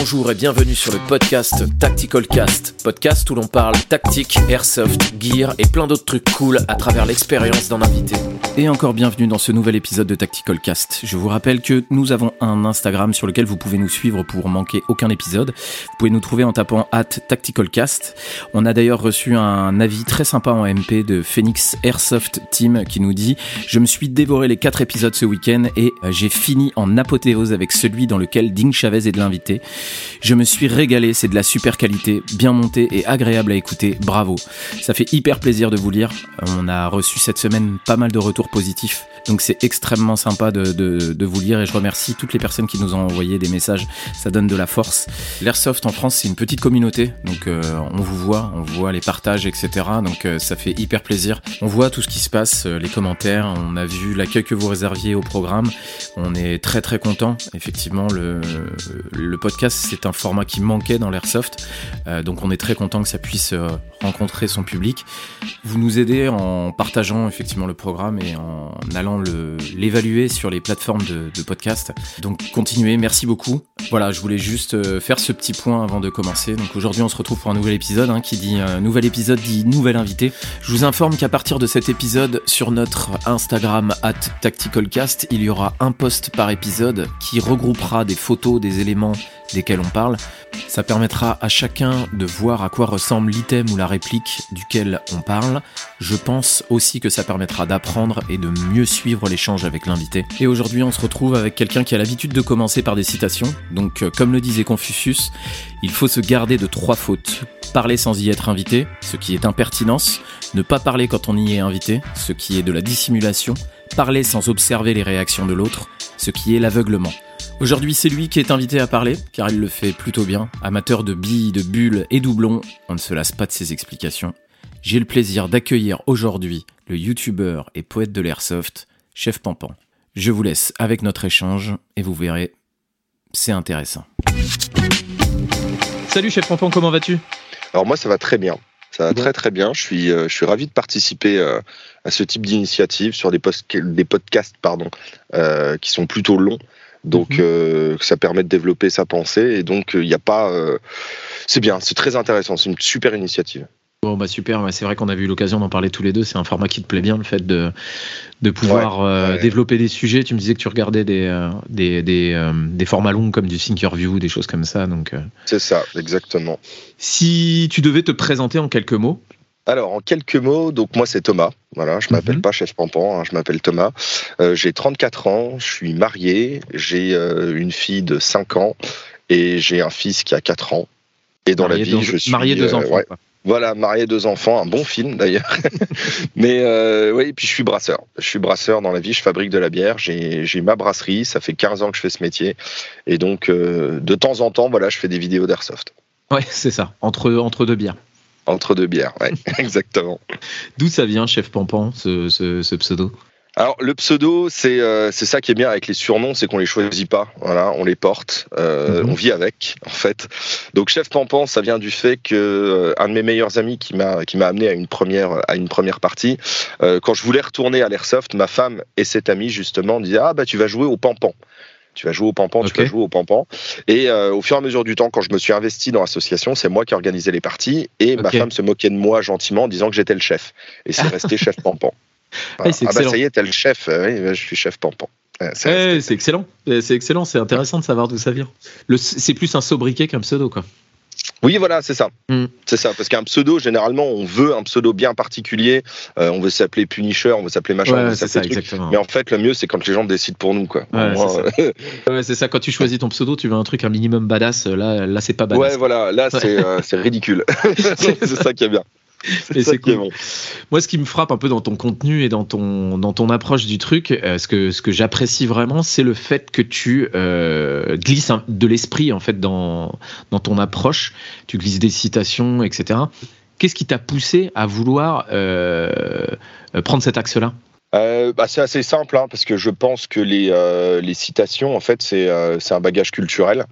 Bonjour et bienvenue sur le podcast Tactical Cast, podcast où l'on parle tactique, airsoft, gear et plein d'autres trucs cool à travers l'expérience d'un invité. Et encore bienvenue dans ce nouvel épisode de Tactical Cast. Je vous rappelle que nous avons un Instagram sur lequel vous pouvez nous suivre pour manquer aucun épisode. Vous pouvez nous trouver en tapant at TacticalCast. On a d'ailleurs reçu un avis très sympa en MP de Phoenix Airsoft Team qui nous dit Je me suis dévoré les quatre épisodes ce week-end et j'ai fini en apothéose avec celui dans lequel Ding Chavez est de l'invité. Je me suis régalé, c'est de la super qualité, bien monté et agréable à écouter. Bravo. Ça fait hyper plaisir de vous lire. On a reçu cette semaine pas mal de retours positifs. Donc c'est extrêmement sympa de, de, vous lire et je remercie toutes les personnes qui nous ont envoyé des messages. Ça donne de la force. L'airsoft en France, c'est une petite communauté. Donc euh, on vous voit, on voit les partages, etc. Donc euh, ça fait hyper plaisir. On voit tout ce qui se passe, euh, les commentaires. On a vu l'accueil que vous réserviez au programme. On est très très content. Effectivement, le, le podcast, c'est un format qui manquait dans l'airsoft. donc on est très content que ça puisse rencontrer son public. Vous nous aidez en partageant effectivement le programme et en allant l'évaluer sur les plateformes de, podcast. Donc continuez, merci beaucoup. Voilà, je voulais juste euh, faire ce petit point avant de commencer. Donc aujourd'hui on se retrouve pour un nouvel épisode hein, qui dit euh, nouvel épisode dit nouvel invité. Je vous informe qu'à partir de cet épisode sur notre Instagram at tacticalcast, il y aura un post par épisode qui regroupera des photos, des éléments desquels on parle. Ça permettra à chacun de voir à quoi ressemble l'item ou la réplique duquel on parle. Je pense aussi que ça permettra d'apprendre et de mieux suivre l'échange avec l'invité. Et aujourd'hui, on se retrouve avec quelqu'un qui a l'habitude de commencer par des citations. Donc, euh, comme le disait Confucius, il faut se garder de trois fautes. Parler sans y être invité, ce qui est impertinence. Ne pas parler quand on y est invité, ce qui est de la dissimulation. Parler sans observer les réactions de l'autre, ce qui est l'aveuglement. Aujourd'hui, c'est lui qui est invité à parler, car il le fait plutôt bien. Amateur de billes, de bulles et doublons, on ne se lasse pas de ses explications. J'ai le plaisir d'accueillir aujourd'hui le youtubeur et poète de l'airsoft, Chef Pampan. Je vous laisse avec notre échange et vous verrez, c'est intéressant. Salut Chef Pampan, comment vas-tu? Alors moi ça va très bien. Ça va très très bien. Je suis, euh, je suis ravi de participer euh, à ce type d'initiative sur des, des podcasts pardon, euh, qui sont plutôt longs. Donc, mhm. euh, ça permet de développer sa pensée. Et donc, il n'y a pas. Euh, c'est bien, c'est très intéressant. C'est une super initiative. Bon bah super, c'est vrai qu'on a eu l'occasion d'en parler tous les deux. C'est un format qui te plaît bien, le fait de, de pouvoir euh, développer des sujets. Tu me disais que tu regardais des, des, des, des, formats longs comme du Thinkerview, des choses comme ça. Donc c'est ça, exactement. Si tu devais te présenter en quelques mots, alors, en quelques mots, donc moi c'est Thomas. Voilà, je m'appelle mhm. pas Chef Pampan, hein, je m'appelle Thomas. Euh, j'ai 34 ans, je suis marié, j'ai euh, une fille de 5 ans et j'ai un fils qui a 4 ans. Et dans la vie, je suis marié deux euh, enfants. Voilà, marié deux enfants, un bon film d'ailleurs. Mais oui, puis je suis brasseur. Je suis brasseur dans la vie, je fabrique de la bière, j'ai ma brasserie, ça fait 15 ans que je fais ce métier. Et donc, de temps en temps, voilà, je fais des vidéos d'airsoft. Ouais, c'est ça, entre, entre deux bières. Entre deux bières, ouais, exactement. D'où ça vient, Chef Pampan, ce, pseudo? Alors le pseudo, euh, c'est ça qui est bien avec les surnoms, c'est qu'on les choisit pas, voilà, on les porte, euh, mhm. on vit avec en fait. Donc chef Pampan, ça vient du fait que euh, un de mes meilleurs amis qui m'a qui m'a amené à une première à une première partie, quand je voulais retourner à l'airsoft, ma femme et cet ami justement disaient ah bah tu vas jouer au Pampan tu vas jouer au pampan, tu vas jouer au pampan. Et euh, au fur et à mesure du temps, quand je me suis investi dans l'association, c'est moi qui organisais les parties et ma femme se moquait de moi gentiment en disant que j'étais le chef. Et c'est resté chef pampan. Ah, ah, bah ça y est, t'es le chef. Oui, je suis chef pampan. c'est excellent. C'est excellent. C'est intéressant de savoir d'où ça vient. C'est plus un sobriquet qu'un pseudo, quoi. Oui, voilà, c'est ça. Hmm. C'est ça, parce qu'un pseudo, généralement, on veut un pseudo bien particulier. Euh, on veut s'appeler Punisher, on veut s'appeler machin. c'est ça, exactement. Mais en fait, le mieux, c'est quand les gens décident pour nous, quoi. Ouais, c'est ça. Quand tu choisis ton pseudo, tu veux un truc un minimum badass. Là, là, c'est pas badass. Ouais, voilà. Là, c'est euh, ridicule. c'est ça qui est bien. c'est cool. Moi, ce qui me frappe un peu dans ton contenu et dans ton, dans ton approche du truc, euh, ce que, ce que j'apprécie vraiment, c'est le fait que tu euh, glisses de l'esprit en fait dans, dans ton approche. Tu glisses des citations, etc. Qu'est-ce qui t'a poussé à vouloir euh, prendre cet axe-là? Bah, c'est assez simple, hein, parce que je pense que les, les citations, en fait, c'est un bagage culturel.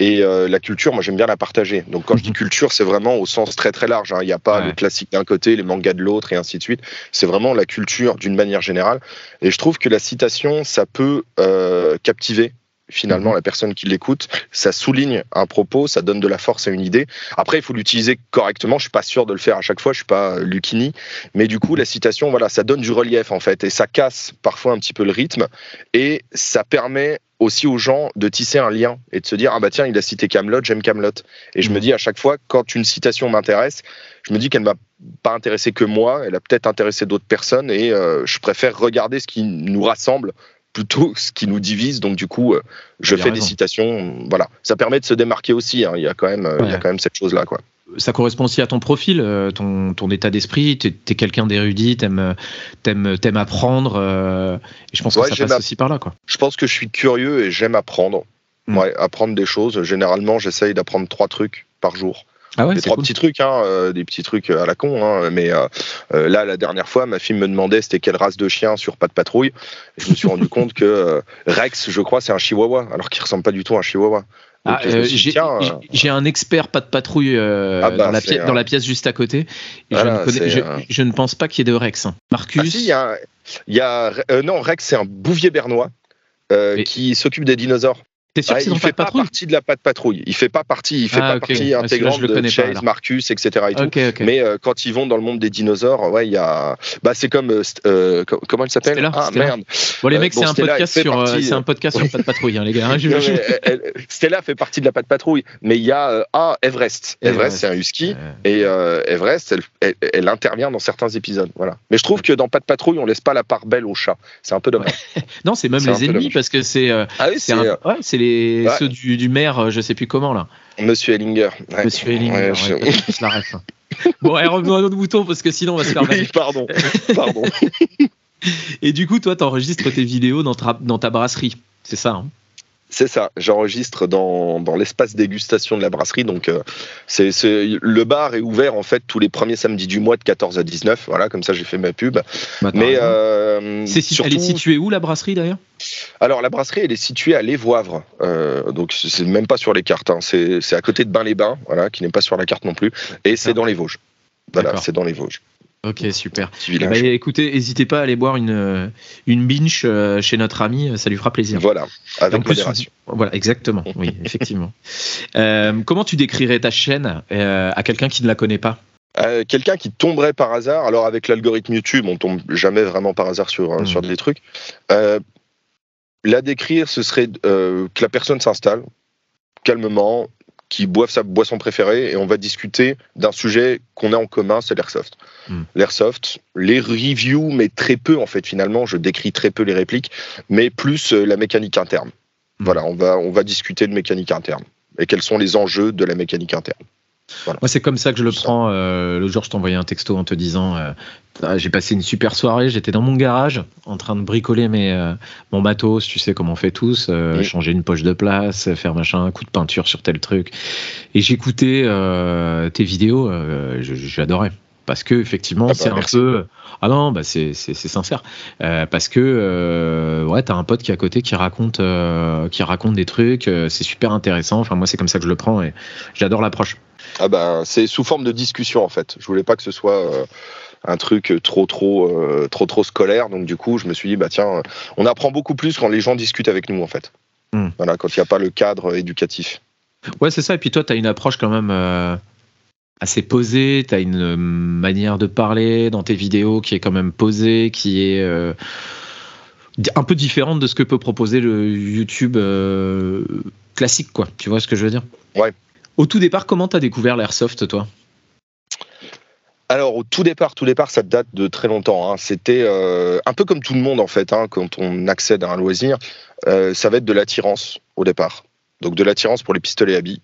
Et euh, la culture, moi j'aime bien la partager. Donc quand je dis mhm. culture, c'est vraiment au sens très très large. Hein. Il n'y a pas le classique d'un côté, les mangas de l'autre et ainsi de suite. C'est vraiment la culture d'une manière générale. Et je trouve que la citation, ça peut euh, captiver finalement, mhm. la personne qui l'écoute. Ça souligne un propos, ça donne de la force à une idée. Après, il faut l'utiliser correctement. Je suis pas sûr de le faire à chaque fois. Je suis pas Lucini, mais du coup, la citation, voilà, ça donne du relief en fait, et ça casse parfois un petit peu le rythme, et ça permet aussi aux gens de tisser un lien et de se dire ah bah tiens il a cité Camelot j'aime Camelot et je me mhm. dis à chaque fois quand une citation m'intéresse je me dis qu'elle m'a pas intéressé que moi elle a peut-être intéressé d'autres personnes et euh, je préfère regarder ce qui nous rassemble plutôt ce qui nous divise. Donc du coup, euh, je fais des citations. Voilà, ça permet de se démarquer aussi. Hein. Il y a quand même, euh, il y a quand même cette chose là, quoi. Ça correspond aussi à ton profil, euh, ton, ton état d'esprit. Tu es, quelqu'un d'érudit, t'aimes aimes, aimes apprendre. et je pense que ça passe aussi par là, quoi. Je pense que je suis curieux et j'aime apprendre. Mm. Ouais, apprendre des choses. Généralement, j'essaye d'apprendre trois trucs par jour. Ah des trois petits trucs, hein, euh, des petits trucs à la con. Hein, mais euh, euh, là, la dernière fois, ma fille me demandait c'était quelle race de chien sur pas de patrouille. je me suis rendu compte que Rex, je crois, c'est un chihuahua, alors qu'il ressemble pas du tout à un chihuahua. Ah, j'ai un expert pas de patrouille ah bah, dans, la pièce, dans, la pièce, juste à côté. je, ne pense pas qu'il y ait de Rex. Hein. Marcus. Ah, si, y a, non, Rex, c'est un bouvier bernois qui s'occupe des dinosaures. Ah, il fait pas partie de la patte patrouille. Il fait pas partie, il fait ah, pas partie intégrante de Chase, Marcus, etc. Mais euh, quand ils vont dans le monde des dinosaures, ouais, il y a, bah c'est comme euh, euh comment il s'appelle? Ah merde. Bon les mecs, c'est un, podcast sur, c'est un podcast sur patte patrouille, hein, les gars. Hein, Stella fait partie de la patte patrouille, mais il y a ah Everest. Everest, c'est un husky et Everest, elle, elle, intervient dans certains épisodes, voilà. Mais je trouve que dans patte patrouille, on laisse pas la part belle au chat. C'est un peu dommage. non, c'est même les ennemis parce que c'est ah c'est les ceux du, maire, euh, je sais plus comment là. Monsieur Ellinger. Monsieur Ellinger. la hein. bon, revenons à notre bouton parce que sinon on va se faire. Oui, pardon. pardon. Et du coup, toi, tu enregistres tes vidéos dans ta, dans ta brasserie, c'est ça hein? C'est ça, j'enregistre dans, dans l'espace dégustation de la brasserie. Donc, euh, c'est, le bar est ouvert en fait tous les premiers samedis du mois de 14 à 19. Voilà, comme ça j'ai fait ma pub. Mais euh, elle est située où la brasserie d'ailleurs? Alors la brasserie elle est située à Lévoivre, euh, donc c'est même pas sur les cartes. Hein. C'est, à côté de Bain-les-Bains, voilà, qui n'est pas sur la carte non plus, et c'est dans les Vosges. Voilà, c'est dans les Vosges. Ok, super. Eh ben, écoutez, n'hésitez pas à aller boire une, euh, une binge euh, chez notre ami, euh, ça lui fera plaisir. Voilà, avec modération. Voilà, exactement, oui, effectivement. comment tu décrirais ta chaîne à quelqu'un qui ne la connaît pas? Quelqu'un qui tomberait par hasard, alors avec l'algorithme YouTube, on tombe jamais vraiment par hasard sur, hein, hmm. sur des trucs. la décrire, ce serait que la personne s'installe calmement, qui boivent sa boisson préférée et on va discuter d'un sujet qu'on a en commun, c'est l'airsoft. Hmm. L'airsoft, les reviews, mais très peu en fait finalement, je décris très peu les répliques, mais plus euh, la mécanique interne. Hmm. Voilà, on va, on va discuter de mécanique interne et quels sont les enjeux de la mécanique interne. Moi, c'est comme ça que je le prends. Euh, le jour, je t'envoyais un texto en te disant euh, ah, J'ai passé une super soirée, j'étais dans mon garage en train de bricoler mes, euh, mon matos, tu sais comment on fait tous, changer une poche de place, faire machin, un coup de peinture sur tel truc. Et j'écoutais tes vidéos, j'adorais. Parce que effectivement, ah bah, c'est un peu. Ah non, bah c'est sincère. parce que ouais, t'as un pote qui est à côté qui raconte, qui raconte des trucs. c'est super intéressant. Enfin, moi, c'est comme ça que je le prends et j'adore l'approche. Ah ben, c'est sous forme de discussion en fait. Je voulais pas que ce soit euh, un truc trop trop euh, trop trop scolaire. Donc du coup, je me suis dit bah tiens, on apprend beaucoup plus quand les gens discutent avec nous en fait. Hmm. Voilà, quand il n'y a pas le cadre éducatif. Ouais, c'est ça. Et puis toi, tu as une approche quand même euh, assez posée. Tu as une manière de parler dans tes vidéos qui est quand même posée, qui est un peu différente de ce que peut proposer le YouTube classique, quoi. Tu vois ce que je veux dire? Ouais. Au tout départ, comment tu as découvert l'airsoft, toi? Alors au tout départ, tout départ, ça date de très longtemps. Hein. C'était euh, un peu comme tout le monde en fait, hein, quand on accède à un loisir, euh, ça va être de l'attirance au départ. Donc de l'attirance pour les pistolets à billes.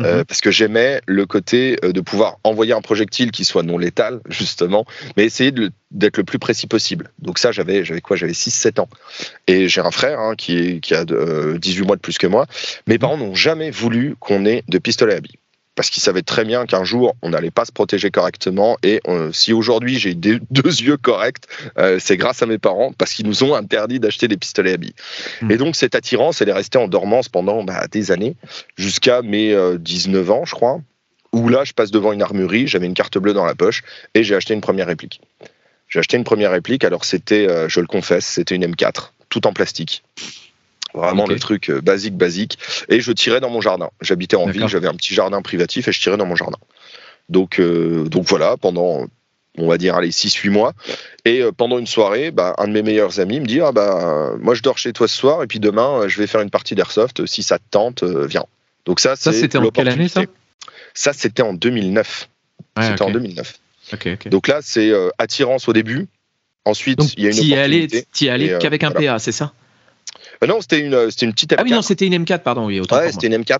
Euh, mhm. parce que j'aimais le côté euh, de pouvoir envoyer un projectile qui soit non létal, justement, mais essayer d'être le plus précis possible. Donc ça, j'avais j'avais quoi? J'avais 6-7 ans. Et j'ai un frère hein, qui, qui a 18 euh, mois de plus que moi. Mes mhm. parents n'ont jamais voulu qu'on ait de pistolet à billes parce qu'ils savaient très bien qu'un jour, on n'allait pas se protéger correctement. Et euh, si aujourd'hui j'ai deux yeux corrects, euh, c'est grâce à mes parents, parce qu'ils nous ont interdit d'acheter des pistolets à billes. Hmm. Et donc cette attirance, elle est restée en dormance pendant bah, des années, jusqu'à mes 19 euh, ans, je crois, où là, je passe devant une armurerie, j'avais une carte bleue dans la poche, et j'ai acheté une première réplique. J'ai acheté une première réplique, alors c'était, je le confesse, c'était une M4, tout en plastique. Vraiment le truc basique, basique. Et je tirais dans mon jardin. J'habitais en ville, j'avais un petit jardin privatif et je tirais dans mon jardin. Donc, donc voilà, pendant on va dire, allez, 6-8 mois. Et euh, pendant une soirée, bah, un de mes meilleurs amis me dit ah, bah, Moi, je dors chez toi ce soir, et puis demain, euh, je vais faire une partie d'airsoft. Si ça te tente, euh, viens. Donc, ça, ça c'était en quelle année, ça Ça, c'était en 2009. c'était en 2009. Donc là, c'est attirance au début. Ensuite, il y a une. Tu y allais qu'avec un PA, c'est ça? euh, non, c'était une, c'était une petite M4. Ah oui, non, c'était une M4, pardon. Oui, autant ouais, c'était une M4.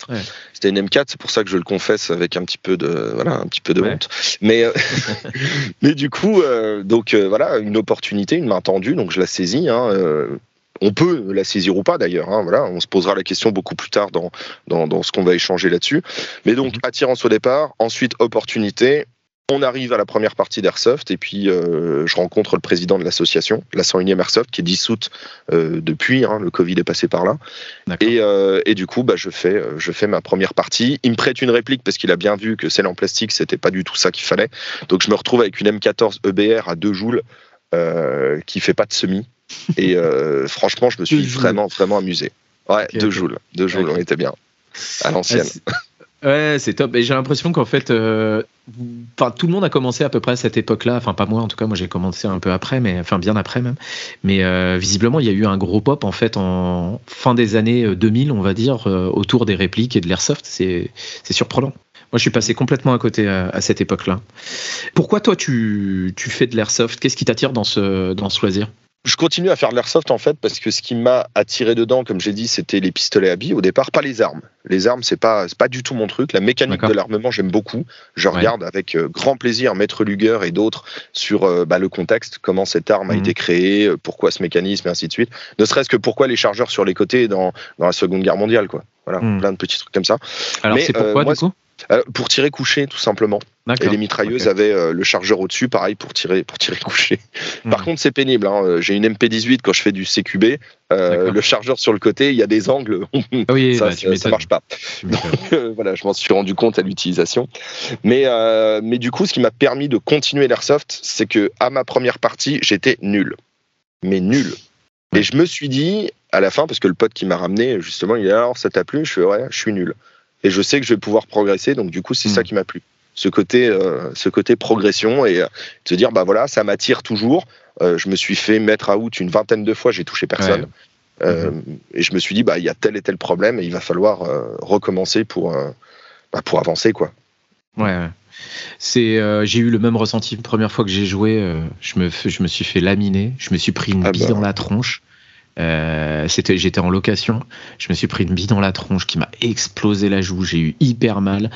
C'était une M4, c'est pour ça que je le confesse avec un petit peu de, voilà, un petit peu de honte. Mais, euh, mais du coup, euh, donc voilà, une opportunité, une main tendue, donc je la saisis. Hein, on peut la saisir ou pas d'ailleurs. Hein, voilà, on se posera la question beaucoup plus tard dans, dans, dans ce qu'on va échanger là-dessus. Mais donc, mhm. attirance au départ, ensuite opportunité, on arrive à la première partie d'Airsoft et puis euh, je rencontre le président de l'association, la 101e Airsoft, qui est dissoute euh, depuis, hein, le Covid est passé par là. Euh, et, du coup, bah, je, fais, je fais ma première partie. Il me prête une réplique parce qu'il a bien vu que celle en plastique, c'était pas du tout ça qu'il fallait. Donc je me retrouve avec une M14 EBR à 2 joules qui fait pas de semi. Et franchement, je me suis vraiment, vraiment amusé. Ouais, 2 joules. 2 joules, on était bien. À l'ancienne. Ouais, c'est top. J'ai l'impression qu'en fait, euh, tout le monde a commencé à peu près à cette époque-là. Enfin, pas moi en tout cas. Moi, j'ai commencé un peu après, mais enfin bien après même. Mais euh, visiblement, il y a eu un gros pop en fait en fin des années 2000, euh, on va dire, autour des répliques et de l'airsoft. C'est surprenant. Moi, je suis passé complètement à côté à, cette époque-là. Pourquoi toi, tu, tu fais de l'airsoft? Qu'est-ce qui t'attire dans ce, dans ce loisir? Je continue à faire de l'airsoft en fait parce que ce qui m'a attiré dedans, comme j'ai dit, c'était les pistolets à billes au départ, pas les armes. Les armes, c'est pas pas du tout mon truc. La mécanique de l'armement, j'aime beaucoup. Je regarde avec euh, grand plaisir Maître Luger et d'autres sur euh, bah, le contexte, comment cette arme a mhm. été créée, euh, pourquoi ce mécanisme et ainsi de suite. Ne serait-ce que pourquoi les chargeurs sur les côtés dans, dans la Seconde Guerre mondiale, quoi. Voilà, mhm. plein de petits trucs comme ça. Alors c'est pourquoi du coup? euh, pour tirer couché, tout simplement. Et les mitrailleuses avaient euh, le chargeur au-dessus, pareil, pour tirer, pour tirer couché. Hmm. Par contre, c'est pénible. Hein. Euh, j'ai une MP18 quand je fais du CQB. le chargeur sur le côté, il y a des angles. Ah oui, ça, bah, ça, marche pas. voilà, je m'en suis rendu compte à l'utilisation. Mais, mais du coup, ce qui m'a permis de continuer l'airsoft, c'est que à ma première partie, j'étais nul. Mais nul. Et je me suis dit, à la fin, parce que le pote qui m'a ramené, justement, il dit alors, ça t'a plu? Je suis ouais, je suis nul et je sais que je vais pouvoir progresser. Donc du coup, c'est ça hmm. qui m'a plu. Ce côté, euh, ce côté progression et euh, se dire bah voilà, ça m'attire toujours. Euh, je me suis fait mettre à out une vingtaine de fois, j'ai touché personne. Hmm. Et je me suis dit bah il y a tel et tel problème et il va falloir recommencer pour bah, pour avancer quoi. Ouais. C'est, j'ai eu le même ressenti la première fois que j'ai joué. je me, je me suis fait laminer. Je me suis pris une ah bille bah. dans la tronche. Euh, c'était, j'étais en location, je me suis pris une bille dans la tronche qui m'a explosé la joue, j'ai eu hyper mal.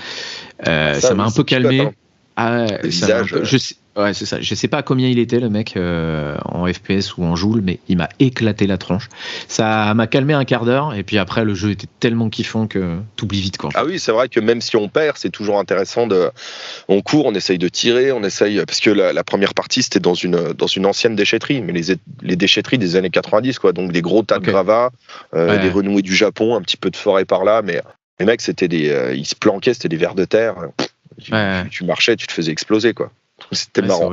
Euh, ça m'a un peu calmé. Ah, ça je sais, Ouais, c'est ça. Je sais pas combien il était le mec euh, en FPS ou en joule, mais il m'a éclaté la tronche. Ça m'a calmé un quart d'heure et puis après le jeu était tellement kiffant que t'oublies vite quoi. Ah oui, c'est vrai que même si on perd, c'est toujours intéressant de. On court, on essaye de tirer, on essaye parce que la, première partie c'était dans une dans une ancienne déchetterie, mais les, les déchetteries des années 90 quoi, donc des gros tas de gravats, euh, des renoués du Japon, un petit peu de forêt par là, mais les mecs c'était des, euh, ils se planquaient, c'était des vers de terre. Tu, tu marchais, tu te faisais exploser quoi. C'était marrant.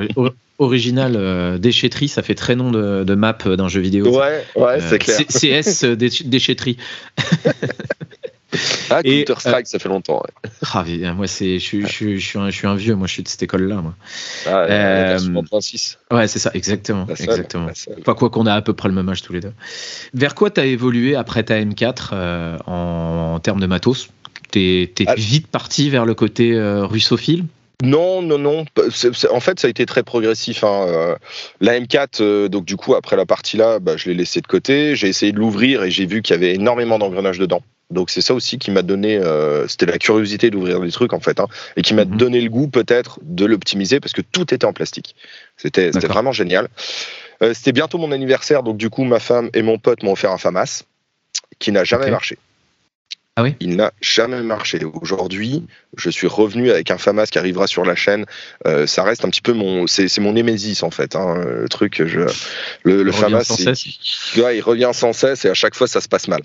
original euh, déchetterie, ça fait très nom de, map d'un jeu vidéo. Ouais, ouais, c'est clair. CS euh, déchetterie. Ah, Counter-Strike, ça fait longtemps. Ouais. Ah, moi, c'est, je, je, je, suis un, je suis un vieux, moi, je suis de cette école-là. Moi. Ah, euh, 36. Ouais, c'est ça, exactement. exactement. Pas quoi qu'on a à peu près le même âge tous les deux. Vers quoi tu as évolué après ta M4 en, termes de matos? T'es, es ah. vite parti vers le côté russophile? Non, non, non. En fait, ça a été très progressif. Hein. Euh, la M4, euh, donc du coup, après la partie là, bah, je l'ai laissé de côté. J'ai essayé de l'ouvrir et j'ai vu qu'il y avait énormément d'engrenages dedans. Donc c'est ça aussi qui m'a donné, euh, c'était la curiosité d'ouvrir des trucs en fait, hein, et qui m'a mhm. donné le goût peut-être de l'optimiser parce que tout était en plastique. C'était vraiment génial. c'était bientôt mon anniversaire, donc du coup ma femme et mon pote m'ont offert un FAMAS qui n'a jamais marché. Ah il n'a jamais marché. Aujourd'hui, je suis revenu avec un FAMAS qui arrivera sur la chaîne. Euh, ça reste un petit peu mon, c'est mon némésis en fait. Hein, le truc, je, le, le FAMAS, il revient sans cesse et à chaque fois ça se passe mal.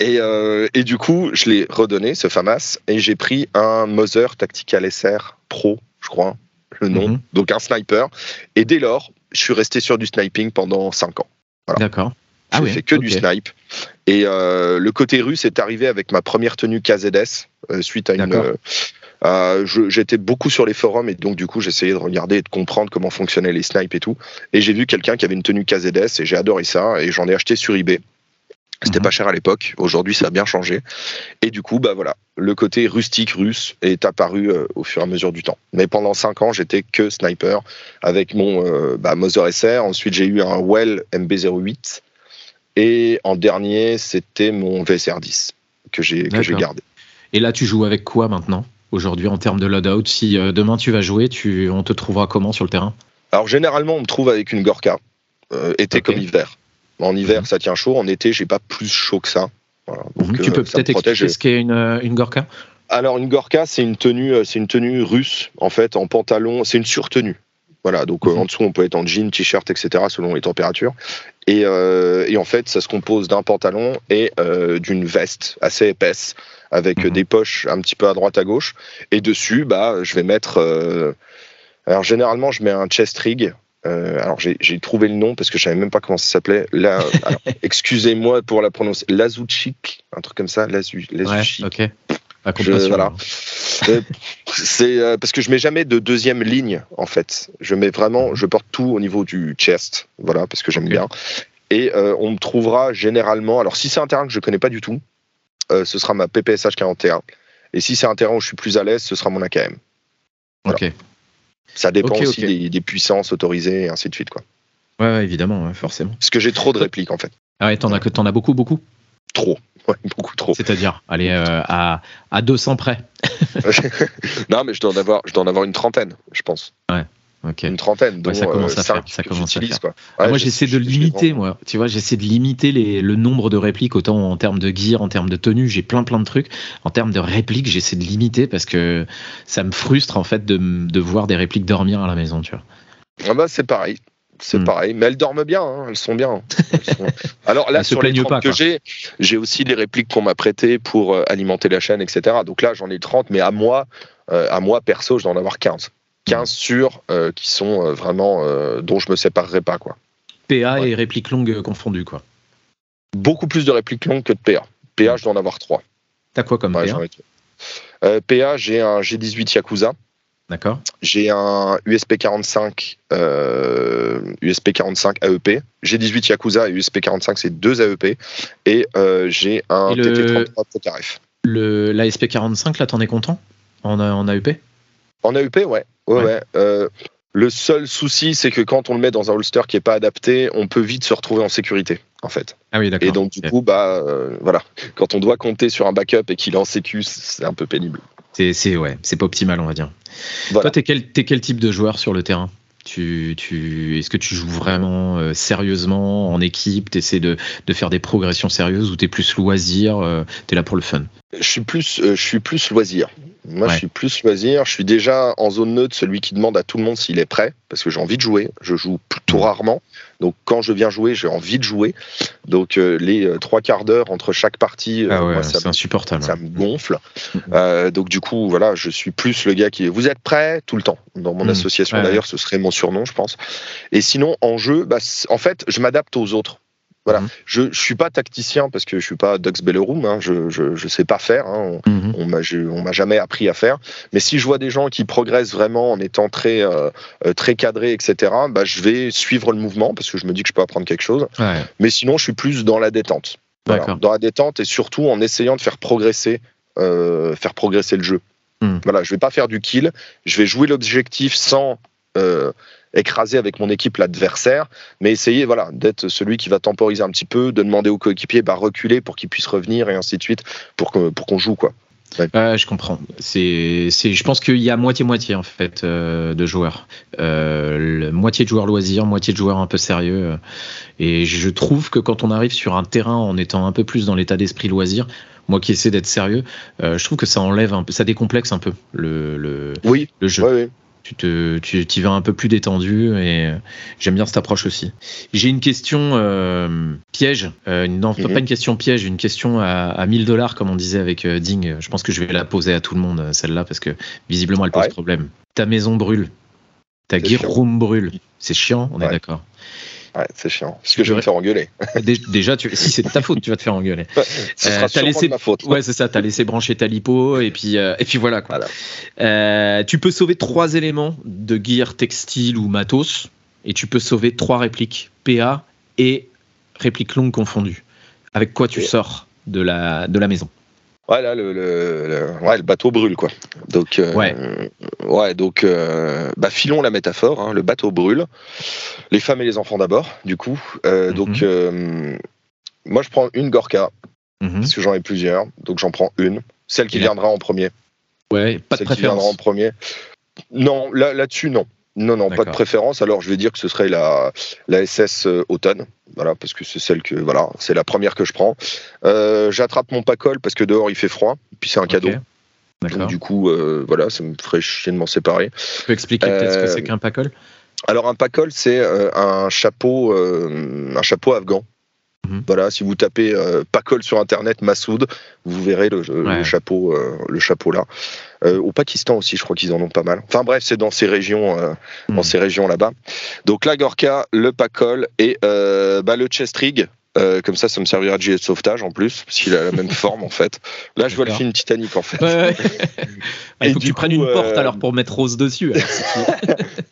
Et, euh, et du coup, je l'ai redonné ce FAMAS et j'ai pris un Moser Tactical SR Pro, je crois, le nom, mhm. donc un sniper. Et dès lors, je suis resté sur du sniping pendant 5 ans. D'accord Ah j'ai fait que du snipe. Et le côté russe est arrivé avec ma première tenue KZS suite à une. J'étais beaucoup sur les forums et donc du coup j'essayais de regarder et de comprendre comment fonctionnaient les snipes et tout. Et j'ai vu quelqu'un qui avait une tenue KZS et j'ai adoré ça et j'en ai acheté sur eBay. C'était mhm. pas cher à l'époque. Aujourd'hui, ça a bien changé. Et du coup, bah voilà, le côté rustique russe est apparu euh, au fur et à mesure du temps. Mais pendant 5 ans, j'étais que sniper avec mon euh, bah, Mother SR. Ensuite, j'ai eu un Well MB08. Et en dernier, c'était mon VSR10 que j'ai gardé. Et là, tu joues avec quoi maintenant aujourd'hui en termes de loadout? Si euh, demain tu vas jouer, tu, on te trouvera comment sur le terrain? Alors généralement, on me trouve avec une Gorka, été comme hiver. En hiver, mhm. ça tient chaud. En été, j'ai pas plus chaud que ça. Mhm. tu peux euh, peut-être expliquer ce qu'est une, euh, une Gorka? Alors, une Gorka, c'est une tenue, euh, c'est une tenue russe, en fait, en pantalon. C'est une surtenue. Voilà, donc mhm. en dessous, on peut être en jean, t-shirt, etc., selon les températures. Et, et en fait, ça se compose d'un pantalon et d'une veste assez épaisse, avec des poches un petit peu à droite, à gauche. Et dessus, bah, je vais mettre. alors, généralement, je mets un chest rig, euh, alors j'ai trouvé le nom parce que je savais même pas comment ça s'appelait. excusez-moi pour la prononcer. Lazuchik, un truc comme ça. Lazuchik. Ouais, ok. Voilà. Euh, c'est euh, parce que je mets jamais de deuxième ligne en fait. Je mets vraiment, je porte tout au niveau du chest, voilà, parce que j'aime bien. Et on me trouvera généralement. Alors si c'est un terrain que je connais pas du tout, ce sera ma PPSH 41. Et si c'est un terrain où je suis plus à l'aise, ce sera mon AKM. Ok. Ça dépend aussi Des, puissances autorisées et ainsi de suite. Quoi. Ouais, évidemment, forcément. Parce que j'ai trop de répliques en fait. Ah ouais, t'en as, as beaucoup, beaucoup? Trop. Ouais, beaucoup trop. C'est-à-dire, allez, euh, à, à 200 près. non, mais je dois, en avoir, je dois en avoir une trentaine, je pense. Ouais. Une trentaine, donc ça commence à faire. Ça commence à faire. Moi, j'essaie de limiter, moi. Tu vois, j'essaie de limiter les, le nombre de répliques, autant en termes de gear, en termes de tenue, j'ai plein plein de trucs. En termes de répliques, j'essaie de limiter parce que ça me frustre en fait de, de voir des répliques dormir à la maison, tu vois. Ah bah c'est pareil. C'est hmm. pareil, mais elles dorment bien, hein. elles sont bien. Alors là, sur les 30 pas, que j'ai, j'ai aussi des répliques qu'on m'a prêtées pour euh, alimenter la chaîne, etc. Donc là, j'en ai 30, mais à moi, euh, à moi perso, je dois en avoir 15. 15 sur euh, qui sont vraiment euh, dont je me séparerai pas quoi. PA et répliques longues confondues quoi. Beaucoup plus de répliques longues que de PA. PA, je dois en avoir 3. T'as quoi comme PA PA, j'ai un G18 Yakuza. D'accord. J'ai un USP 45 USP 45 AEP. G18 Yakuza et USP 45 c'est deux AEP et j'ai un TT33 PKRF. Le l'ASP 45 là t'en es content? En, en AEP En AEP ouais. Ouais, euh, le seul souci, c'est que quand on le met dans un holster qui n'est pas adapté, on peut vite se retrouver en sécurité, en fait. Ah oui, d'accord. Et donc, du coup, bah, euh, voilà. Quand on doit compter sur un backup et qu'il est en sécu, c'est un peu pénible. C'est ouais, c'est pas optimal, on va dire. Toi, t'es quel, es quel type de joueur sur le terrain? Tu, tu, Est-ce que tu joues vraiment euh, sérieusement en équipe? Tu essaies de, de, faire des progressions sérieuses ou tu es plus loisir Tu es là pour le fun? Je suis plus, je suis plus loisir. Moi, je suis plus loisir. Je suis déjà en zone neutre, celui qui demande à tout le monde s'il est prêt, parce que j'ai envie de jouer. Je joue plutôt rarement. Donc, quand je viens jouer, j'ai envie de jouer. Donc, euh, les euh, trois quarts d'heure entre chaque partie, euh, ah c'est insupportable. Ça me gonfle. Donc, du coup, voilà, je suis plus le gars qui est. Vous êtes prêt tout le temps. Dans mon mm. association, d'ailleurs, ce serait mon surnom, je pense. Et sinon, en jeu, bah, en fait, je m'adapte aux autres. Voilà. Mhm. Je ne suis pas tacticien parce que je suis pas Dux Belleroom, hein. je, je, sais pas faire, hein. on, on m'a jamais appris à faire. Mais si je vois des gens qui progressent vraiment en étant très, euh, euh, très cadrés, etc., bah, je vais suivre le mouvement parce que je me dis que je peux apprendre quelque chose. Mais sinon, je suis plus dans la détente. Dans la détente et surtout en essayant de faire progresser, euh, faire progresser le jeu. Mhm. Voilà, je vais pas faire du kill, je vais jouer l'objectif sans écraser avec mon équipe l'adversaire, mais essayer voilà, d'être celui qui va temporiser un petit peu, de demander aux coéquipiers bah, reculer pour qu'ils puissent revenir et ainsi de suite pour qu'on pour joue. quoi. je comprends. C'est, je pense qu'il y a moitié-moitié en fait euh, de joueurs. Euh, moitié de joueurs loisirs, moitié de joueurs un peu sérieux. Et je trouve que quand on arrive sur un terrain en étant un peu plus dans l'état d'esprit loisir, moi qui essaie d'être sérieux, euh, je trouve que ça enlève un peu, ça décomplexe un peu le, le, oui, le jeu. Oui, oui tu te, tu y vas un peu plus détendu et j'aime bien cette approche aussi. J'ai une question euh, piège, euh, non pas mhm. une question piège, une question à, à 1000 dollars comme on disait avec euh, Ding. Je pense que je vais la poser à tout le monde celle-là parce que visiblement elle pose problème. Ta maison brûle, ta gear room brûle. C'est chiant, on est d'accord. Ouais, c'est chiant. Parce que je vais me faire engueuler. Déjà, tu... si c'est de ta faute, tu vas te faire engueuler. Ce sera euh, laissé... de ma faute. Ouais, c'est ça. T'as laissé brancher ta lipo et puis euh, et puis voilà quoi. Euh, tu peux sauver trois éléments de gear textile ou matos et tu peux sauver trois répliques PA et répliques longues confondues. Avec quoi tu sors de la de la maison? Ouais, là, le, ouais, le bateau brûle, quoi. Donc, euh, ouais. ouais, donc, euh, bah, filons la métaphore. Hein, le bateau brûle. Les femmes et les enfants d'abord, du coup. Euh, mhm. Donc, moi, je prends une Gorka, mhm. parce que j'en ai plusieurs. Donc, j'en prends une. Celle qui viendra en premier. Ouais, pas de Celle préférence. qui viendra en premier. Non, là, là-dessus, non. Non, non, pas de préférence. Alors, je vais dire que ce serait la, la SS euh, Automne, voilà, parce que c'est celle que, voilà, c'est la première que je prends. Euh, j'attrape mon pacol parce que dehors il fait froid, puis c'est un cadeau. Donc, du coup, euh, voilà, ça me ferait chier de m'en séparer. Tu peux expliquer peut-être ce que c'est qu'un pacol? Alors, un pacol, c'est un chapeau, un chapeau afghan. Mhm. Voilà, si vous tapez euh, Pacol sur internet, Massoud, vous verrez le, chapeau, le chapeau là. Euh, au Pakistan aussi, je crois qu'ils en ont pas mal. Enfin bref, c'est dans ces régions, euh, dans ces régions là-bas. Donc la Gorka, le Pacol et euh, bah, le chest rig. comme ça, ça me servira de gilet de sauvetage en plus, parce qu'il a la même forme en fait. Là, je vois le film Titanic en fait. Il faut que tu prennes une porte alors pour mettre Rose dessus.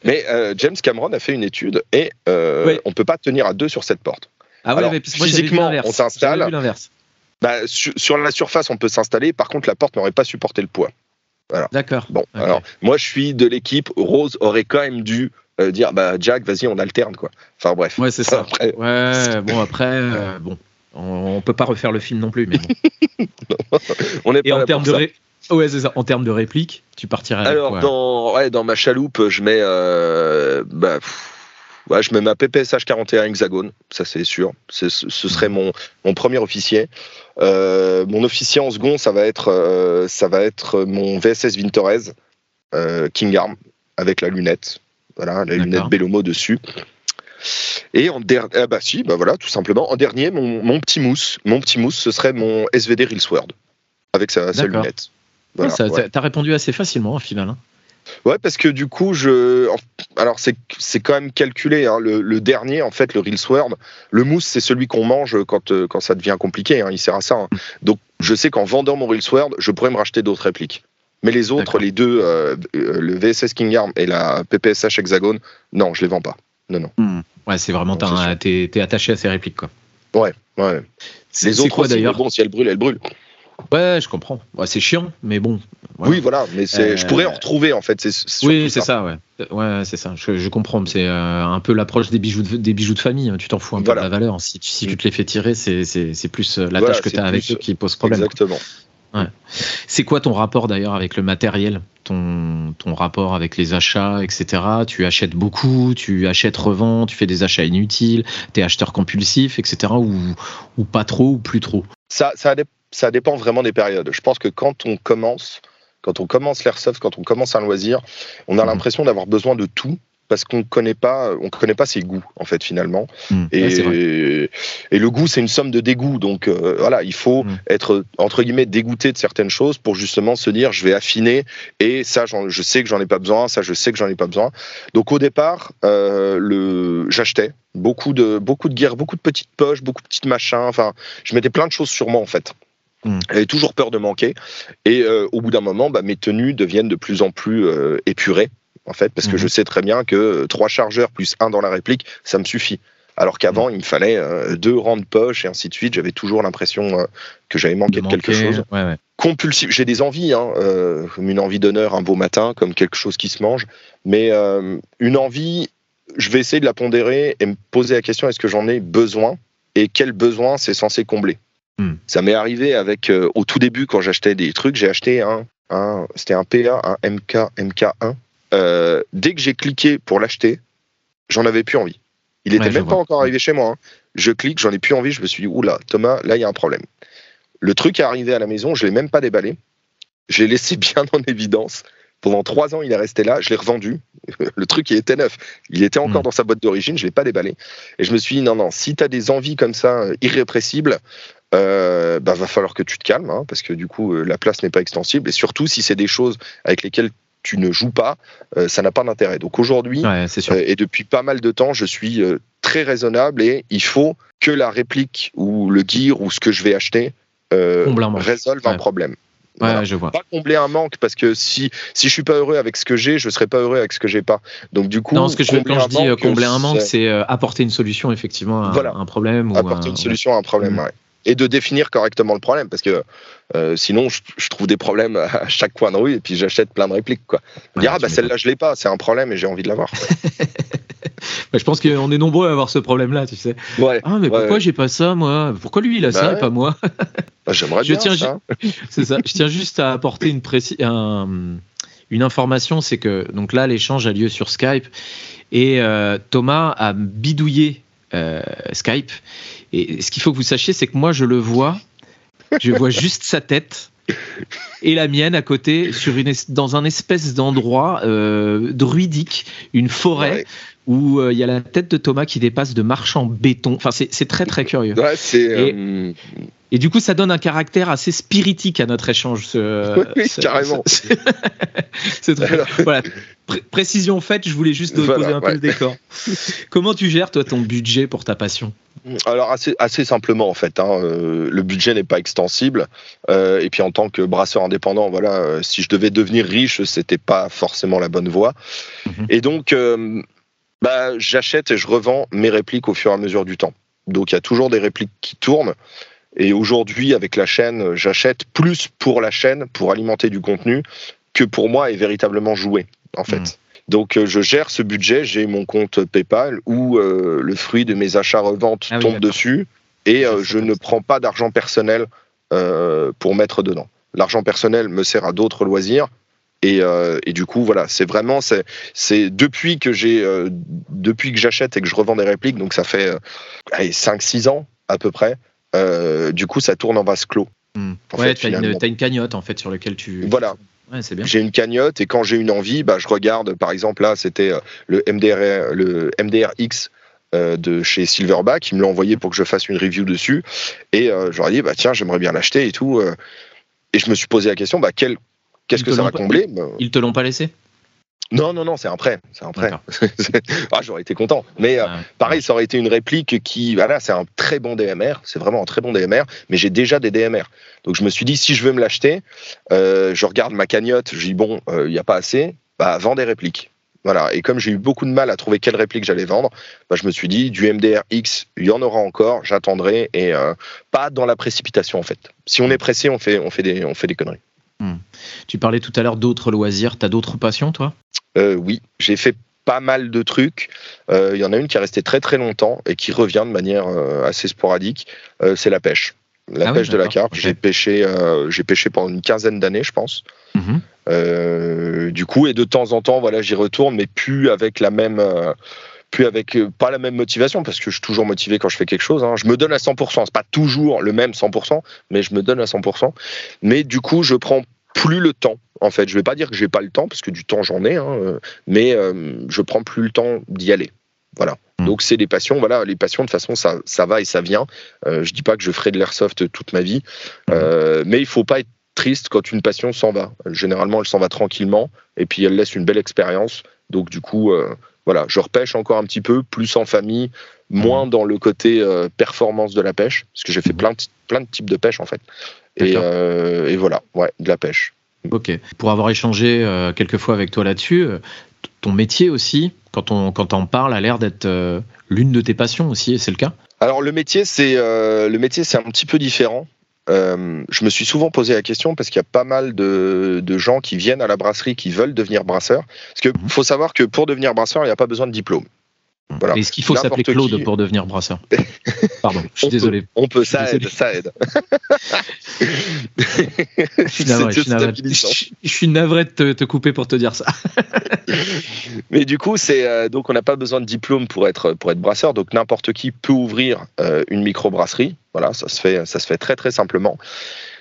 Mais James Cameron a fait une étude et on peut pas tenir à deux sur cette porte. Ah ouais, mais physiquement, on s'installe. Bah, sur, la surface, on peut s'installer. Par contre, la porte n'aurait pas supporté le poids. D'accord. Bon, alors moi je suis de l'équipe. Rose aurait quand même dû euh, dire bah Jack, vas-y, on alterne quoi. Enfin bref. Ouais, c'est ça. Ouais, bon après, euh, bon, on, peut pas refaire le film non plus, mais bon. on est Et en termes de Ouais, c'est ça. En termes de réplique, tu partirais. Alors dans ouais, dans ma chaloupe, je mets euh, bah, Ouais, je mets ma PPSH 41 Hexagone, ça c'est sûr. Ce serait mon, mon premier officier. Euh, mon officier en second, ça va être, euh, ça va être mon VSS Vintorez euh, King Arm avec la lunette. Voilà, la lunette Bellomo dessus. Et en dernier, ah bah si, bah voilà, tout simplement. En dernier, mon, mon, petit mousse, mon petit mousse, ce serait mon SVD Reelsword avec sa, sa lunette. Voilà, T'as répondu assez facilement au final. Hein. Ouais, parce que du coup, je. Alors, c'est quand même calculé. Hein. Le, dernier, en fait, le Real Sword, le mousse, c'est celui qu'on mange quand, euh, quand ça devient compliqué. Hein. Il sert à ça. Hein. Donc, je sais qu'en vendant mon Real Sword, je pourrais me racheter d'autres répliques. Mais les autres, les deux, euh, euh, le VSS King Arm et la PPSH Hexagone, non, je les vends pas. Non, non. Hmm. Ouais, c'est vraiment. T'es attaché à ces répliques, quoi. Ouais, ouais. Les autres, d'ailleurs. Bon, si elles brûlent, elles brûlent. Ouais, je comprends. c'est chiant, mais bon. Oui, voilà, mais je pourrais en euh, retrouver en fait. Oui, c'est ça. ouais. Ouais, c'est ça. Je, comprends. C'est euh, un peu l'approche des bijoux de, des bijoux de famille. Hein. Tu t'en fous un peu de la valeur. Si tu, si tu te les fais tirer, c'est plus euh, la tâche que tu as avec eux qui pose problème. Exactement. Ouais. C'est quoi ton rapport d'ailleurs avec le matériel? Ton, ton rapport avec les achats, etc. Tu achètes beaucoup, tu achètes, revends, tu fais des achats inutiles, tu es acheteur compulsif, etc. Ou, ou pas trop, ou plus trop? Ça, ça, ça dépend vraiment des périodes. Je pense que quand on commence, quand on commence l'airsoft, quand on commence un loisir, on a mhm. l'impression d'avoir besoin de tout parce qu'on connaît pas, on connaît pas ses goûts en fait finalement. Mhm. Et, et, le goût c'est une somme de dégoût, donc euh, voilà, il faut mhm. être entre guillemets dégoûté de certaines choses pour justement se dire je vais affiner et ça je sais que j'en ai pas besoin, ça je sais que j'en ai pas besoin. Donc au départ, euh, le j'achetais beaucoup de beaucoup de gear, beaucoup de petites poches, beaucoup de petites machins. Enfin, je mettais plein de choses sur moi en fait. Mm. J'avais toujours peur de manquer. Et euh, au bout d'un moment, bah, mes tenues deviennent de plus en plus euh, épurées, en fait, parce que je mm-hmm. sais très bien que euh, trois chargeurs plus un dans la réplique, ça me suffit. Alors qu'avant, mm. il me fallait deux rangs de poche et ainsi de suite. J'avais toujours l'impression que j'avais manqué de, quelque chose. Compulsif. J'ai des envies, hein, comme une envie d'honneur un beau matin, comme quelque chose qui se mange. Mais une envie, je vais essayer de la pondérer et me poser la question est-ce que j'en ai besoin? Et quel besoin c'est censé combler? Hmm. Ça m'est arrivé avec, euh, au tout début, quand j'achetais des trucs, j'ai acheté un, un c'était un PA, un MK, MK1. Euh, dès que j'ai cliqué pour l'acheter, j'en avais plus envie. Il était même pas encore arrivé chez moi. Hein. Je clique, j'en ai plus envie. Je me suis dit, oula, Thomas, là, il y a un problème. Le truc est arrivé à la maison, je l'ai même pas déballé. Je l'ai laissé bien en évidence. Pendant trois ans, il est resté là. Je l'ai revendu. Le truc, il était neuf. Il était encore hmm. dans sa boîte d'origine. Je l'ai pas déballé. Et je me suis dit, non, non, si tu as des envies comme ça, euh, irrépressibles, euh, bah, va falloir que tu te calmes, hein, parce que du coup, euh, la place n'est pas extensible. Et surtout, si c'est des choses avec lesquelles tu ne joues pas, euh, ça n'a pas d'intérêt. Donc aujourd'hui, et depuis pas mal de temps, je suis très raisonnable et il faut que la réplique ou le gear ou ce que je vais acheter euh, résolve un problème. Ouais, je vois. Pas combler un manque parce que si si je suis pas heureux avec ce que j'ai, je serai pas heureux avec ce que j'ai pas. Donc du coup, non, ce que je quand je dis euh, combler un manque, c'est euh, apporter une solution effectivement à un problème. apporter une solution à un problème. Mm. Ouais et de définir correctement le problème parce que euh, sinon je, trouve des problèmes à chaque coin de rue et puis j'achète plein de répliques quoi. dire ah bah celle-là je l'ai pas, c'est un problème et j'ai envie de l'avoir. je pense qu'on est nombreux à avoir ce problème là, tu sais. Ouais, ah mais pourquoi j'ai pas ça moi? Pourquoi lui il a bah ça et pas moi? Bah, J'aimerais bien tiens, ça. c'est ça. Je tiens juste à apporter une précis une information, c'est que donc là l'échange a lieu sur Skype et euh, Thomas a bidouillé Skype et ce qu'il faut que vous sachiez, c'est que moi, je le vois, je vois juste sa tête et la mienne à côté sur une, dans un espèce d'endroit euh, druidique, une forêt. Où euh, il y a la tête de Thomas qui dépasse de marche en béton. Enfin, c'est très très curieux. Ouais, euh, et, du coup, ça donne un caractère assez spiritique à notre échange. Ce, oui, carrément. C'est très. voilà. précision faite, je voulais juste poser un peu le décor. Comment tu gères, toi, ton budget pour ta passion? Alors assez, assez simplement en fait, hein, euh, le budget n'est pas extensible euh, et puis en tant que brasseur indépendant, voilà, euh, si je devais devenir riche, c'était pas forcément la bonne voie. Mhm. Et donc, bah, j'achète et je revends mes répliques au fur et à mesure du temps. Donc il y a toujours des répliques qui tournent. Et aujourd'hui, avec la chaîne, j'achète plus pour la chaîne, pour alimenter du contenu, que pour moi et véritablement jouer, en fait. Mhm. Donc euh, je gère ce budget, j'ai mon compte PayPal où euh, le fruit de mes achats-reventes ah tombe dessus et euh, je ne prends pas d'argent personnel pour mettre dedans. L'argent personnel me sert à d'autres loisirs. Et, du coup, voilà, c'est vraiment, c'est depuis que j'ai, depuis que j'achète et que je revends des répliques, donc ça fait 5-6 ans à peu près. Du coup, ça tourne en vase clos. Hmm. ouais, tu as, une cagnotte en fait sur laquelle tu. Voilà, j'ai une cagnotte et quand j'ai une envie, bah, je regarde. Par exemple, là, c'était euh, le, MDR, le MDRX euh, de chez Silverback. Ils me l'ont envoyé pour que je fasse une review dessus. Et euh, je leur ai dit, bah, tiens, j'aimerais bien l'acheter et tout. et je me suis posé la question, bah, qu'est-ce que ça va combler? Ils te l'ont pas laissé? Non, non, non, c'est un prêt. C'est un prêt. ah, j'aurais été content. Mais euh, pareil, ça aurait été une réplique qui. Voilà, c'est un très bon DMR. C'est vraiment un très bon DMR. Mais j'ai déjà des DMR. Donc je me suis dit, si je veux me l'acheter, euh, je regarde ma cagnotte. Je dis, bon, euh, il n'y a pas assez. Bah, vends des répliques. Voilà. Et comme j'ai eu beaucoup de mal à trouver quelle réplique j'allais vendre, bah, je me suis dit, du MDR-X, il y en aura encore. J'attendrai. Et pas dans la précipitation, en fait. Si on est pressé, on fait, on fait, des, on fait des conneries. Hmm. Tu parlais tout à l'heure d'autres loisirs. Tu as d'autres passions, toi? Euh, Oui, j'ai fait pas mal de trucs. Euh, il y en a une qui est restée très très longtemps et qui revient de manière euh, assez sporadique. c'est la pêche. La ah pêche de la carpe. J'ai pêché, j'ai pêché pendant une quinzaine d'années, je pense. Mhm. du coup, et de temps en temps, voilà, j'y retourne, mais plus avec la même plus avec pas la même motivation parce que je suis toujours motivé quand je fais quelque chose. Hein. Je me donne à 100%. C'est pas toujours le même 100%, mais je me donne à 100%. Mais du coup, je prends plus le temps. En fait, je vais pas dire que j'ai pas le temps parce que du temps j'en ai, hein, mais euh, je prends plus le temps d'y aller. Voilà. Hmm. Donc c'est des passions. Voilà, les passions de toute façon ça, ça va et ça vient. Euh, je dis pas que je ferai de l'airsoft toute ma vie, hmm. euh, mais il faut pas être triste quand une passion s'en va. Généralement, elle s'en va tranquillement et puis elle laisse une belle expérience. Donc du coup, euh, voilà, je repêche encore un petit peu, plus en famille, moins hmm. dans le côté performance de la pêche, parce que j'ai fait plein de, plein de types de pêche en fait. Euh, et, voilà, ouais, de la pêche. Ok. Pour avoir échangé euh, quelques fois avec toi là-dessus, euh, ton métier aussi, quand on, quand on parle, a l'air d'être l'une de tes passions aussi, et c'est le cas? Alors le métier, c'est le métier, c'est un petit peu différent. Je me suis souvent posé la question parce qu'il y a pas mal de, de, gens qui viennent à la brasserie qui veulent devenir brasseurs. Parce qu'il mhm. faut savoir que pour devenir brasseur, il n'y a pas besoin de diplôme. Est-ce qu'il faut s'appeler Claude pour devenir brasseur? Pardon, je suis désolé. on peut, ça aide, ça aide. je, suis navré, de te, couper pour te dire ça. Mais du coup, c'est euh, donc on n'a pas besoin de diplôme pour être pour être brasseur, donc n'importe qui peut ouvrir euh, une microbrasserie. Voilà, ça se fait ça se fait très très simplement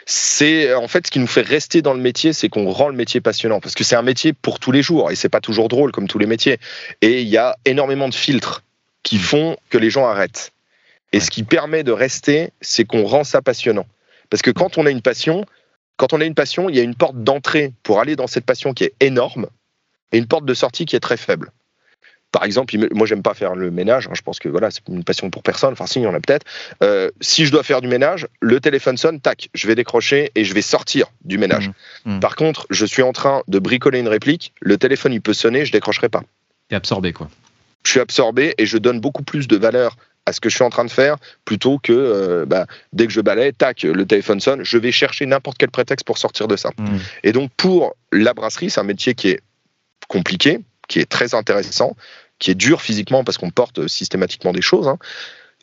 c'est en fait ce qui nous fait rester dans le métier, c'est qu'on rend le métier passionnant parce que c'est un métier pour tous les jours et c'est pas toujours drôle comme tous les métiers. Et il y a énormément de filtres qui font que les gens arrêtent. Et ce qui permet de rester, c'est qu'on rend ça passionnant. Parce que quand on a une passion, quand on a une passion, il y a une porte d'entrée pour aller dans cette passion qui est énorme et une porte de sortie qui est très faible. Par exemple, moi j'aime pas faire le ménage. Hein, je pense que voilà, c'est une passion pour personne. Enfin, si, il y en a peut-être. Euh, si je dois faire du ménage, le téléphone sonne, tac, je vais décrocher et je vais sortir du ménage. Mmh. Mmh. Par contre, je suis en train de bricoler une réplique. Le téléphone, il peut sonner, je décrocherai pas. T'es absorbé, quoi. Je suis absorbé et je donne beaucoup plus de valeur à ce que je suis en train de faire plutôt que euh, bah, dès que je balaye, tac, le téléphone sonne, je vais chercher n'importe quel prétexte pour sortir de ça. Mmh. Et donc pour la brasserie, c'est un métier qui est compliqué, qui est très intéressant, qui est dur physiquement parce qu'on porte systématiquement des choses. Hein.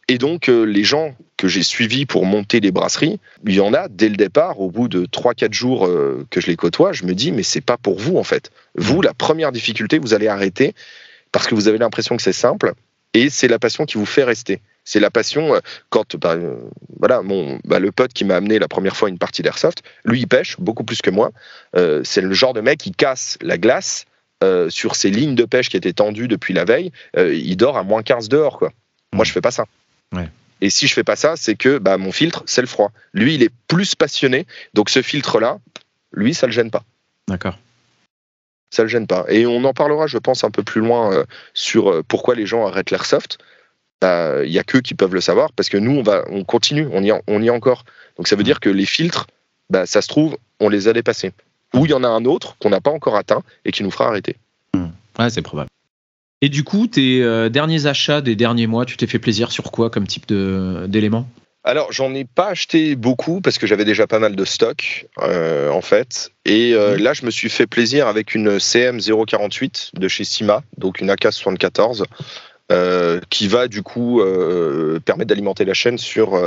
Et donc, euh, les gens que j'ai suivis pour monter les brasseries, il y en a dès le départ, au bout de 3-4 jours euh, que je les côtoie, je me dis, mais c'est pas pour vous en fait. Vous, la première difficulté, vous allez arrêter parce que vous avez l'impression que c'est simple et c'est la passion qui vous fait rester. C'est la passion euh, quand bah, voilà mon bah, le pote qui m'a amené la première fois une partie d'airsoft, lui il pêche beaucoup plus que moi. c'est le genre de mec qui casse la glace euh, sur ces lignes de pêche qui étaient tendues depuis la veille, euh, il dort à moins 15 dehors. Quoi. Moi, je fais pas ça. Et si je fais pas ça, c'est que bah, mon filtre, c'est le froid. Lui, il est plus passionné. Donc ce filtre-là, lui, ça le gêne pas. D'accord. Ça le gêne pas. Et on en parlera, je pense, un peu plus loin euh, sur pourquoi les gens arrêtent l'airsoft. Bah, il y a qu'eux qui peuvent le savoir parce que nous, on, va, on continue, on y, on y est encore. Donc ça veut dire que les filtres, bah, ça se trouve, on les a dépassés ou il y en a un autre qu'on n'a pas encore atteint et qui nous fera arrêter. Hmm. Ouais, c'est probable. Et du coup, tes euh, derniers achats des derniers mois, tu t'es fait plaisir sur quoi comme type d'éléments? Alors, j'en ai pas acheté beaucoup parce que j'avais déjà pas mal de stock, euh, en fait. Et euh, hmm. là, je me suis fait plaisir avec une CM 048 de chez Sima, donc une AK74. Euh, qui va du coup euh, permettre d'alimenter la chaîne sur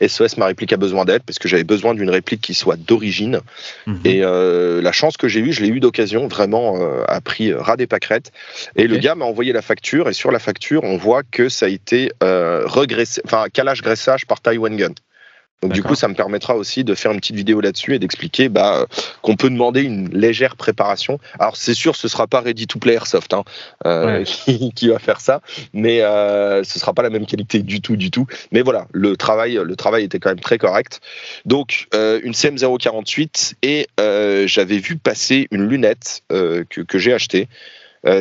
SOS euh, ma réplique a besoin d'aide parce que j'avais besoin d'une réplique qui soit d'origine. Mhm. et la chance que j'ai eue je l'ai eu d'occasion vraiment à prix ras des pâquerettes. Et le gars m'a envoyé la facture et sur la facture on voit que ça a été regressé enfin calage graissage par Taiwan Gun donc du coup, ça me permettra aussi de faire une petite vidéo là-dessus et d'expliquer bah, qu'on peut demander une légère préparation. Alors c'est sûr, ce sera pas Ready to Play Airsoft hein, euh, qui, va faire ça, mais euh, ce sera pas la même qualité du tout, du tout. Mais voilà, le travail, le travail était quand même très correct. Donc euh, une CM048 et euh, j'avais vu passer une lunette que, que j'ai achetée.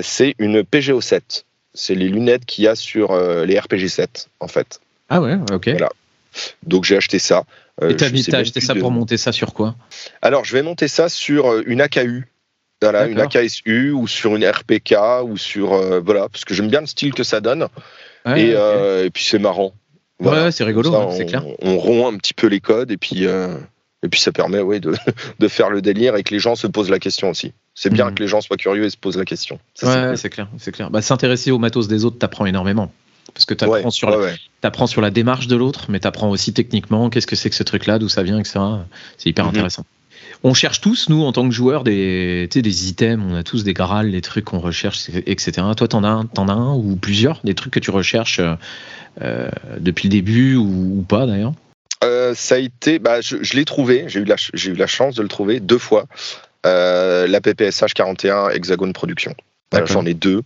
c'est une PGO7. C'est les lunettes qu'il y a sur les RPG 7 en fait. Ah ouais, ok. Voilà. Donc j'ai acheté ça. Euh, Et t'as acheté ça pour monter ça sur quoi? Alors je vais monter ça sur euh, une AKU. Voilà, une AKSU ou sur une RPK ou sur euh, voilà parce que j'aime bien le style que ça donne et, puis c'est marrant. Ouais, c'est rigolo, c'est clair. On rompt un petit peu les codes et puis et puis ça permet ouais, de, de, faire le délire et que les gens se posent la question aussi. C'est bien mhm. que les gens soient curieux et se posent la question. ouais, c'est clair, c'est clair. Bah, s'intéresser au matos des autres, t'apprends énormément parce que tu apprends, sur, la, sur la démarche de l'autre, mais tu apprends aussi techniquement qu'est-ce que c'est que ce truc-là, d'où ça vient, etc. C'est hyper mhm. intéressant. On cherche tous, nous, en tant que joueurs, des, des items, on a tous des grals, des trucs qu'on recherche, etc. Toi, t'en as, un, en as un ou plusieurs, des trucs que tu recherches euh, depuis le début ou, pas d'ailleurs? Euh, Ça a été, bah, je, l'ai trouvé, j'ai eu, la, eu la chance de le trouver deux fois. Euh, la PPSH 41 Hexagone Production. J'en ai deux.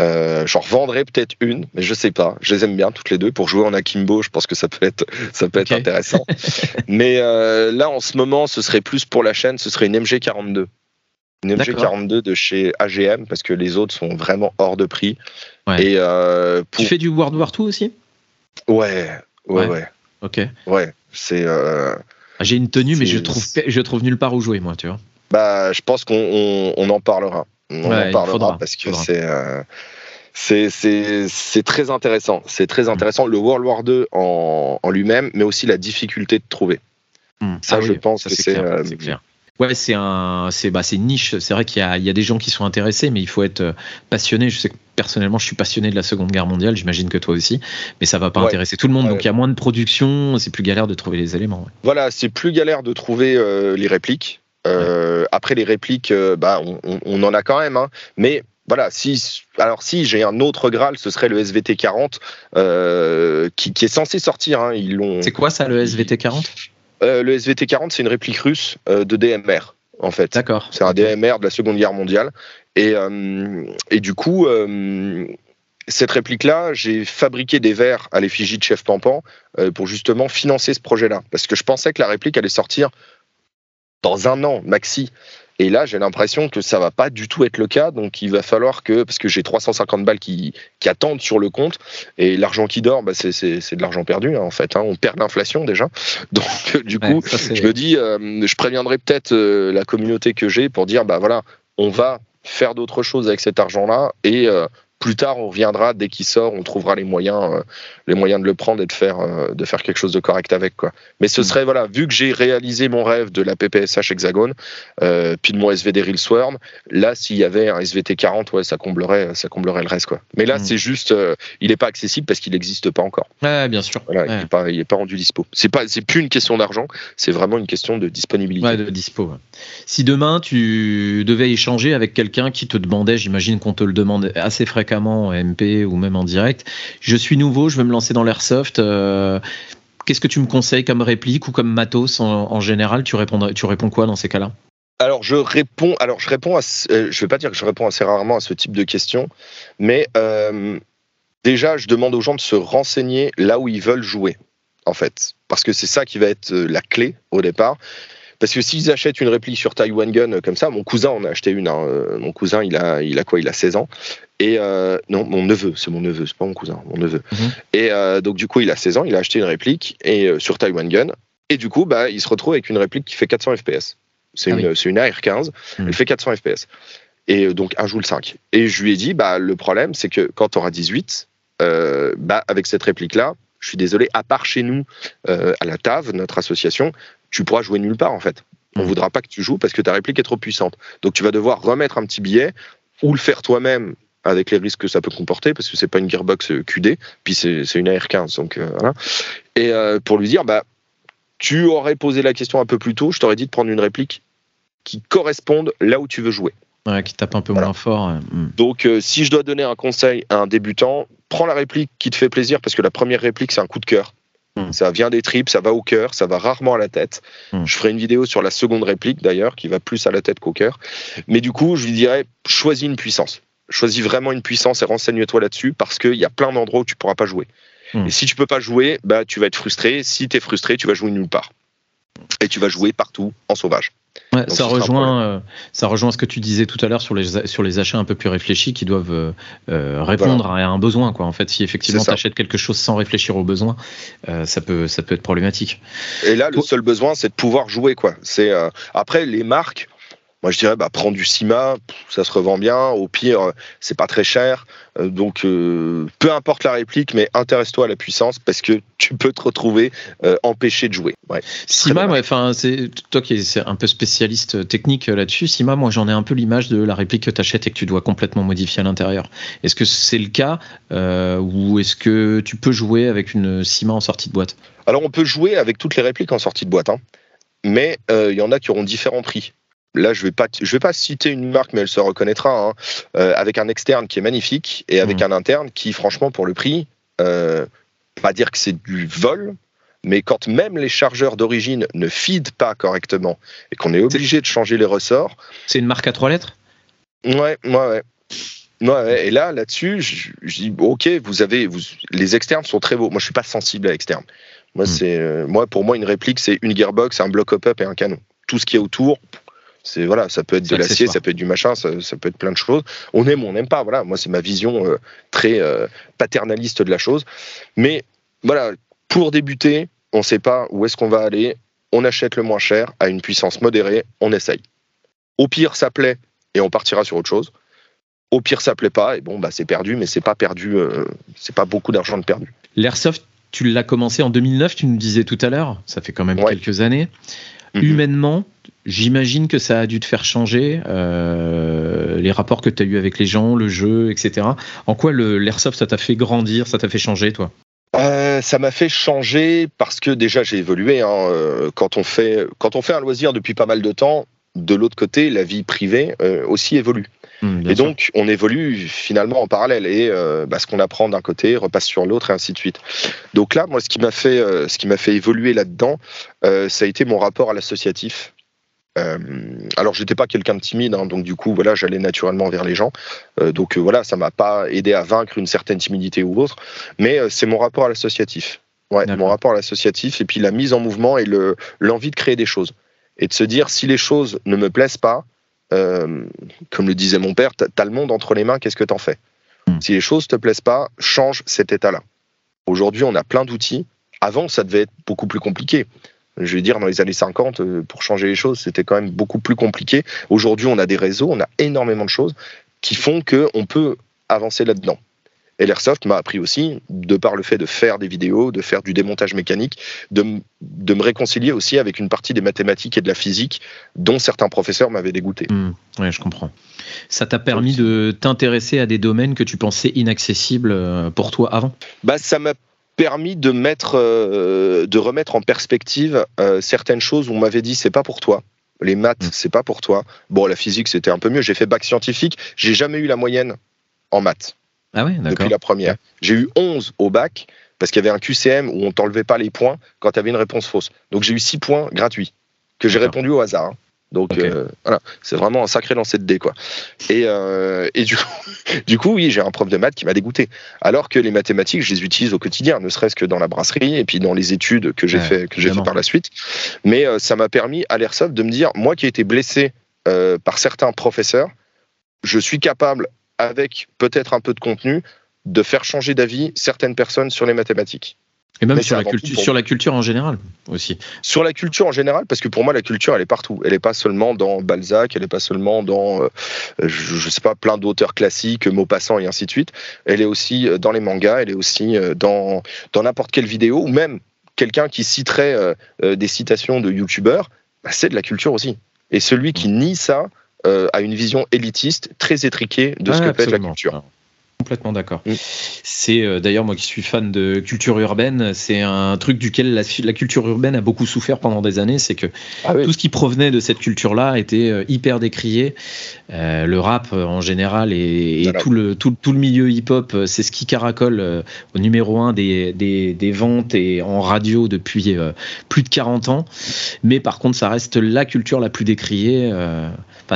Euh, J'en revendrai peut-être une, mais je sais pas. Je les aime bien toutes les deux. Pour jouer en akimbo, je pense que ça peut être, ça peut être intéressant. mais euh, là, en ce moment, ce serait plus pour la chaîne, ce serait une MG42. Une MG42 de chez AGM, parce que les autres sont vraiment hors de prix. Et, euh, Tu fais du World War II aussi? Ouais, ouais, ouais, Ok. Ouais, c'est. Euh, ah, j'ai une tenue, mais je trouve, je trouve nulle part où jouer, moi, tu vois. Bah, je pense qu'on on en parlera. On en parlera parce que euh, c'est. c'est très intéressant. C'est très mm. intéressant. Le World War 2 en, en lui-même, mais aussi la difficulté de trouver. Mm. Ça, ah je pense que c'est. Euh, clair. Ouais, c'est un, c'est bah, une niche. C'est vrai qu'il y, y, a des gens qui sont intéressés, mais il faut être euh, passionné. Je sais que personnellement, je suis passionné de la Seconde Guerre mondiale. J'imagine que toi aussi, mais ça va pas intéresser tout le monde. Donc il y a moins de production. C'est plus galère de trouver les éléments. Voilà, c'est plus galère de trouver les répliques. Euh, après les répliques, euh, bah, on, en a quand même, hein. mais voilà, si, alors si j'ai un autre Graal, ce serait le SVT 40 euh, qui, est censé sortir. Hein. ils l'ont. C'est quoi ça, le SVT 40 Le SVT 40, c'est une réplique russe de DMR en fait. D'accord. C'est un DMR de la Seconde Guerre mondiale. Et, et du coup, cette réplique-là, j'ai fabriqué des verres à l'effigie de Chef Pampan pour justement financer ce projet-là. Parce que je pensais que la réplique allait sortir dans un an maxi. Et là, j'ai l'impression que ça va pas du tout être le cas. Donc, il va falloir que, parce que j'ai 350 balles qui, qui, attendent sur le compte, et l'argent qui dort, bah, c'est de l'argent perdu, hein, en fait. Hein. On perd l'inflation déjà. Donc, du coup, je me dis, euh, je préviendrai peut-être euh, la communauté que j'ai pour dire, bah voilà, on va faire d'autres choses avec cet argent-là et euh, plus tard, on reviendra dès qu'il sort, on trouvera les moyens, euh, les moyens de le prendre et de faire, euh, de faire quelque chose de correct avec quoi. Mais ce mm. serait voilà, vu que j'ai réalisé mon rêve de la PPSH Hexagone, euh, puis de mon SVD Real Swarm, là s'il y avait un SVT 40, ouais, ça comblerait, ça comblerait le reste quoi. Mais là, mm. c'est juste, il n'est pas accessible parce qu'il n'existe pas encore. Ouais, bien sûr. Il n'est pas, pas, rendu dispo. C'est pas, c'est plus une question d'argent, c'est vraiment une question de disponibilité. Ouais, de dispo. Si demain tu devais échanger avec quelqu'un qui te demandait, j'imagine qu'on te le demande assez fréquemment en MP ou même en direct. Je suis nouveau, je veux me lancer dans l'airsoft. Euh, qu'est-ce que tu me conseilles comme réplique ou comme matos en, général? Tu, tu réponds quoi dans ces cas-là? Alors je réponds, alors je réponds à, euh, je vais pas dire que je réponds assez rarement à ce type de questions, mais euh, déjà je demande aux gens de se renseigner là où ils veulent jouer, en fait, parce que c'est ça qui va être la clé au départ. Parce que s'ils achètent une réplique sur Taiwan Gun euh, comme ça, mon cousin en a acheté une. Hein, euh, mon cousin, il a, il a quoi Il a 16 ans. Et euh, non, mon neveu, c'est mon neveu, c'est pas mon cousin, mon neveu. Mhm. Et donc du coup, il a 16 ans, il a acheté une réplique et sur Taiwan Gun. Et du coup, bah, il se retrouve avec une réplique qui fait 400 FPS. C'est ah une, une, AR-15, elle fait 400 FPS. Et donc un joule 5. Et je lui ai dit, bah, le problème, c'est que quand tu auras 18, bah, avec cette réplique-là, je suis désolé, à part chez nous, à la TAV, notre association, tu pourras jouer nulle part en fait. On ne mmh. voudra pas que tu joues parce que ta réplique est trop puissante. Donc tu vas devoir remettre un petit billet ou le faire toi-même avec les risques que ça peut comporter parce que c'est pas une gearbox euh, QD, puis c'est une AR15 donc euh, voilà. Et euh, pour lui dire bah tu aurais posé la question un peu plus tôt, je t'aurais dit de prendre une réplique qui corresponde là où tu veux jouer. Ouais, qui tape un peu moins fort. Mmh. Donc, si je dois donner un conseil à un débutant, prends la réplique qui te fait plaisir parce que la première réplique, c'est un coup de cœur. Hmm. Ça vient des tripes, ça va au cœur, ça va rarement à la tête. Hmm. Je ferai une vidéo sur la seconde réplique d'ailleurs, qui va plus à la tête qu'au cœur. Mais du coup, je lui dirais, choisis une puissance. Choisis vraiment une puissance et renseigne-toi là-dessus parce qu'il y a plein d'endroits où tu pourras pas jouer. Hmm. Et si tu peux pas jouer, bah, tu vas être frustré. Si tu es frustré, tu vas jouer nulle part. Et tu vas jouer partout en sauvage ça, rejoint, euh, ça rejoint ce que tu disais tout à l'heure sur les, sur les achats un peu plus réfléchis qui doivent euh, euh, répondre à un besoin. Quoi. En fait, si effectivement tu achètes quelque chose sans réfléchir aux besoins, ça, peut, ça peut être problématique. Et là, le seul besoin, c'est de pouvoir jouer. Quoi. C'est, après, les marques, moi, je dirais, bah, prends du Cima, ça se revend bien. Au pire, c'est pas très cher. Euh, donc, euh, peu importe la réplique, mais intéresse-toi à la puissance parce que tu peux te retrouver euh, empêché de jouer. Ouais, Sima, enfin, c'est toi qui es un peu spécialiste technique là-dessus. Sima, moi, j'en ai un peu l'image de la réplique que tu achètes et que tu dois complètement modifier à l'intérieur. Est-ce que c'est le cas ou est-ce que tu peux jouer avec une Sima en sortie de boîte? Alors, on peut jouer avec toutes les répliques en sortie de boîte, hein. mais il y en a qui auront différents prix là je vais pas je vais pas citer une marque mais elle se reconnaîtra hein, euh, avec un externe qui est magnifique et avec mmh. un interne qui franchement pour le prix euh, pas dire que c'est du vol mais quand même les chargeurs d'origine ne feed pas correctement et qu'on est obligé de changer les ressorts c'est une marque à trois lettres? Ouais ouais ouais et là, là-dessus, je, dis ok, vous avez, vous, les externes sont très beaux. Moi, je suis pas sensible à l'externe. Moi, mmh. c'est, euh, moi, pour moi, une réplique, c'est une gearbox, un block up et un canon. Tout ce qui est autour, c'est voilà, ça peut être de l'acier, ça peut être du machin, ça, peut être plein de choses. On aime ou on n'aime pas. Voilà, moi c'est ma vision euh, très euh, paternaliste de la chose. Mais voilà, pour débuter, on ne sait pas où est-ce qu'on va aller. On achète le moins cher à une puissance modérée, on essaye. Au pire, ça plaît et on partira sur autre chose. Au pire, ça plaît pas et bon bah c'est perdu, mais c'est pas perdu, euh, c'est pas beaucoup d'argent de perdu. L'airsoft, tu l'as commencé en 2009, tu nous disais tout à l'heure. Ça fait quand même quelques années. Mhm. Humainement, j'imagine que ça a dû te faire changer euh, les rapports que tu as eu avec les gens, le jeu, etc. En quoi l'airsoft, ça t'a fait grandir, ça t'a fait changer, toi? Euh, ça m'a fait changer parce que déjà j'ai évolué. Hein, euh, quand, on fait, quand on fait un loisir depuis pas mal de temps, de l'autre côté, la vie privée aussi évolue. Mmh, et donc, on évolue finalement en parallèle et bah, ce qu'on apprend d'un côté repasse sur l'autre et ainsi de suite. Donc là, moi, ce qui m'a fait, ce qui m'a fait évoluer là-dedans, ça a été mon rapport à l'associatif. Euh, alors j'étais pas quelqu'un de timide, hein, donc du coup voilà j'allais naturellement vers les gens. Euh, donc euh, voilà ça m'a pas aidé à vaincre une certaine timidité ou autre, mais c'est mon rapport à l'associatif. Ouais, mon rapport à l'associatif et puis la mise en mouvement et le l'envie de créer des choses et de se dire si les choses ne me plaisent pas, euh, comme le disait mon père, tu as le monde entre les mains, qu'est-ce que tu en fais? Hmm. Si les choses te plaisent pas, change cet état-là. Aujourd'hui, on a plein d'outils. Avant, ça devait être beaucoup plus compliqué. Je vais dire, dans les années 50, euh, pour changer les choses, c'était quand même beaucoup plus compliqué. Aujourd'hui, on a des réseaux, on a énormément de choses qui font qu'on peut avancer là-dedans. Et l'airsoft m'a appris aussi, de par le fait de faire des vidéos, de faire du démontage mécanique, de, me réconcilier aussi avec une partie des mathématiques et de la physique dont certains professeurs m'avaient dégoûté. Mmh, oui, je comprends. Ça t'a permis de t'intéresser à des domaines que tu pensais inaccessibles euh, pour toi avant? Bah, Ça m'a permis de, mettre, euh, de remettre en perspective euh, certaines choses où on m'avait dit c'est pas pour toi. Les maths, mmh. c'est pas pour toi. Bon, la physique, c'était un peu mieux. J'ai fait bac scientifique. J'ai jamais eu la moyenne en maths. Ah depuis la première. J'ai eu 11 au bac parce qu'il y avait un QCM où on t'enlevait pas les points quand tu avais une réponse fausse. Donc j'ai eu 6 points gratuits que j'ai répondu au hasard. Hein. Donc euh, voilà, c'est vraiment un sacré lancer de dés quoi. Et, euh, et du, coup, du coup, oui, j'ai un prof de maths qui m'a dégoûté. Alors que les mathématiques, je les utilise au quotidien, ne serait-ce que dans la brasserie et puis dans les études que j'ai fait que j'ai fait par la suite. Mais euh, ça m'a permis à l'airsoft de me dire, moi qui ai été blessé par certains professeurs, je suis capable avec peut-être un peu de contenu, de faire changer d'avis certaines personnes sur les mathématiques. Et même sur la, culture, sur la culture en général aussi. Sur la culture en général, parce que pour moi, la culture, elle est partout. Elle n'est pas seulement dans Balzac, elle n'est pas seulement dans, euh, je ne sais pas, plein d'auteurs classiques, Maupassant et ainsi de suite. Elle est aussi euh, dans les mangas, elle est aussi euh, dans dans n'importe quelle vidéo, ou même quelqu'un qui citerait des citations de youtubeurs, bah, c'est de la culture aussi. Et celui qui nie ça, euh, a une vision élitiste, très étriquée de ce que peut être la culture. Complètement d'accord. Mm. C'est euh, d'ailleurs moi qui suis fan de culture urbaine, c'est un truc duquel la, culture urbaine a beaucoup souffert pendant des années, c'est que ah tout ce qui provenait de cette culture-là était euh, hyper décrié. le rap en général et, tout, le, tout, le milieu hip-hop, c'est ce qui caracole au numéro un des, des, ventes et en radio depuis plus de 40 ans. Mais par contre, ça reste la culture la plus décriée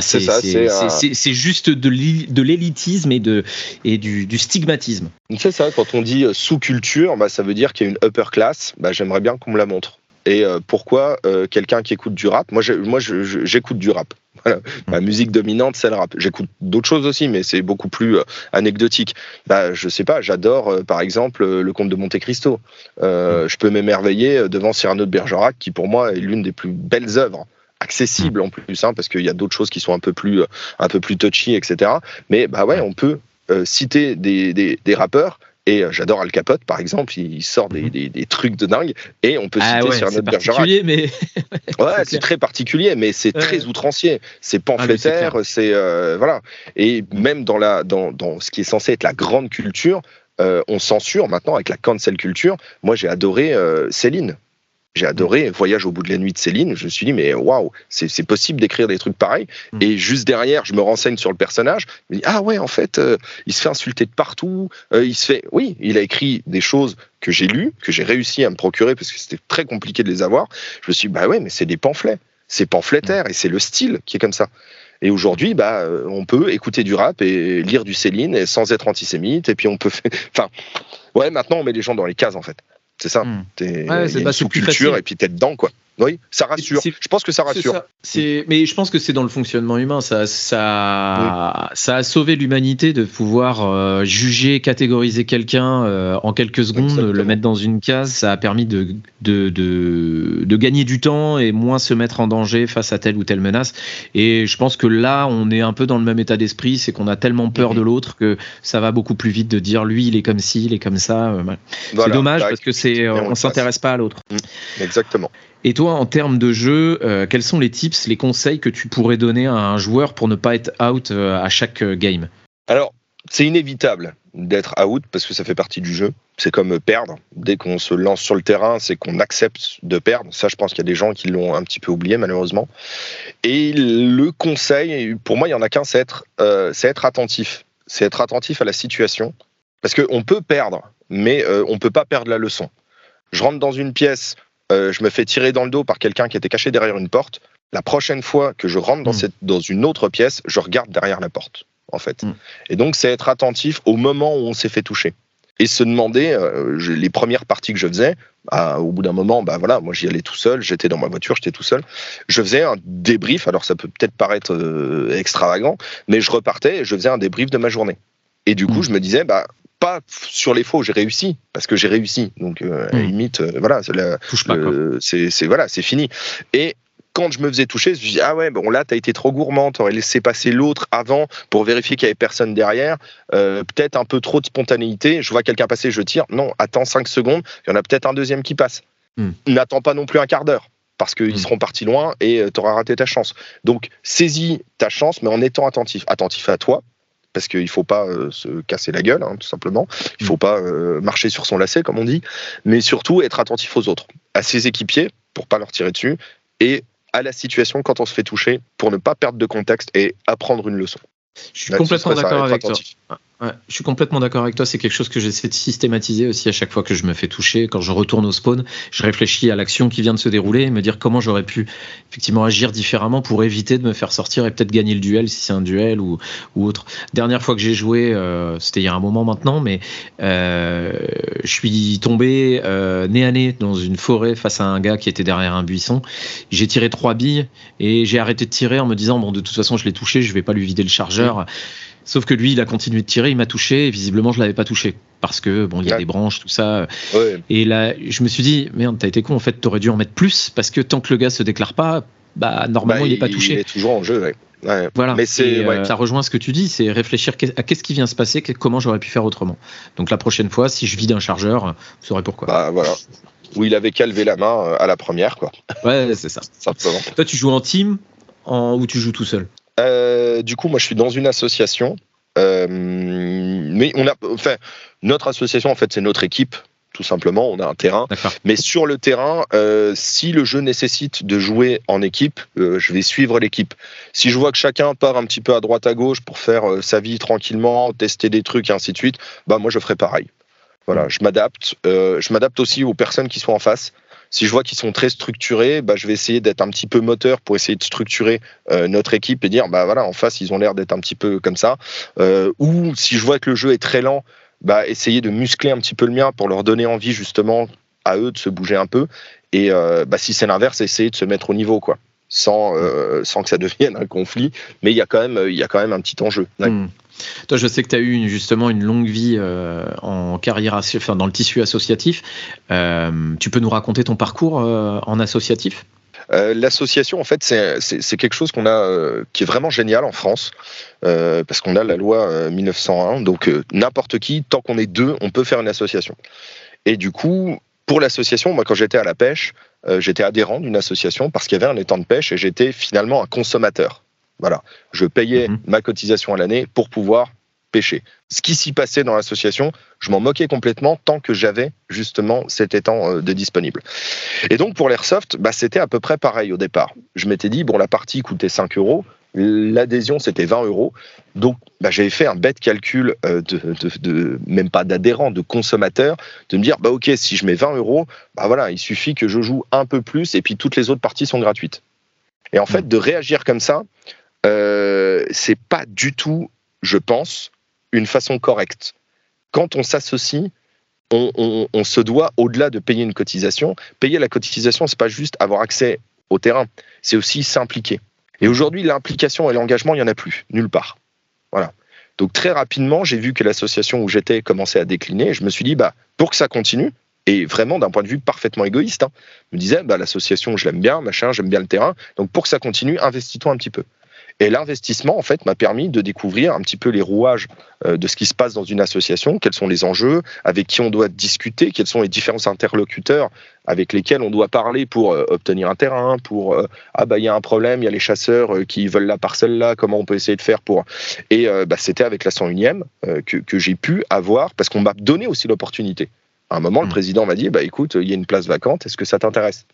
c'est juste de l'élitisme et, de, et du, stigmatisme. C'est ça, quand on dit euh, sous-culture, bah, ça veut dire qu'il y a une upper class. Bah, J'aimerais bien qu'on me la montre. Et euh, pourquoi euh, quelqu'un qui écoute du rap Moi, j'écoute du rap. Ma mm. musique dominante, c'est le rap. J'écoute d'autres choses aussi, mais c'est beaucoup plus anecdotique. Bah, je sais pas, j'adore par exemple le Comte de Monte Cristo. Mm. Je peux m'émerveiller devant Cyrano de Bergerac, qui pour moi est l'une des plus belles œuvres accessible en plus, hein, parce qu'il y a d'autres choses qui sont un peu plus, un peu plus touchy, etc. Mais bah ouais, on peut euh, citer des, des, rappeurs. Et euh, j'adore Al Capote, par exemple, il sort des, mhm. des, trucs de dingue. Et on peut ah citer sur notre particulier, mais ouais, c'est très particulier, mais c'est très outrancier. C'est ah, pamphlétaire, c'est euh, voilà. Et même dans la dans, dans, ce qui est censé être la grande culture, on censure maintenant avec la cancel culture. Moi, j'ai adoré Céline. J'ai adoré Voyage au bout de la nuit de Céline. Je me suis dit, mais waouh, c'est possible d'écrire des trucs pareils. Mm. Et juste derrière, je me renseigne sur le personnage. Je me dis, ah ouais, en fait, euh, il se fait insulter de partout. Euh, il se fait. Oui, il a écrit des choses que j'ai lues, que j'ai réussi à me procurer parce que c'était très compliqué de les avoir. Je me suis dit, bah ouais, mais c'est des pamphlets. C'est pamphlétaire et c'est le style qui est comme ça. Et aujourd'hui, bah, euh, on peut écouter du rap et lire du Céline sans être antisémite. Et puis on peut. Enfin, ouais, maintenant on met les gens dans les cases en fait. C'est ça. T'es ouais, une sous-culture et puis t'es dedans, quoi. Oui, ça rassure. Je pense que ça rassure. mais je pense que c'est dans le fonctionnement humain. Ça, ça, ça a sauvé l'humanité de pouvoir euh, juger, catégoriser quelqu'un euh, en quelques secondes, le mettre dans une case. Ça a permis de de, de, de, gagner du temps et moins se mettre en danger face à telle ou telle menace. Et je pense que là, on est un peu dans le même état d'esprit. C'est qu'on a tellement peur de l'autre que ça va beaucoup plus vite de dire lui, il est comme ci, il est comme ça. Euh, c'est dommage parce que c'est on s'intéresse pas à l'autre. Mmh. Exactement. Et toi, en termes de jeu, euh, quels sont les tips, les conseils que tu pourrais donner à un joueur pour ne pas être out euh, à chaque euh, game? Alors, c'est inévitable d'être out parce que ça fait partie du jeu. C'est comme perdre. Dès qu'on se lance sur le terrain, c'est qu'on accepte de perdre. Ça, je pense qu'il y a des gens qui l'ont un petit peu oublié, malheureusement. Et le conseil, pour moi, il n'y en a qu'un, c'est être, attentif. C'est être attentif à la situation. Parce qu'on peut perdre, mais on ne peut pas perdre la leçon. Je rentre dans une pièce, euh, je me fais tirer dans le dos par quelqu'un qui était caché derrière une porte. La prochaine fois que je rentre dans, hmm. cette, dans une autre pièce, je regarde derrière la porte, en fait. Hmm. Et donc, c'est être attentif au moment où on s'est fait toucher. et se demander euh, les premières parties que je faisais. au bout d'un moment, bah voilà, moi j'y allais tout seul, j'étais dans ma voiture, j'étais tout seul. Je faisais un débrief. Alors ça peut peut-être paraître euh, extravagant, mais je repartais et je faisais un débrief de ma journée. Et du coup, mmh. je me disais, bah pas sur les faux, j'ai réussi parce que j'ai réussi. Donc euh, mmh. limite, voilà, c'est voilà, c'est fini. Et quand je me faisais toucher, je me dis ah ouais bon là t'as été trop gourmand, t'aurais laissé passer l'autre avant pour vérifier qu'il y avait personne derrière. Euh, peut-être un peu trop de spontanéité. Je vois quelqu'un passer, je tire. Non, attends 5 secondes. Il y en a peut-être un deuxième qui passe. Hmm. N'attends pas non plus un quart d'heure parce qu'ils seront partis loin et euh, tu auras raté ta chance. Donc saisis ta chance, mais en étant attentif, attentif à toi. Parce qu'il ne faut pas euh, se casser la gueule, hein, tout simplement. Il ne faut pas marcher sur son lacet, comme on dit. Mais surtout, être attentif aux autres, à ses équipiers, pour pas leur tirer dessus, et à la situation quand on se fait toucher pour ne pas perdre de contexte et apprendre une leçon. Je suis complètement d'accord avec toi je suis complètement d'accord avec toi. C'est quelque chose que j'essaie de systématiser aussi à chaque fois que je me fais toucher. Quand je retourne au spawn, je réfléchis à l'action qui vient de se dérouler et me dire comment j'aurais pu effectivement agir différemment pour éviter de me faire sortir et peut-être gagner le duel si c'est un duel ou, ou, autre. Dernière fois que j'ai joué, euh, c'était il y a un moment maintenant, mais euh, je suis tombé euh, nez à nez dans une forêt face à un gars qui était derrière un buisson. J'ai tiré trois billes et j'ai arrêté de tirer en me disant bon de toute façon je l'ai touché, je vais pas lui vider le chargeur. Sauf que lui, il a continué de tirer, il m'a touché, et visiblement, je l'avais pas touché. Parce que, bon, il y a des branches, tout ça. Et là, je me suis dit, merde, t'as été con, en fait, t'aurais dû en mettre plus, parce que tant que le gars se déclare pas, bah, normalement, bah, il est pas touché. Il est toujours en jeu, ouais. Voilà. Mais c'est, euh, ça rejoint ce que tu dis, c'est réfléchir à qu'est-ce qui vient se passer, comment j'aurais pu faire autrement. Donc la prochaine fois, si je vide un chargeur, vous saurez pourquoi. Bah voilà. Où il avait qu'à lever la main euh, à la première, quoi. Ouais, c'est ça. Simplement. Toi, tu joues en team en... ou tu joues tout seul? Euh, du coup, moi, je suis dans une association. Euh, mais on a, enfin, notre association, en fait, c'est notre équipe tout simplement. On a un terrain. Mais sur le terrain, euh, si le jeu nécessite de jouer en équipe, je vais suivre l'équipe. Si je vois que chacun part un petit peu à droite à gauche pour faire sa vie tranquillement, tester des trucs et ainsi de suite, bah moi je ferai pareil. Voilà, je m'adapte. je m'adapte aussi aux personnes qui sont en face. Si je vois qu'ils sont très structurés, bah, je vais essayer d'être un petit peu moteur pour essayer de structurer euh, notre équipe et dire, bah voilà, en face, ils ont l'air d'être un petit peu comme ça. Euh, ou si je vois que le jeu est très lent, bah, essayer de muscler un petit peu le mien pour leur donner envie justement à eux de se bouger un peu. Et euh, bah, si c'est l'inverse, essayer de se mettre au niveau. Sans, que ça devienne un conflit, mais il y a quand même, il y a quand même un petit enjeu. Hmm. Toi, je sais que tu as eu justement une longue vie euh, en carrière, enfin, dans le tissu associatif. Euh, tu peux nous raconter ton parcours euh, en associatif? L'association, en fait, c'est quelque chose qu'on a, qui est vraiment génial en France, parce qu'on a la loi 1901. Donc, n'importe qui, tant qu'on est deux, on peut faire une association. Et du coup, pour l'association, moi, quand j'étais à la pêche, j'étais adhérent d'une association parce qu'il y avait un étang de pêche et j'étais finalement un consommateur. Voilà, je payais mhm. ma cotisation à l'année pour pouvoir pêcher. Ce qui s'y passait dans l'association, je m'en moquais complètement tant que j'avais justement cet étang euh, de disponible. Et donc pour l'airsoft, bah, c'était à peu près pareil au départ. Je m'étais dit, bon, la partie coûtait 5 euros, l'adhésion c'était 20 euros. Donc bah, j'avais fait un bête calcul euh, de, même pas d'adhérent, de consommateur, de me dire, bah ok, si je mets 20 euros, bah voilà, il suffit que je joue un peu plus et puis toutes les autres parties sont gratuites. Et en fait, de réagir comme ça, euh, c'est pas du tout, je pense, une façon correcte. Quand on s'associe, on, se doit, au-delà de payer une cotisation, payer la cotisation, c'est pas juste avoir accès au terrain, c'est aussi s'impliquer. Et aujourd'hui, l'implication et l'engagement, il n'y en a plus, nulle part. Voilà. Donc très rapidement, j'ai vu que l'association où j'étais commençait à décliner. je me suis dit, bah, pour que ça continue, et vraiment d'un point de vue parfaitement égoïste, hein, je me disais, bah, l'association, je l'aime bien, machin, j'aime bien le terrain. Donc pour que ça continue, investissons un petit peu. Et l'investissement, en fait, m'a permis de découvrir un petit peu les rouages euh, de ce qui se passe dans une association, quels sont les enjeux, avec qui on doit discuter, quels sont les différents interlocuteurs avec lesquels on doit parler pour euh, obtenir un terrain, pour euh, ah bah il y a un problème, il y a les chasseurs qui veulent la parcelle là, comment on peut essayer de faire pour et bah, c'était avec la 101e que, que j'ai pu avoir parce qu'on m'a donné aussi l'opportunité. À un moment, le mmh. président m'a dit bah écoute, il y a une place vacante, est-ce que ça t'intéresse?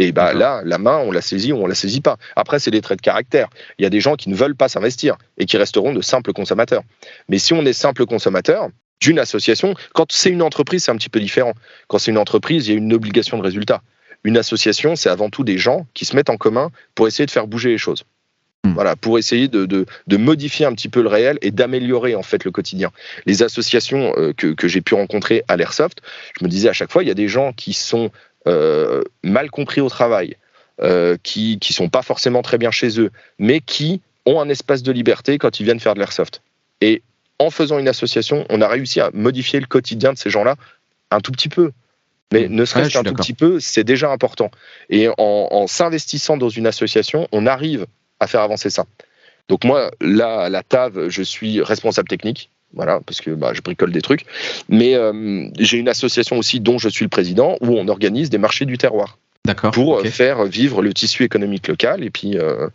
Et bah là, la main, on la saisit ou on la saisit pas. Après, c'est des traits de caractère. Il y a des gens qui ne veulent pas s'investir et qui resteront de simples consommateurs. Mais si on est simple consommateur d'une association, quand c'est une entreprise, c'est un petit peu différent. Quand c'est une entreprise, il y a une obligation de résultat. Une association, c'est avant tout des gens qui se mettent en commun pour essayer de faire bouger les choses. Hmm. Voilà, pour essayer de, de, modifier un petit peu le réel et d'améliorer en fait le quotidien. Les associations euh, que, que j'ai pu rencontrer à l'Airsoft, je me disais à chaque fois, il y a des gens qui sont mal compris au travail, euh, qui qui sont pas forcément très bien chez eux, mais qui ont un espace de liberté quand ils viennent faire de l'airsoft. Et en faisant une association, on a réussi à modifier le quotidien de ces gens-là un tout petit peu. Mais hmm. ne serait-ce qu'un tout petit peu, c'est déjà important. Et en, en s'investissant dans une association, on arrive à faire avancer ça. Donc moi, là, à la TAV, je suis responsable technique, voilà, parce que bah, je bricole des trucs. Mais euh, j'ai une association aussi dont je suis le président, où on organise des marchés du terroir. D'accord. Pour faire vivre le tissu économique local. Et puis, euh,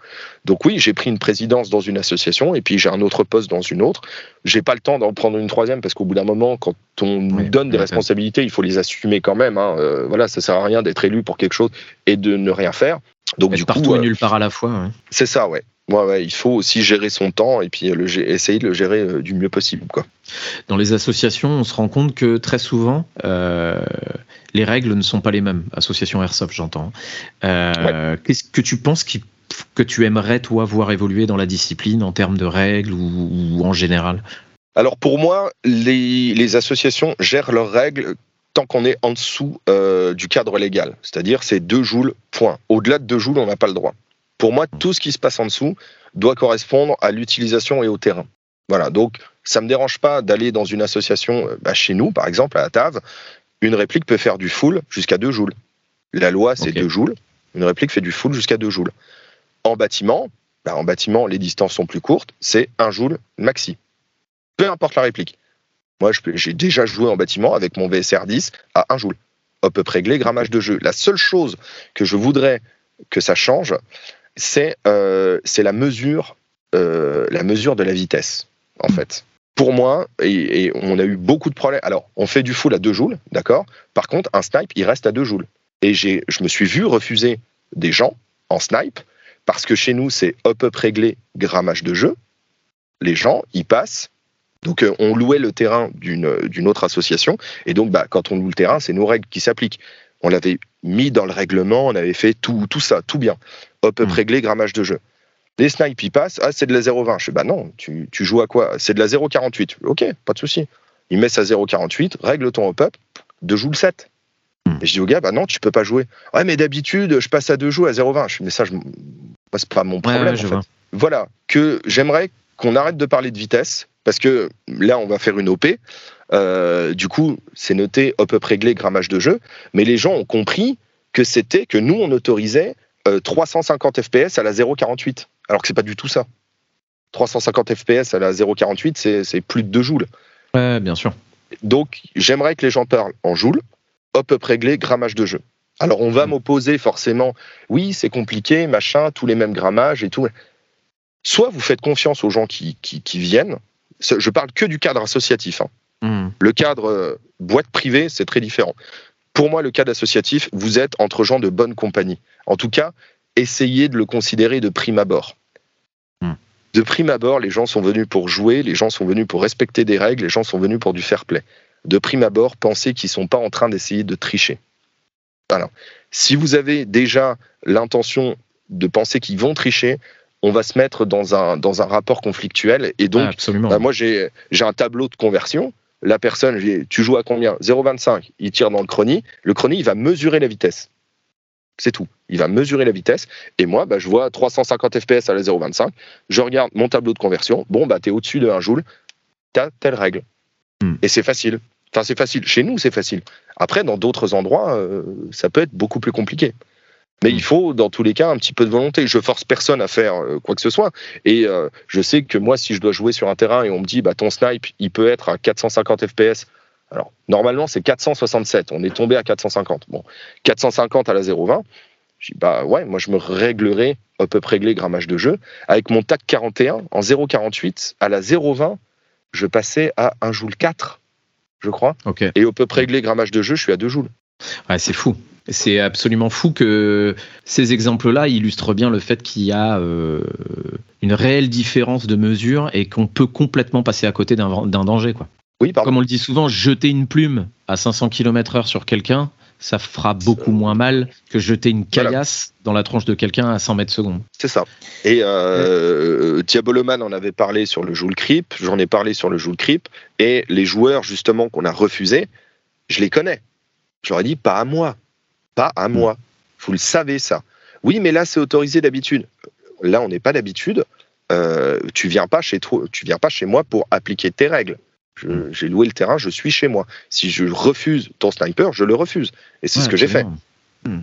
donc oui, j'ai pris une présidence dans une association et puis j'ai un autre poste dans une autre. J'ai pas le temps d'en prendre une troisième parce qu'au bout d'un moment, quand on nous donne des responsabilités, il faut les assumer quand même. Hein. Euh, voilà, ça sert à rien d'être élu pour quelque chose et de ne rien faire. Donc du partout coup, et nulle part à la fois. C'est ça, ouais. Ouais, il faut aussi gérer son temps et puis le, essayer de le gérer euh, du mieux possible. Quoi. Dans les associations, on se rend compte que très souvent, euh, les règles ne sont pas les mêmes. Association Airsoft, j'entends. Euh, qu'est-ce que tu penses que tu aimerais, toi, voir évoluer dans la discipline en termes de règles ou, en général? Alors pour moi, les, les, associations gèrent leurs règles tant qu'on est en dessous du cadre légal. C'est-à-dire c'est deux joules, point. Au-delà de deux joules, on n'a pas le droit. Pour moi, tout ce qui se passe en dessous doit correspondre à l'utilisation et au terrain. Voilà, donc ça ne me dérange pas d'aller dans une association, euh, bah, chez nous par exemple, à la TAV, une réplique peut faire du full jusqu'à 2 joules. La loi, c'est 2 joules. Une réplique fait du full jusqu'à 2 joules. En bâtiment, bah, en bâtiment, les distances sont plus courtes, c'est 1 joule maxi. Peu importe la réplique. Moi, j'ai déjà joué en bâtiment avec mon VSR 10 à 1 joule. Hop up réglé, grammage de jeu. La seule chose que je voudrais que ça change, euh, c'est la mesure euh, la mesure de la vitesse en fait. Pour moi, et, on a eu beaucoup de problèmes. Alors, on fait du full à 2 joules, d'accord? Par contre, un snipe, il reste à 2 joules. Et je me suis vu refuser des gens en snipe parce que chez nous, c'est hop-up réglé, grammage de jeu. Les gens, ils passent. Donc, euh, on louait le terrain d'une autre association. Et donc, bah, quand on loue le terrain, c'est nos règles qui s'appliquent. On l'avait mis dans le règlement, on avait fait tout, tout ça, tout bien hop-up hmm. réglé, grammage de jeu. Les snipes, ils passent. Ah, c'est de la 0,20. Je fais, bah non, tu, joues à quoi? C'est de la 0,48. Ok, pas de souci. Il met sa 0,48, règle ton hop-up, deux joues le 7. Hmm. Et je dis au gars, bah non, tu peux pas jouer. Ouais, mais d'habitude, je passe à deux joues à 0,20. Je dis, mais ça, je... c'est pas mon problème. Voilà, que j'aimerais qu'on arrête de parler de vitesse, parce que là, on va faire une OP. Euh, du coup, c'est noté hop-up réglé, grammage de jeu. Mais les gens ont compris que c'était que nous, on autorisait 350 FPS à la 0,48. Alors que c'est pas du tout ça. 350 FPS à la 0,48, c'est plus de 2 joules. Ouais, bien sûr. Donc, j'aimerais que les gens parlent en joules, hop up réglé, grammage de jeu. Alors, on va mm. m'opposer forcément, oui, c'est compliqué, machin, tous les mêmes grammages et tout. Soit vous faites confiance aux gens qui, qui, viennent, je parle que du cadre associatif. Hein. Mm. Le cadre euh, boîte privée, c'est très différent. Pour moi, le cadre associatif, vous êtes entre gens de bonne compagnie. En tout cas, essayez de le considérer de prime abord. Hmm. De prime abord, les gens sont venus pour jouer, les gens sont venus pour respecter des règles, les gens sont venus pour du fair play. De prime abord, pensez qu'ils ne sont pas en train d'essayer de tricher. Alors, Si vous avez déjà l'intention de penser qu'ils vont tricher, on va se mettre dans un, dans un rapport conflictuel. Et donc, bah, moi, j'ai un tableau de conversion. La personne, tu joues à combien? 0,25. Il tire dans le chrony. Le chrony, il va mesurer la vitesse. C'est tout. Il va mesurer la vitesse. Et moi, bah, je vois 350 FPS à la 0,25. Je regarde mon tableau de conversion. Bon, bah, tu es au-dessus de 1 joule. Tu as telle règle. Hmm. Et c'est facile. Enfin, c'est facile. Chez nous, c'est facile. Après, dans d'autres endroits, euh, ça peut être beaucoup plus compliqué. Mais il hmm. faut, dans tous les cas, un petit peu de volonté. Je force personne à faire euh, quoi que ce soit. Et euh, je sais que moi, si je dois jouer sur un terrain et on me dit, bah, ton snipe, il peut être à 450 FPS alors, normalement, c'est 467. On est tombé à 450. Bon, 450 à la 0,20. Je dis, bah ouais, moi, je me réglerai, hop up réglé, grammage de jeu. Avec mon TAC 41, en 0,48, à la 0,20, je passais à 1 joule 4, je crois. Et hop up réglé, grammage de jeu, je suis à 2 joules. Ouais, c'est fou. C'est absolument fou que ces exemples-là illustrent bien le fait qu'il y a euh, une réelle différence de mesure et qu'on peut complètement passer à côté d'un danger. Quoi. Oui, Comme on le dit souvent, jeter une plume à 500 km/h sur quelqu'un, ça fera beaucoup moins mal que jeter une caillasse dans la tronche de quelqu'un à 100 mètres secondes. C'est ça. Et euh, Diaboloman en avait parlé sur le Joule Creep, j'en ai parlé sur le Joule Creep, et les joueurs justement qu'on a refusés, je les connais. Je leur ai dit pas à moi, pas à moi. Vous le savez ça. Oui, mais là c'est autorisé d'habitude. Là on n'est pas d'habitude. Euh, tu viens pas chez toi, tu viens pas chez moi pour appliquer tes règles. J'ai loué le terrain, je suis chez moi. Si je refuse ton sniper, je le refuse. Et c'est ce que j'ai fait. Hmm.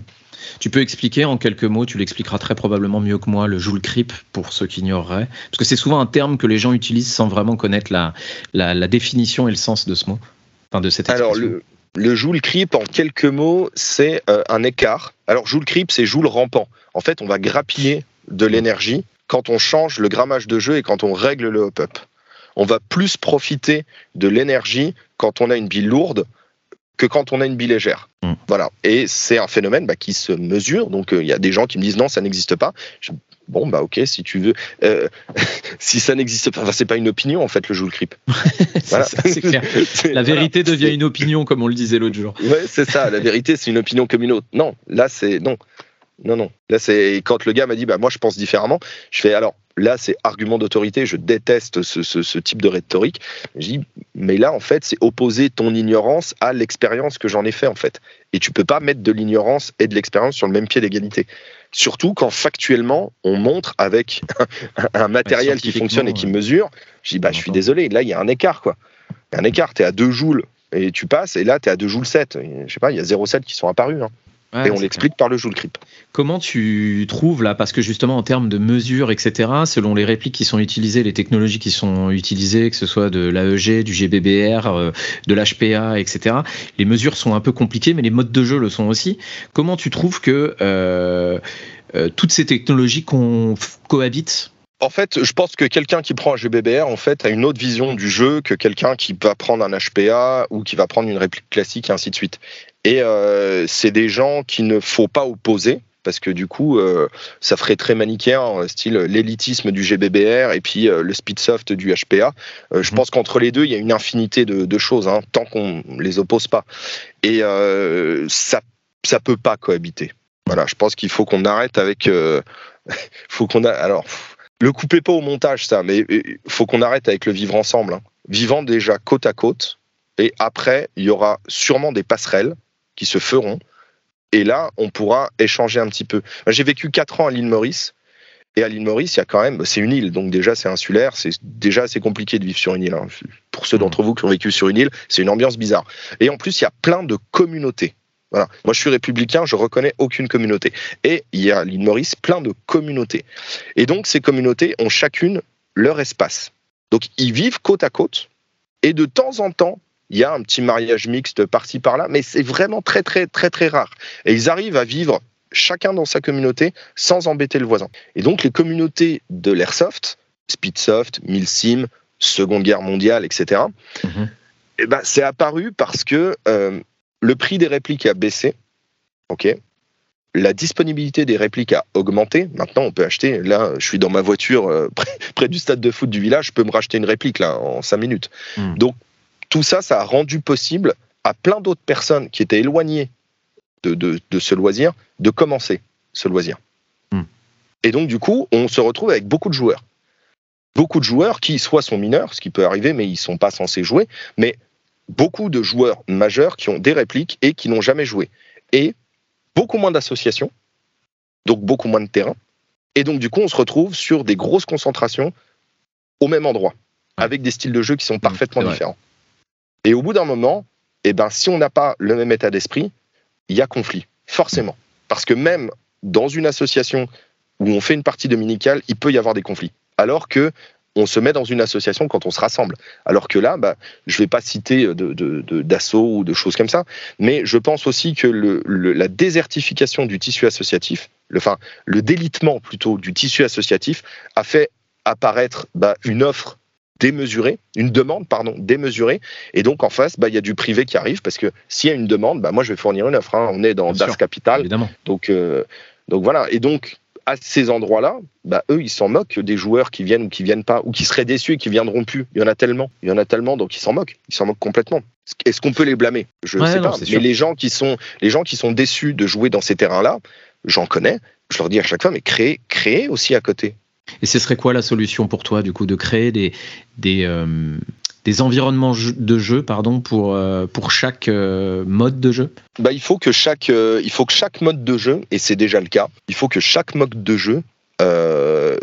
Tu peux expliquer en quelques mots, tu l'expliqueras très probablement mieux que moi, le joule creep pour ceux qui ignoreraient. Parce que c'est souvent un terme que les gens utilisent sans vraiment connaître la, la, définition et le sens de ce mot, enfin de cette Alors, le, le joule creep, en quelques mots, c'est euh, un écart. Alors, joule creep, c'est joule rampant. En fait, on va grappiller de l'énergie quand on change le grammage de jeu et quand on règle le hop-up on va plus profiter de l'énergie quand on a une bille lourde que quand on a une bille légère. Mm. Voilà. Et c'est un phénomène bah, qui se mesure. Donc, euh, il y a des gens qui me disent non, ça n'existe pas. Bon, bah, ok, si tu veux. Euh, si ça n'existe pas, enfin, c'est pas une opinion, en fait, le joule creep. voilà. c'est clair. La vérité devient une opinion, comme on le disait l'autre jour. Ouais, c'est ça. La vérité, c'est une opinion comme une autre. Non, là, c'est. Non. Non, non. Là, c'est quand le gars m'a dit, bah, moi, je pense différemment. Je fais, alors, là, c'est argument d'autorité. Je déteste ce, type de rhétorique. Je dis, mais là, en fait, c'est opposer ton ignorance à l'expérience que j'en ai fait, en fait. Et tu peux pas mettre de l'ignorance et de l'expérience sur le même pied d'égalité. Surtout quand factuellement, on montre avec un matériel qui fonctionne et qui mesure. Je dis, bah, je suis désolé. Là, il y a un écart, quoi. Il y a un écart. Tu es à 2 joules et tu passes, et là, tu es à 2 joules 7. Je sais pas, il y a 0,7 qui sont apparus. Hein et on l'explique par le joule creep. Comment tu trouves là, parce que justement en termes de mesures, etc., selon les répliques qui sont utilisées, les technologies qui sont utilisées, que ce soit de l'AEG, du GBBR, euh, de l'HPA, etc., les mesures sont un peu compliquées, mais les modes de jeu le sont aussi. Comment tu trouves que euh, euh, toutes ces technologies cohabitent? En fait, je pense que quelqu'un qui prend un GBBR en fait a une autre vision du jeu que quelqu'un qui va prendre un HPA ou qui va prendre une réplique classique et ainsi de suite. Et euh, c'est des gens qu'il ne faut pas opposer parce que du coup, euh, ça ferait très manichéen, style l'élitisme du GBBR et puis euh, le speedsoft du HPA. je mhm. pense qu'entre les deux, il y a une infinité de, choses, hein, tant qu'on les oppose pas. Et ça, ça peut pas cohabiter. Voilà, je pense qu'il faut qu'on arrête avec. faut qu'on a. Alors, le coupez pas au montage, ça, mais il faut qu'on arrête avec le vivre ensemble. Hein. Vivant déjà côte à côte, et après, il y aura sûrement des passerelles qui se feront. Et là, on pourra échanger un petit peu. J'ai vécu quatre ans à l'île Maurice. Et à l'île Maurice, il y a quand même, c'est une île, donc déjà c'est insulaire, c'est déjà assez compliqué de vivre sur une île. Hein. Pour ceux d'entre vous qui ont vécu sur une île, c'est une ambiance bizarre. Et en plus, il y a plein de communautés. Voilà. Moi, je suis républicain, je reconnais aucune communauté. Et il y a à l'île Maurice plein de communautés. Et donc, ces communautés ont chacune leur espace. Donc, ils vivent côte à côte. Et de temps en temps, il y a un petit mariage mixte par-ci par-là, mais c'est vraiment très très très très rare. Et ils arrivent à vivre chacun dans sa communauté sans embêter le voisin. Et donc les communautés de l'airsoft, Speedsoft, Milsim, Seconde Guerre mondiale, etc. Mhm. Eh ben, c'est apparu parce que euh, le prix des répliques a baissé. Ok? La disponibilité des répliques a augmenté. Maintenant, on peut acheter. Là, je suis dans ma voiture euh, près, du stade de foot du village. Je peux me racheter une réplique là en 5 minutes. Mhm. Donc, tout ça, ça a rendu possible à plein d'autres personnes qui étaient éloignées de, ce loisir de commencer ce loisir. Hmm. Et donc, du coup, on se retrouve avec beaucoup de joueurs. Beaucoup de joueurs qui, soit sont mineurs, ce qui peut arriver, mais ils ne sont pas censés jouer, mais beaucoup de joueurs majeurs qui ont des répliques et qui n'ont jamais joué. Et beaucoup moins d'associations, donc beaucoup moins de terrain. Et donc, du coup, on se retrouve sur des grosses concentrations au même endroit, avec des styles de jeu qui sont hmm, parfaitement différents. Et au bout d'un moment, eh ben, si on n'a pas le même état d'esprit, il y a conflit, forcément. Parce que même dans une association où on fait une partie dominicale, il peut y avoir des conflits. Alors que on se met dans une association quand on se rassemble. Alors que là, bah, je ne vais pas citer d'assaut de, ou de choses comme ça, mais je pense aussi que la désertification du tissu associatif, le, enfin, le délitement plutôt du tissu associatif, a fait apparaître bah, une offre démesurée, une demande, pardon, démesurée. Et donc, en face, bah, il y a du privé qui arrive parce que s'il y a une demande, bah, moi, je vais fournir une offre. Hein. On est dans Das Capital. Évidemment. Donc, euh, donc voilà. Et donc, à ces endroits-là, bah, eux, ils s'en moquent des joueurs qui viennent ou qui viennent pas, ou qui seraient déçus et qui viendront plus. Il y en a tellement, il y en a tellement, donc ils s'en moquent. Ils s'en moquent complètement. Est-ce qu'on peut les blâmer? Je ne sais pas. Mais les gens qui sont, les gens qui sont déçus de jouer dans ces terrains-là, j'en connais. Je leur dis à chaque fois, mais créez, créez aussi à côté. Et ce serait quoi la solution pour toi, du coup, de créer des, des, euh, des environnements de jeu pardon, pour, euh, pour chaque euh, mode de jeu? Bah, il, faut que chaque, il faut que chaque mode de jeu, et c'est déjà le cas, il faut que chaque mode de jeu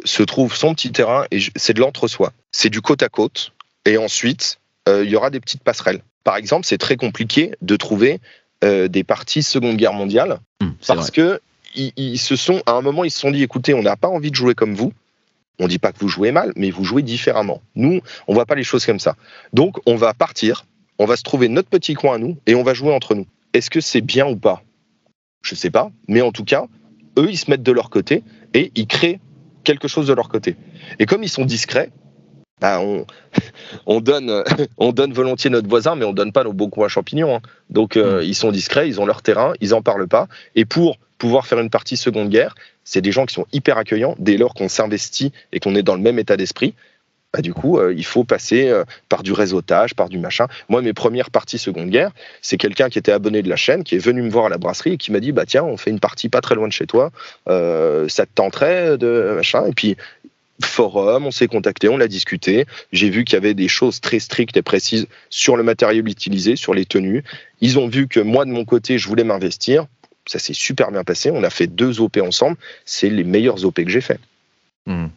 se trouve son petit terrain, et c'est de l'entre-soi. C'est du côte à côte, et ensuite, il y aura des petites passerelles. Par exemple, c'est très compliqué de trouver des parties Seconde Guerre mondiale, hum, parce que ils, se sont, à un moment, ils se sont dit, écoutez, on n'a pas envie de jouer comme vous, on ne dit pas que vous jouez mal, mais vous jouez différemment. Nous, on ne voit pas les choses comme ça. Donc, on va partir, on va se trouver notre petit coin à nous et on va jouer entre nous. Est-ce que c'est bien ou pas? Je ne sais pas, mais en tout cas, eux, ils se mettent de leur côté et ils créent quelque chose de leur côté. Et comme ils sont discrets, bah, on, donne, on donne volontiers notre voisin, mais on donne pas nos beaux coins champignons. Hein. Donc euh, mm. ils sont discrets, ils ont leur terrain, ils en parlent pas. Et pour pouvoir faire une partie Seconde Guerre, c'est des gens qui sont hyper accueillants dès lors qu'on s'investit et qu'on est dans le même état d'esprit. Bah, du coup, euh, il faut passer euh, par du réseautage, par du machin. Moi, mes premières parties Seconde Guerre, c'est quelqu'un qui était abonné de la chaîne, qui est venu me voir à la brasserie et qui m'a dit bah tiens, on fait une partie pas très loin de chez toi, ça te tenterait de machin. Et puis forum, on s'est contacté, on l'a discuté. J'ai vu qu'il y avait des choses très strictes et précises sur le matériel utilisé, sur les tenues. Ils ont vu que moi, de mon côté, je voulais m'investir. Ça s'est super bien passé. On a fait deux OP ensemble. C'est les meilleurs OP que j'ai fait. Hmm.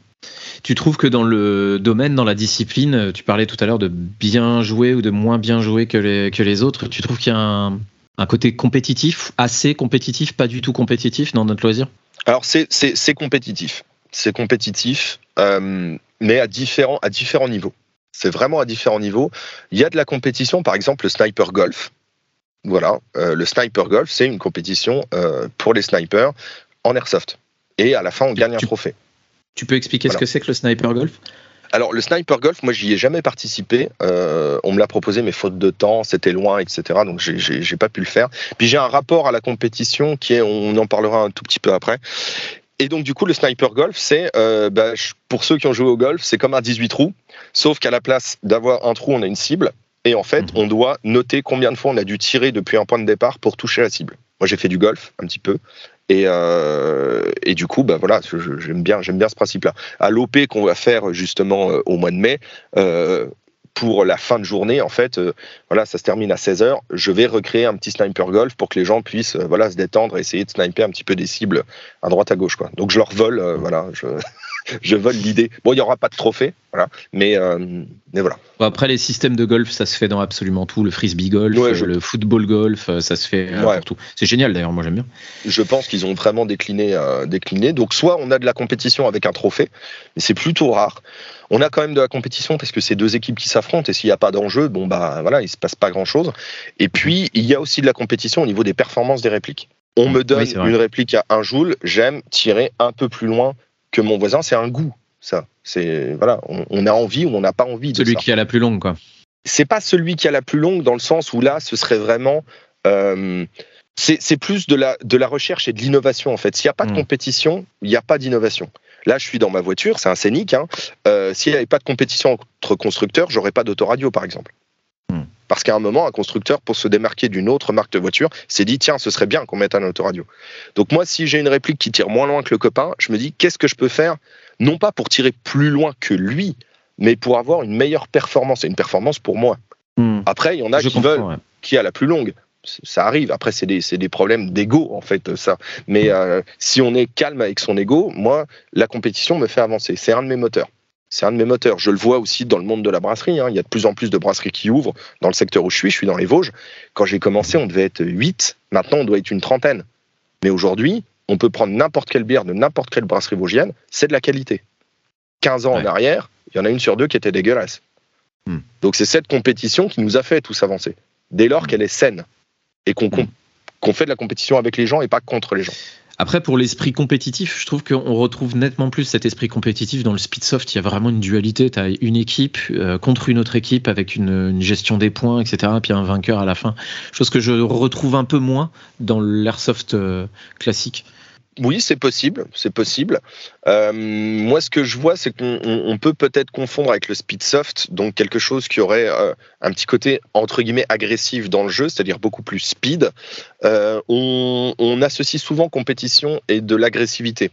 Tu trouves que dans le domaine, dans la discipline, tu parlais tout à l'heure de bien jouer ou de moins bien jouer que les, que les autres, tu trouves qu'il y a un, un côté compétitif, assez compétitif, pas du tout compétitif dans notre loisir? Alors c'est compétitif c'est compétitif, euh, mais à différents, à différents niveaux. C'est vraiment à différents niveaux. Il y a de la compétition, par exemple le sniper golf. Voilà, euh, le sniper golf, c'est une compétition euh, pour les snipers en airsoft. Et à la fin, on gagne un trophée. Tu peux expliquer ce que c'est que le sniper golf? Alors, le sniper golf, moi, j'y ai jamais participé. on me l'a proposé, mais faute de temps, c'était loin, etc. Donc, j'ai pas pu le faire. Puis, j'ai un rapport à la compétition qui est, on en parlera un tout petit peu après, et donc, du coup, le sniper golf, c'est, euh, bah, pour ceux qui ont joué au golf, c'est comme un 18 trous, sauf qu'à la place d'avoir un trou, on a une cible. Et en fait, mhm. on doit noter combien de fois on a dû tirer depuis un point de départ pour toucher la cible. Moi, j'ai fait du golf un petit peu. Et, euh, et du coup, bah voilà, j'aime bien, j'aime bien ce principe-là. À l'OP qu'on va faire justement euh, au mois de mai, pour la fin de journée, en fait, euh, voilà, ça se termine à 16h. Je vais recréer un petit sniper golf pour que les gens puissent euh, voilà, se détendre et essayer de sniper un petit peu des cibles à droite à gauche. Quoi. Donc je leur vole, euh, voilà, je, je vole l'idée. Bon, il n'y aura pas de trophée, voilà, mais, mais voilà. après, les systèmes de golf, ça se fait dans absolument tout. Le frisbee golf, le football golf, ça se fait partout. C'est génial d'ailleurs, moi j'aime bien. Je pense qu'ils ont vraiment décliné, décliné. Donc soit on a de la compétition avec un trophée, mais c'est plutôt rare. On a quand même de la compétition parce que c'est deux équipes qui s'affrontent et s'il n'y a pas d'enjeu, bon bah voilà, il se passe pas grand chose. Et puis il y a aussi de la compétition au niveau des performances des répliques. On me donne une réplique à un joule, j'aime tirer un peu plus loin que mon voisin, c'est un goût. Ça, c'est voilà, on, a envie ou on n'a pas envie de celui qui a la plus longue quoi. C'est pas celui qui a la plus longue dans le sens où là, ce serait vraiment euh, c'est plus de la, de la recherche et de l'innovation en fait. S'il n'y a pas de hmm. compétition, il n'y a pas d'innovation. Là, je suis dans ma voiture, c'est un scénic. Hein. Euh, s'il n'y avait pas de compétition entre constructeurs, j'aurais pas d'autoradio, par exemple. Parce qu'à un moment, un constructeur, pour se démarquer d'une autre marque de voiture, s'est dit tiens, ce serait bien qu'on mette un autoradio. Donc moi, si j'ai une réplique qui tire moins loin que le copain, je me dis qu'est-ce que je peux faire, non pas pour tirer plus loin que lui, mais pour avoir une meilleure performance et une performance pour moi. Hmm. Après, il y en a qui veulent qui a la plus longue ça arrive. Après, c'est des, des, problèmes d'ego, en fait, ça. Mais euh, si on est calme avec son ego, moi, la compétition me fait avancer. C'est un de mes moteurs. C'est un de mes moteurs. Je le vois aussi dans le monde de la brasserie. Hein. Il y a de plus en plus de brasseries qui ouvrent dans le secteur où je suis. Je suis dans les Vosges. Quand j'ai commencé, on devait être 8. Maintenant, on doit être une trentaine. Mais aujourd'hui, on peut prendre n'importe quelle bière de n'importe quelle brasserie vosgienne. C'est de la qualité. 15 ans en arrière, il y en a une sur deux qui était dégueulasse. Hmm. Donc c'est cette compétition qui nous a fait tous avancer. Dès lors hmm. qu'elle est saine et mm. qu'on fait de la compétition avec les gens et pas contre les gens. Après, pour l'esprit compétitif, je trouve qu'on retrouve nettement plus cet esprit compétitif dans le Speedsoft. Il y a vraiment une dualité. Tu as une équipe euh, contre une autre équipe avec une, gestion des points, etc. Puis un vainqueur à la fin. Chose que je retrouve un peu moins dans l'airsoft euh, classique. Oui, c'est possible, c'est possible. Euh, moi, ce que je vois, c'est qu'on peut peut-être confondre avec le speed soft, donc quelque chose qui aurait euh, un petit côté entre guillemets agressif dans le jeu, c'est-à-dire beaucoup plus speed. Euh, on, associe souvent compétition et de l'agressivité.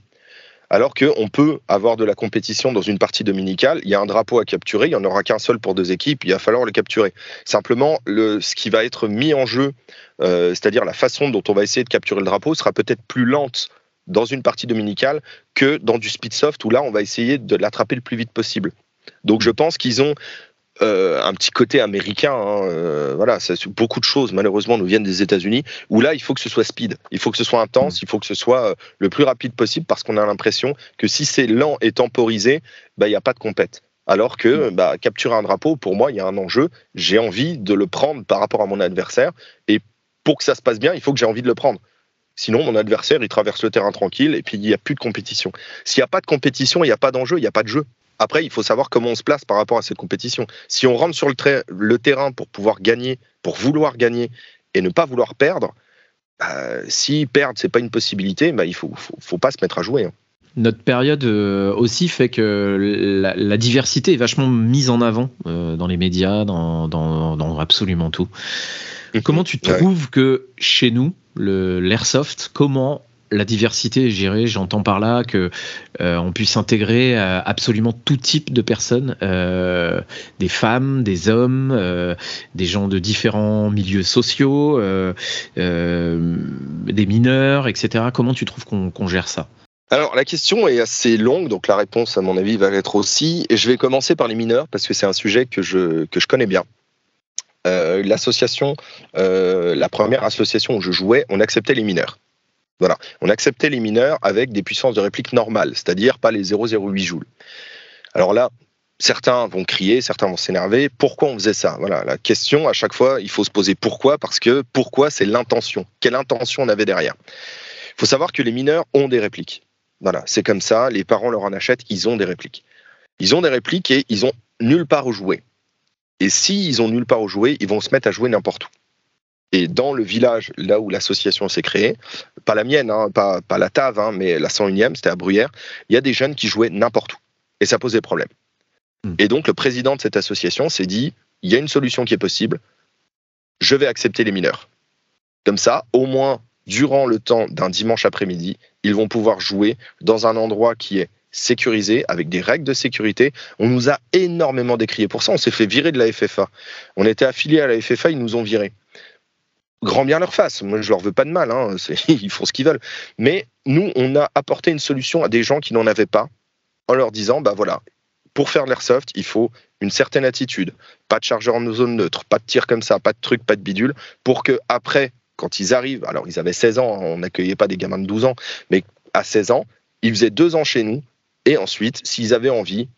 Alors qu'on peut avoir de la compétition dans une partie dominicale, il y a un drapeau à capturer, il n'y en aura qu'un seul pour deux équipes, il va falloir le capturer. Simplement, le, ce qui va être mis en jeu, c'est-à-dire la façon dont on va essayer de capturer le drapeau, sera peut-être plus lente dans une partie dominicale que dans du speed soft où là on va essayer de l'attraper le plus vite possible. Donc je pense qu'ils ont euh, un petit côté américain. Hein, euh, voilà, beaucoup de choses malheureusement nous viennent des États-Unis où là il faut que ce soit speed, il faut que ce soit intense, il faut que ce soit euh, le plus rapide possible parce qu'on a l'impression que si c'est lent et temporisé, bah il n'y a pas de compète. Alors que bah, capturer un drapeau, pour moi, il y a un enjeu. J'ai envie de le prendre par rapport à mon adversaire. Et pour que ça se passe bien, il faut que j'ai envie de le prendre. Sinon, mon adversaire, il traverse le terrain tranquille et puis il n'y a plus de compétition. S'il n'y a pas de compétition, il n'y a pas d'enjeu, il n'y a pas de jeu. Après, il faut savoir comment on se place par rapport à cette compétition. Si on rentre sur le, terrain pour pouvoir gagner, pour vouloir gagner et ne pas vouloir perdre, bah, si perdre, c'est pas une possibilité, bah, il faut, faut, pas se mettre à jouer. Hein. Notre période euh, aussi fait que la, diversité est vachement mise en avant euh, dans les médias, dans, absolument tout. Comment tu trouves que chez nous, l'airsoft, comment la diversité est gérée? J'entends par là que euh, on puisse intégrer euh, absolument tout type de personnes, euh, des femmes, des hommes, des gens de différents milieux sociaux, des mineurs, etc. Comment tu trouves qu'on gère ça? Alors la question est assez longue, donc la réponse à mon avis va être aussi. Et je vais commencer par les mineurs parce que c'est un sujet que je, que je connais bien. Euh, l'association, euh, la première association où je jouais, on acceptait les mineurs. Voilà, on acceptait les mineurs avec des puissances de réplique normales, c'est-à-dire pas les 0,08 joules. Alors là, certains vont crier, certains vont s'énerver. Pourquoi on faisait ça? Voilà, la question à chaque fois, il faut se poser pourquoi, parce que pourquoi, c'est l'intention. Quelle intention on avait derrière? Il faut savoir que les mineurs ont des répliques. Voilà, c'est comme ça. Les parents leur en achètent, ils ont des répliques. Ils ont des répliques et ils ont nulle part où jouer. Et s'ils ont nulle part où jouer, ils vont se mettre à jouer n'importe où. Et dans le village, là où l'association s'est créée, pas la mienne, hein, pas, la TAV, hein, mais la 101e, c'était à Bruyères, il y a des jeunes qui jouaient n'importe où. Et ça posait problème. Hmm. Et donc le président de cette association s'est dit, il y a une solution qui est possible, je vais accepter les mineurs. Comme ça, au moins, durant le temps d'un dimanche après-midi, ils vont pouvoir jouer dans un endroit qui est sécurisé, avec des règles de sécurité. On nous a énormément décrié pour ça. On s'est fait virer de la FFA. On était affilié à la FFA, ils nous ont virés. Grand bien leur face. Moi, je leur veux pas de mal. Hein. Ils font ce qu'ils veulent. Mais nous, on a apporté une solution à des gens qui n'en avaient pas, en leur disant, bah voilà, pour faire de l'airsoft, il faut une certaine attitude. Pas de chargeur en zone neutre, pas de tir comme ça, pas de truc, pas de bidule, pour que après, quand ils arrivent, alors ils avaient 16 ans, on n'accueillait pas des gamins de 12 ans, mais à 16 ans, ils faisaient deux ans chez nous, et ensuite, s'ils avaient envie,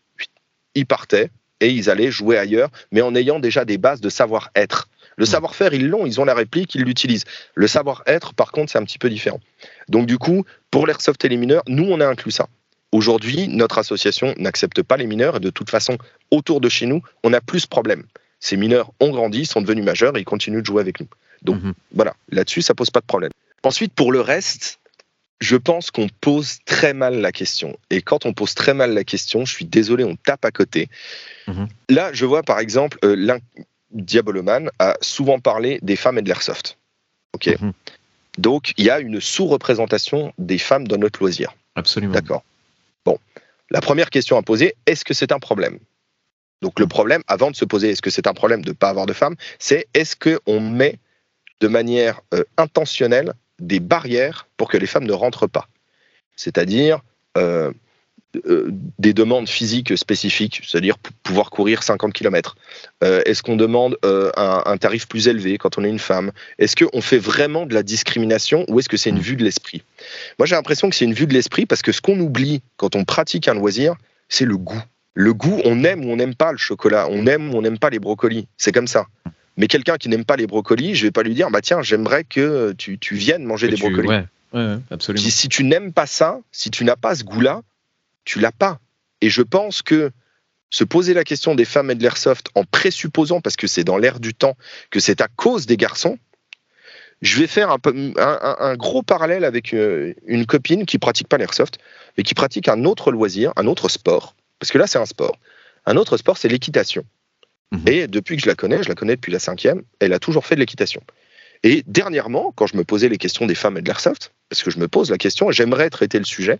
ils partaient et ils allaient jouer ailleurs, mais en ayant déjà des bases de savoir-être. Le savoir-faire, ils l'ont, ils ont la réplique, ils l'utilisent. Le savoir-être, par contre, c'est un petit peu différent. Donc du coup, pour l'airsoft et les mineurs, nous, on a inclus ça. Aujourd'hui, notre association n'accepte pas les mineurs et de toute façon, autour de chez nous, on a plus de problèmes. Ces mineurs ont grandi, sont devenus majeurs et ils continuent de jouer avec nous. Donc mhm. voilà, là-dessus, ça pose pas de problème. Ensuite, pour le reste, je pense qu'on pose très mal la question. Et quand on pose très mal la question, je suis désolé, on tape à côté. Mhm. Là, je vois par exemple, euh, Diaboloman a souvent parlé des femmes et de l'airsoft. Ok. Mhm. Donc, il y a une sous-représentation des femmes dans notre loisir. Absolument. D'accord. Bon, la première question à poser, est-ce que c'est un problème? Donc, le problème, avant de se poser est-ce que c'est un problème de ne pas avoir de femmes, c'est est-ce qu'on met de manière euh, intentionnelle des barrières pour que les femmes ne rentrent pas. C'est-à-dire euh, euh, des demandes physiques spécifiques, c'est-à-dire pouvoir courir 50 km. Euh, est-ce qu'on demande un, tarif plus élevé quand on est une femme? Est-ce qu'on fait vraiment de la discrimination ou est-ce que c'est une vue de l'esprit? Moi j'ai l'impression que c'est une vue de l'esprit parce que ce qu'on oublie quand on pratique un loisir, c'est le goût. Le goût, on aime ou on n'aime pas le chocolat, on aime ou on n'aime pas les brocolis. C'est comme ça. Mais quelqu'un qui n'aime pas les brocolis, je vais pas lui dire, bah tiens, j'aimerais que tu, viennes manger des brocolis. Ouais, absolument. Si, tu n'aimes pas ça, si tu n'as pas ce goût-là, tu l'as pas. Et je pense que se poser la question des femmes et de l'airsoft en présupposant, parce que c'est dans l'air du temps, que c'est à cause des garçons, Je vais faire un, gros parallèle avec euh, une copine qui pratique pas l'airsoft, mais qui pratique un autre loisir, un autre sport. Parce que là, c'est un sport. Un autre sport, c'est l'équitation. Mhm. Et depuis que je la connais, je la connais depuis la cinquième, elle a toujours fait de l'équitation. Et dernièrement, quand je me posais les questions des femmes et de l'airsoft, parce que je me pose la question, j'aimerais traiter le sujet,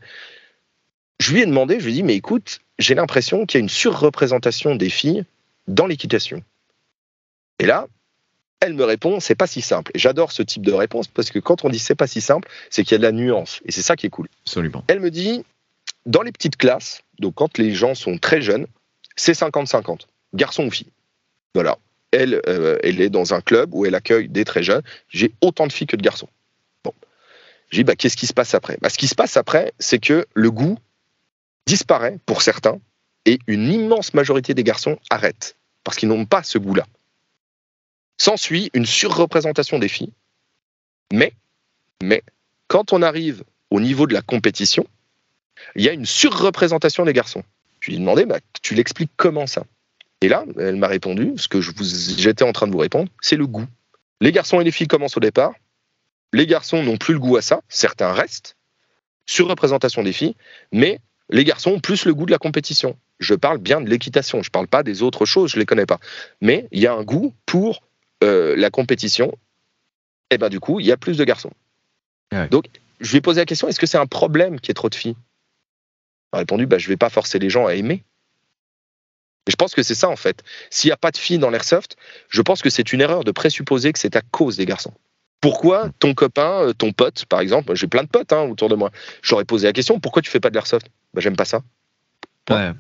je lui ai demandé, je lui ai dit, mais écoute, j'ai l'impression qu'il y a une surreprésentation des filles dans l'équitation. Et là, elle me répond, c'est pas si simple. Et j'adore ce type de réponse parce que quand on dit c'est pas si simple, c'est qu'il y a de la nuance. Et c'est ça qui est cool. Absolument. Elle me dit, dans les petites classes, donc quand les gens sont très jeunes, c'est 50-50, garçon ou fille. Voilà. Elle, euh, elle est dans un club où elle accueille des très jeunes. J'ai autant de filles que de garçons. Bon. J'ai dit, bah, qu'est-ce qui se passe après? Bah, Ce qui se passe après, c'est que le goût disparaît pour certains et une immense majorité des garçons arrêtent parce qu'ils n'ont pas ce goût-là. S'ensuit une surreprésentation des filles, mais, mais quand on arrive au niveau de la compétition, il y a une surreprésentation des garçons. Je lui ai demandé, bah, tu l'expliques comment ça? Et là, elle m'a répondu, ce que j'étais en train de vous répondre, c'est le goût. Les garçons et les filles commencent au départ, les garçons n'ont plus le goût à ça, certains restent, surreprésentation des filles, mais les garçons ont plus le goût de la compétition. Je parle bien de l'équitation, je ne parle pas des autres choses, je ne les connais pas. Mais il y a un goût pour euh, la compétition, et ben du coup, il y a plus de garçons. Donc, je lui ai posé la question est-ce que c'est un problème qu'il y ait trop de filles? Il a répondu bah, je ne vais pas forcer les gens à aimer. Et je pense que c'est ça en fait. S'il n'y a pas de filles dans l'airsoft, je pense que c'est une erreur de présupposer que c'est à cause des garçons. Pourquoi ton copain, euh, ton pote, par exemple, j'ai plein de potes hein, autour de moi, j'aurais posé la question pourquoi tu fais pas de l'airsoft? Bah, J'aime pas ça. Ouais.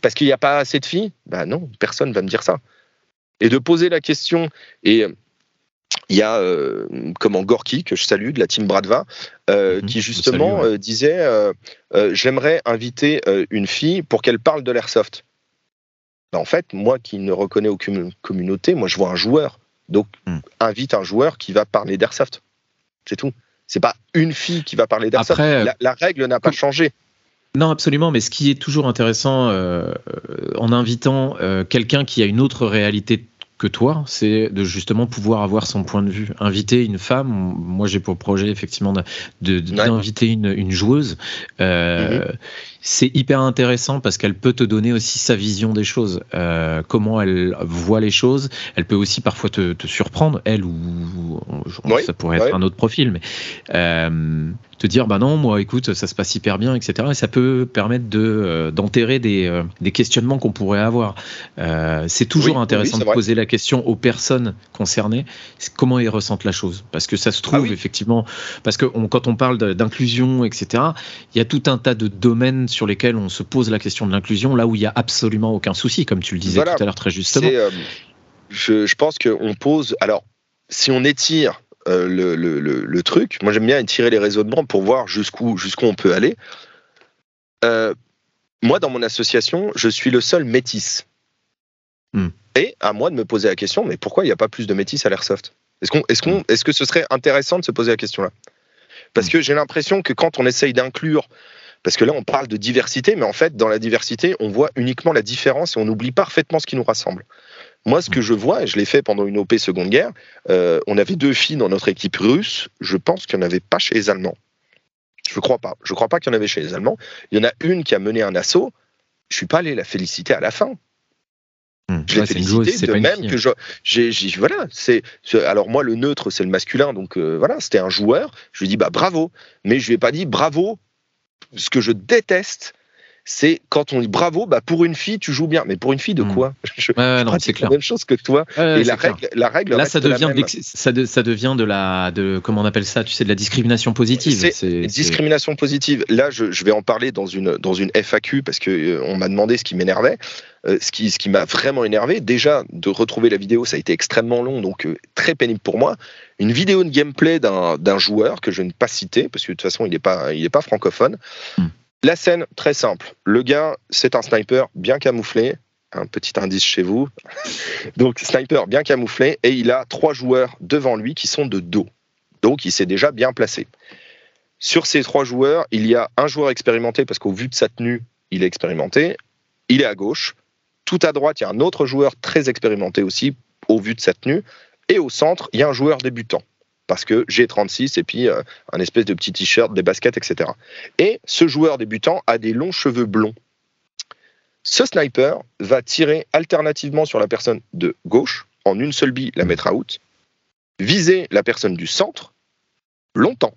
Parce qu'il n'y a pas assez de filles? Bah non, personne va me dire ça et de poser la question. Et il y a euh, comment Gorky que je salue de la team Bradva euh, mhm. qui justement euh, disait j'aimerais inviter une fille pour qu'elle parle de l'airsoft. Ben, en fait, moi qui ne reconnais aucune communauté, moi je vois un joueur. Donc hmm. invite un joueur qui va parler d'airsoft. C'est tout. C'est pas une fille qui va parler d'airsoft. La, la, règle n'a pas changé. Non, absolument, mais ce qui est toujours intéressant en invitant quelqu'un qui a une autre réalité que toi, c'est de justement pouvoir avoir son point de vue. Inviter une femme, moi j'ai pour projet effectivement d'inviter de, une, une, joueuse. Euh, mhm c'est hyper intéressant parce qu'elle peut te donner aussi sa vision des choses, euh, comment elle voit les choses. Elle peut aussi parfois te, surprendre, elle ou, ça pourrait être un autre profil, mais euh, te dire bah non, moi écoute, ça se passe hyper bien, etc. Et ça peut permettre de euh, d'enterrer des, des questionnements qu'on pourrait avoir. c'est toujours intéressant de poser la question aux personnes concernées, comment ils ressentent la chose, parce que ça se trouve ah effectivement, parce que quand on parle d'inclusion, etc. Il y a tout un tas de domaines sur lesquels on se pose la question de l'inclusion, là où il n'y a absolument aucun souci, comme tu le disais tout à l'heure très justement. Euh, je, je, pense qu'on pose. Alors, si on étire euh, le, le, le, truc, moi j'aime bien étirer les raisonnements pour voir jusqu'où jusqu'où on peut aller. Euh, moi, dans mon association, je suis le seul métis. Hmm. Et à moi de me poser la question, mais pourquoi il n'y a pas plus de métis à l'airsoft? Est-ce qu'on, est-ce qu'on, est-ce que ce serait intéressant de se poser la question là Parce hmm. que j'ai l'impression que quand on essaye d'inclure parce que là, on parle de diversité, mais en fait, dans la diversité, on voit uniquement la différence et on oublie parfaitement ce qui nous rassemble. Moi, ce que je vois, et je l'ai fait pendant une OP Seconde Guerre, euh, on avait deux filles dans notre équipe russe. Je pense qu'il n'y en avait pas chez les Allemands. Je ne crois pas. Je ne crois pas qu'il y en avait chez les Allemands. Il y en a une qui a mené un assaut. Je ne suis pas allé la féliciter à la fin. Hmm. Je l'ai félicité de même que je, j'ai, voilà, c'est, alors moi le neutre c'est le masculin donc euh, voilà, c'était un joueur. Je lui dis bah bravo, mais je lui ai pas dit bravo ce que je déteste, c'est quand on dit bravo, bah pour une fille, tu joues bien. Mais pour une fille de hmm. quoi? Je ouais, c'est la même chose que toi. et la règle, la règle, là, ça devient, ça, ça, devient de la, de comment on appelle ça? Tu sais, de la discrimination positive. C'est discrimination positive. Là, je, je, vais en parler dans une dans une FAQ parce que euh, on m'a demandé ce qui m'énervait. Euh, ce qui, ce qui m'a vraiment énervé, déjà de retrouver la vidéo, ça a été extrêmement long, donc euh, très pénible pour moi. Une vidéo de gameplay d'un joueur que je ne vais pas citer parce que de toute façon il n'est pas, il est pas francophone. Hmm. La scène, très simple. Le gars, c'est un sniper bien camouflé. Un petit indice chez vous. Donc, sniper bien camouflé. Et il a trois joueurs devant lui qui sont de dos. Donc, il s'est déjà bien placé. Sur ces trois joueurs, il y a un joueur expérimenté parce qu'au vu de sa tenue, il est expérimenté. Il est à gauche. Tout à droite, il y a un autre joueur très expérimenté aussi, au vu de sa tenue. Et au centre, il y a un joueur débutant parce que j'ai 36 et puis euh, un espèce de petit t-shirt, des baskets, etc. Et ce joueur débutant a des longs cheveux blonds. Ce sniper va tirer alternativement sur la personne de gauche, en une seule bille la mettre out, viser la personne du centre longtemps,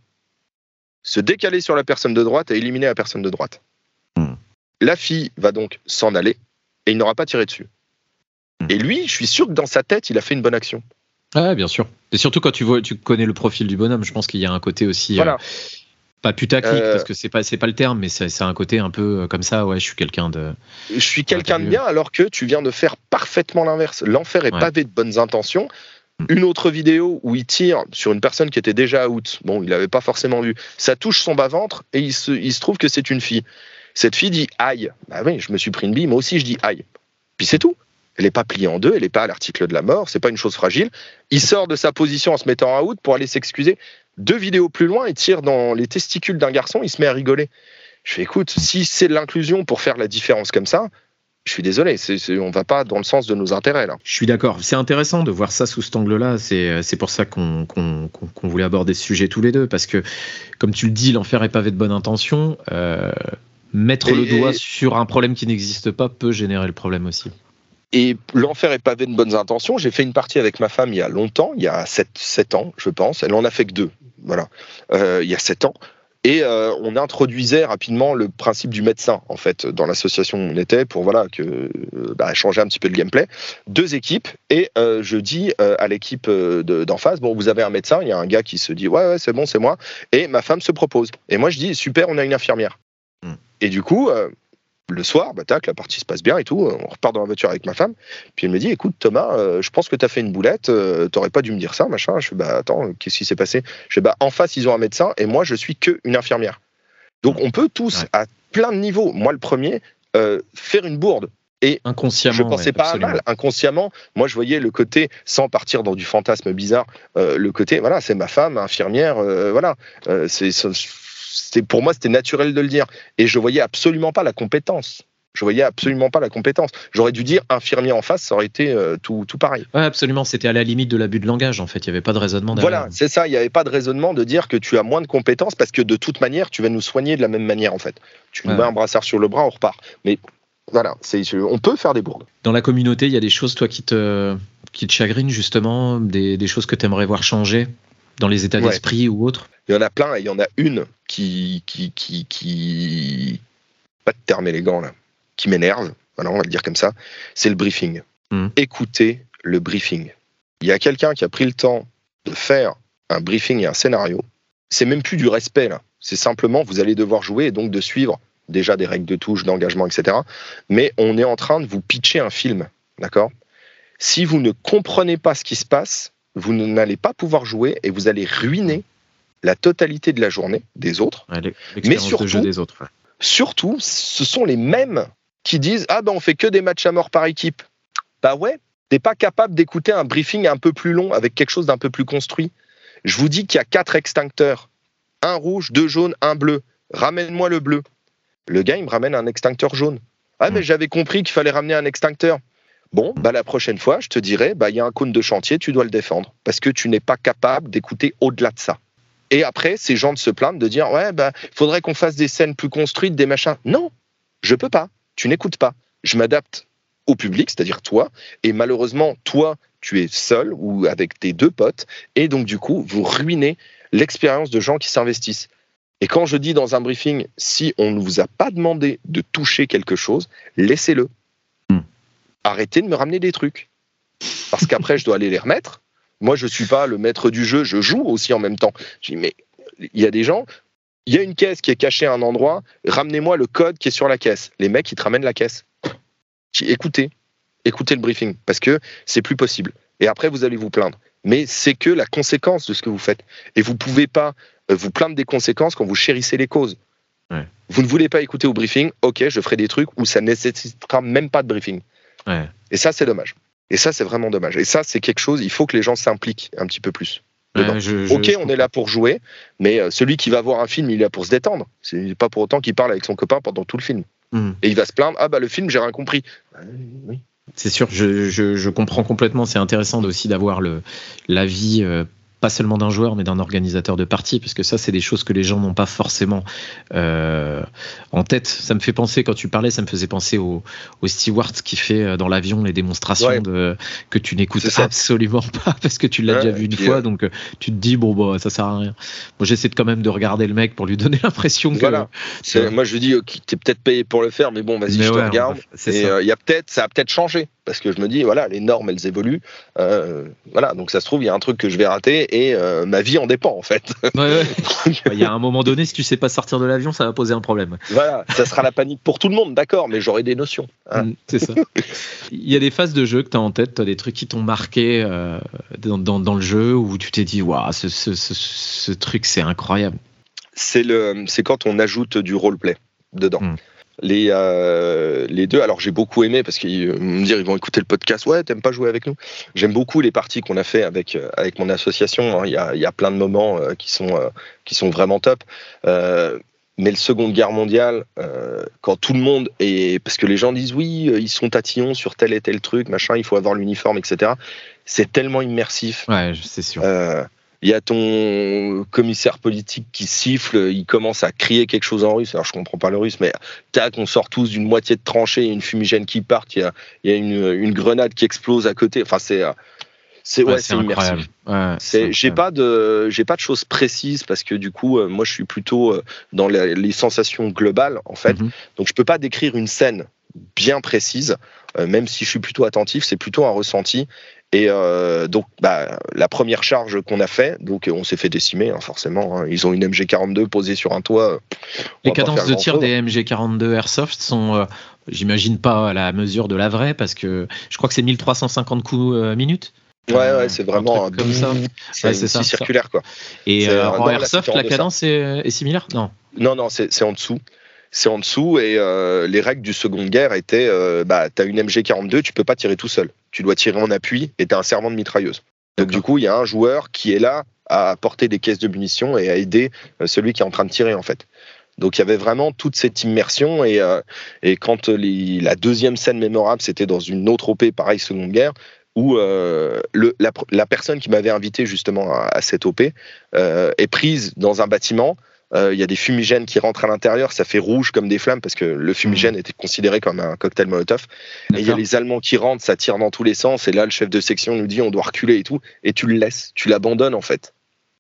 se décaler sur la personne de droite et éliminer la personne de droite. Hmm. La fille va donc s'en aller et il n'aura pas tiré dessus. Hmm. Et lui, je suis sûr que dans sa tête, il a fait une bonne action. Ah, bien sûr. Et surtout quand tu vois, tu connais le profil du bonhomme, je pense qu'il y a un côté aussi. Euh, pas putaclic, euh, parce que c'est pas, c'est pas le terme, mais c'est un côté un peu euh, comme ça, ouais, je suis quelqu'un de. Je suis quelqu'un de bien, alors que tu viens de faire parfaitement l'inverse. L'enfer est pavé de bonnes intentions. Mm. Une autre vidéo où il tire sur une personne qui était déjà out, bon, il n'avait pas forcément vu, ça touche son bas-ventre et il se, il se trouve que c'est une fille. Cette fille dit aïe. Bah oui, je me suis pris une bille, moi aussi je dis aïe. Puis c'est tout. Elle n'est pas pliée en deux, elle n'est pas à l'article de la mort, c'est pas une chose fragile. Il sort de sa position en se mettant out pour aller s'excuser. Deux vidéos plus loin, il tire dans les testicules d'un garçon, il se met à rigoler. Je fais écoute, si c'est de l'inclusion pour faire la différence comme ça, je suis désolé, on ne va pas dans le sens de nos intérêts là. Je suis d'accord. C'est intéressant de voir ça sous cet angle-là. C'est pour ça qu'on voulait aborder ce sujet tous les deux, parce que, comme tu le dis, l'enfer est pavé de bonnes intentions. Euh, mettre le doigt sur un problème qui n'existe pas peut générer le problème aussi. Et l'enfer est pavé de bonnes intentions. J'ai fait une partie avec ma femme il y a longtemps, il y a 7, ans, je pense. Elle en a fait que deux, voilà, euh, il y a 7 ans. Et euh, on introduisait rapidement le principe du médecin, en fait, dans l'association où on était, pour voilà, que, euh, bah, changer un petit peu le gameplay. Deux équipes, et je dis à l'équipe d'en face, bon, vous avez un médecin, il y a un gars qui se dit, ouais, ouais, c'est bon, c'est moi, et ma femme se propose. Et moi, je dis, super, on a une infirmière. Hmm. Et du coup, le soir, bah, tac, la partie se passe bien et tout. On repart dans la voiture avec ma femme. Puis elle me dit Écoute, Thomas, euh, je pense que tu as fait une boulette. Euh, t'aurais pas dû me dire ça, machin. Je fais Bah attends, qu'est-ce qui s'est passé? Je fais Bah en face, ils ont un médecin et moi, je suis que une infirmière. Donc on peut tous, à plein de niveaux, moi le premier, euh, faire une bourde. Et inconsciemment, je pensais pas à mal. Inconsciemment, moi je voyais le côté, sans partir dans du fantasme bizarre, le côté, voilà, c'est ma femme, infirmière, voilà. c'est pour moi, c'était naturel de le dire. Et je voyais absolument pas la compétence. Je voyais absolument pas la compétence. J'aurais dû dire infirmier en face, ça aurait été euh, tout, tout pareil. Ouais, absolument. C'était à la limite de l'abus de langage, en fait. Il n'y avait pas de raisonnement derrière. Voilà, c'est ça. Il n'y avait pas de raisonnement de dire que tu as moins de compétences parce que de toute manière, tu vas nous soigner de la même manière, en fait. Tu nous mets un brassard sur le bras, on repart. Mais voilà, on peut faire des bourdes. Dans la communauté, il y a des choses, toi, qui te, qui te chagrinent, justement, des, des choses que tu aimerais voir changer? Dans les états d'esprit ou autres Il y en a plein et il y en a une qui, qui, qui, qui... pas de terme élégant là, qui m'énerve, voilà, on va le dire comme ça, c'est le briefing. Hmm. Écoutez le briefing. Il y a quelqu'un qui a pris le temps de faire un briefing et un scénario. C'est même plus du respect là. C'est simplement vous allez devoir jouer et donc de suivre déjà des règles de touche, d'engagement, etc. Mais on est en train de vous pitcher un film, d'accord? Si vous ne comprenez pas ce qui se passe, vous n'allez pas pouvoir jouer et vous allez ruiner la totalité de la journée des autres. mais surtout, des autres. surtout, ce sont les mêmes qui disent Ah ben on fait que des matchs à mort par équipe. Bah ouais, t'es pas capable d'écouter un briefing un peu plus long avec quelque chose d'un peu plus construit. Je vous dis qu'il y a quatre extincteurs un rouge, deux jaunes, un bleu. Ramène-moi le bleu. Le gars, il me ramène un extincteur jaune. Ah, mais hmm. j'avais compris qu'il fallait ramener un extincteur. Bon, bah, la prochaine fois, je te dirais, bah, il y a un cône de chantier, tu dois le défendre, parce que tu n'es pas capable d'écouter au-delà de ça. Et après, ces gens de se plaindre, de dire, ouais, bah, faudrait qu'on fasse des scènes plus construites, des machins. Non, je peux pas. Tu n'écoutes pas. Je m'adapte au public, c'est-à-dire toi, et malheureusement, toi, tu es seul ou avec tes deux potes, et donc du coup, vous ruinez l'expérience de gens qui s'investissent. Et quand je dis dans un briefing, si on ne vous a pas demandé de toucher quelque chose, laissez-le arrêtez de me ramener des trucs. Parce qu'après, je dois aller les remettre. Moi, je ne suis pas le maître du jeu, je joue aussi en même temps. Je dis, mais il y a des gens, il y a une caisse qui est cachée à un endroit, ramenez-moi le code qui est sur la caisse. Les mecs, ils te ramènent la caisse. Écoutez, écoutez le briefing, parce que c'est plus possible. Et après, vous allez vous plaindre. Mais c'est que la conséquence de ce que vous faites. Et vous ne pouvez pas euh, vous plaindre des conséquences quand vous chérissez les causes. Vous ne voulez pas écouter au briefing, ok, je ferai des trucs où ça ne nécessitera même pas de briefing. Et ça, c'est dommage. Et ça, c'est vraiment dommage. Et ça, c'est quelque chose, il faut que les gens s'impliquent un petit peu plus. ok, on est là pour jouer, mais euh, celui qui va voir un film, il est là pour se détendre. C'est pas pour autant qu'il parle avec son copain pendant tout le film. Hmm. Et il va se plaindre, ah bah le film, j'ai rien compris. Bah, oui. C'est sûr, je, je, je, comprends complètement. C'est intéressant aussi d'avoir l'avis euh, pas seulement d'un joueur, mais d'un organisateur de partie, parce que ça, c'est des choses que les gens n'ont pas forcément euh, en tête. Ça me fait penser, quand tu parlais, ça me faisait penser au, au steward qui fait euh, dans l'avion les démonstrations de, que tu n'écoutes absolument pas, parce que tu l'as déjà vu une fois, donc euh, tu te dis, bon, bah, ça sert à rien. Moi, j'essaie de quand même de regarder le mec pour lui donner l'impression que. Voilà. Moi, je lui dis, tu es peut-être payé pour le faire, mais bon, vas-y, je te regarde. Et il y a peut-être, ça a peut-être changé parce que je me dis voilà les normes elles évoluent voilà donc ça se trouve il y a un truc que je vais rater et euh, ma vie en dépend en fait. Il y a un moment donné si tu sais pas sortir de l'avion ça va poser un problème voilà ça sera la panique pour tout le monde d'accord mais j'aurai des notions hein. mm, c'est ça. Il y a des phases de jeu que tu as en tête as des trucs qui t'ont marqué euh, dans, le jeu où tu t'es dit waouh ce, truc c'est incroyable. C'est le c'est quand on ajoute du roleplay dedans. Mm les, euh, les deux. Alors j'ai beaucoup aimé parce qu'ils me dire ils vont écouter le podcast. Ouais, t'aimes pas jouer avec nous? J'aime beaucoup les parties qu'on a fait avec euh, avec mon association. Hein. Il y, a, y, a, plein de moments euh, qui sont qui sont vraiment top. mais le Seconde Guerre mondiale, quand tout le monde est parce que les gens disent oui, ils sont tatillons sur tel et tel truc, machin, il faut avoir l'uniforme, etc. C'est tellement immersif. Ouais, c'est sûr il y a ton commissaire politique qui siffle, il commence à crier quelque chose en russe. Alors je comprends pas le russe, mais tac, on sort tous d'une moitié de tranchée, une fumigène qui part, il y a, il y a une, grenade qui explose à côté. Enfin, c'est c'est ouais, c'est immersif. Ouais, j'ai pas de j'ai pas de choses précises parce que du coup euh, moi je suis plutôt euh, dans les, sensations globales en fait. Mhm. Donc je peux pas décrire une scène bien précise, euh, même si je suis plutôt attentif, c'est plutôt un ressenti. Et euh, donc, bah, la première charge qu'on a fait, donc on s'est fait décimer, hein, forcément. Hein. Ils ont une MG42 posée sur un toit. Les cadences de tir des MG42 Airsoft sont, euh, j'imagine pas à la mesure de la vraie, parce que je crois que c'est 1350 coups euh, minute. Ouais, ouais, c'est vraiment comme ça. C'est ça, circulaire, quoi. Et en Airsoft, la cadence est, similaire? Non. Non, non, c'est en dessous c'est en dessous et les règles du Seconde Guerre étaient bah, tu as une MG42, tu peux pas tirer tout seul tu dois tirer en appui et tu as un serment de mitrailleuse. Donc du coup, il y a un joueur qui est là à porter des caisses de munitions et à aider euh, celui qui est en train de tirer en fait. Donc il y avait vraiment toute cette immersion et, euh, et quand la deuxième scène mémorable, c'était dans une autre OP, pareil, Seconde Guerre, où euh, le, la, personne qui m'avait invité justement à, cette OP est prise dans un bâtiment euh, il y a des fumigènes qui rentrent à l'intérieur, ça fait rouge comme des flammes parce que le fumigène mmh. était considéré comme un cocktail Molotov. Et il y a les Allemands qui rentrent, ça tire dans tous les sens. Et là, le chef de section nous dit on doit reculer et tout. Et tu le laisses, tu l'abandonnes en fait.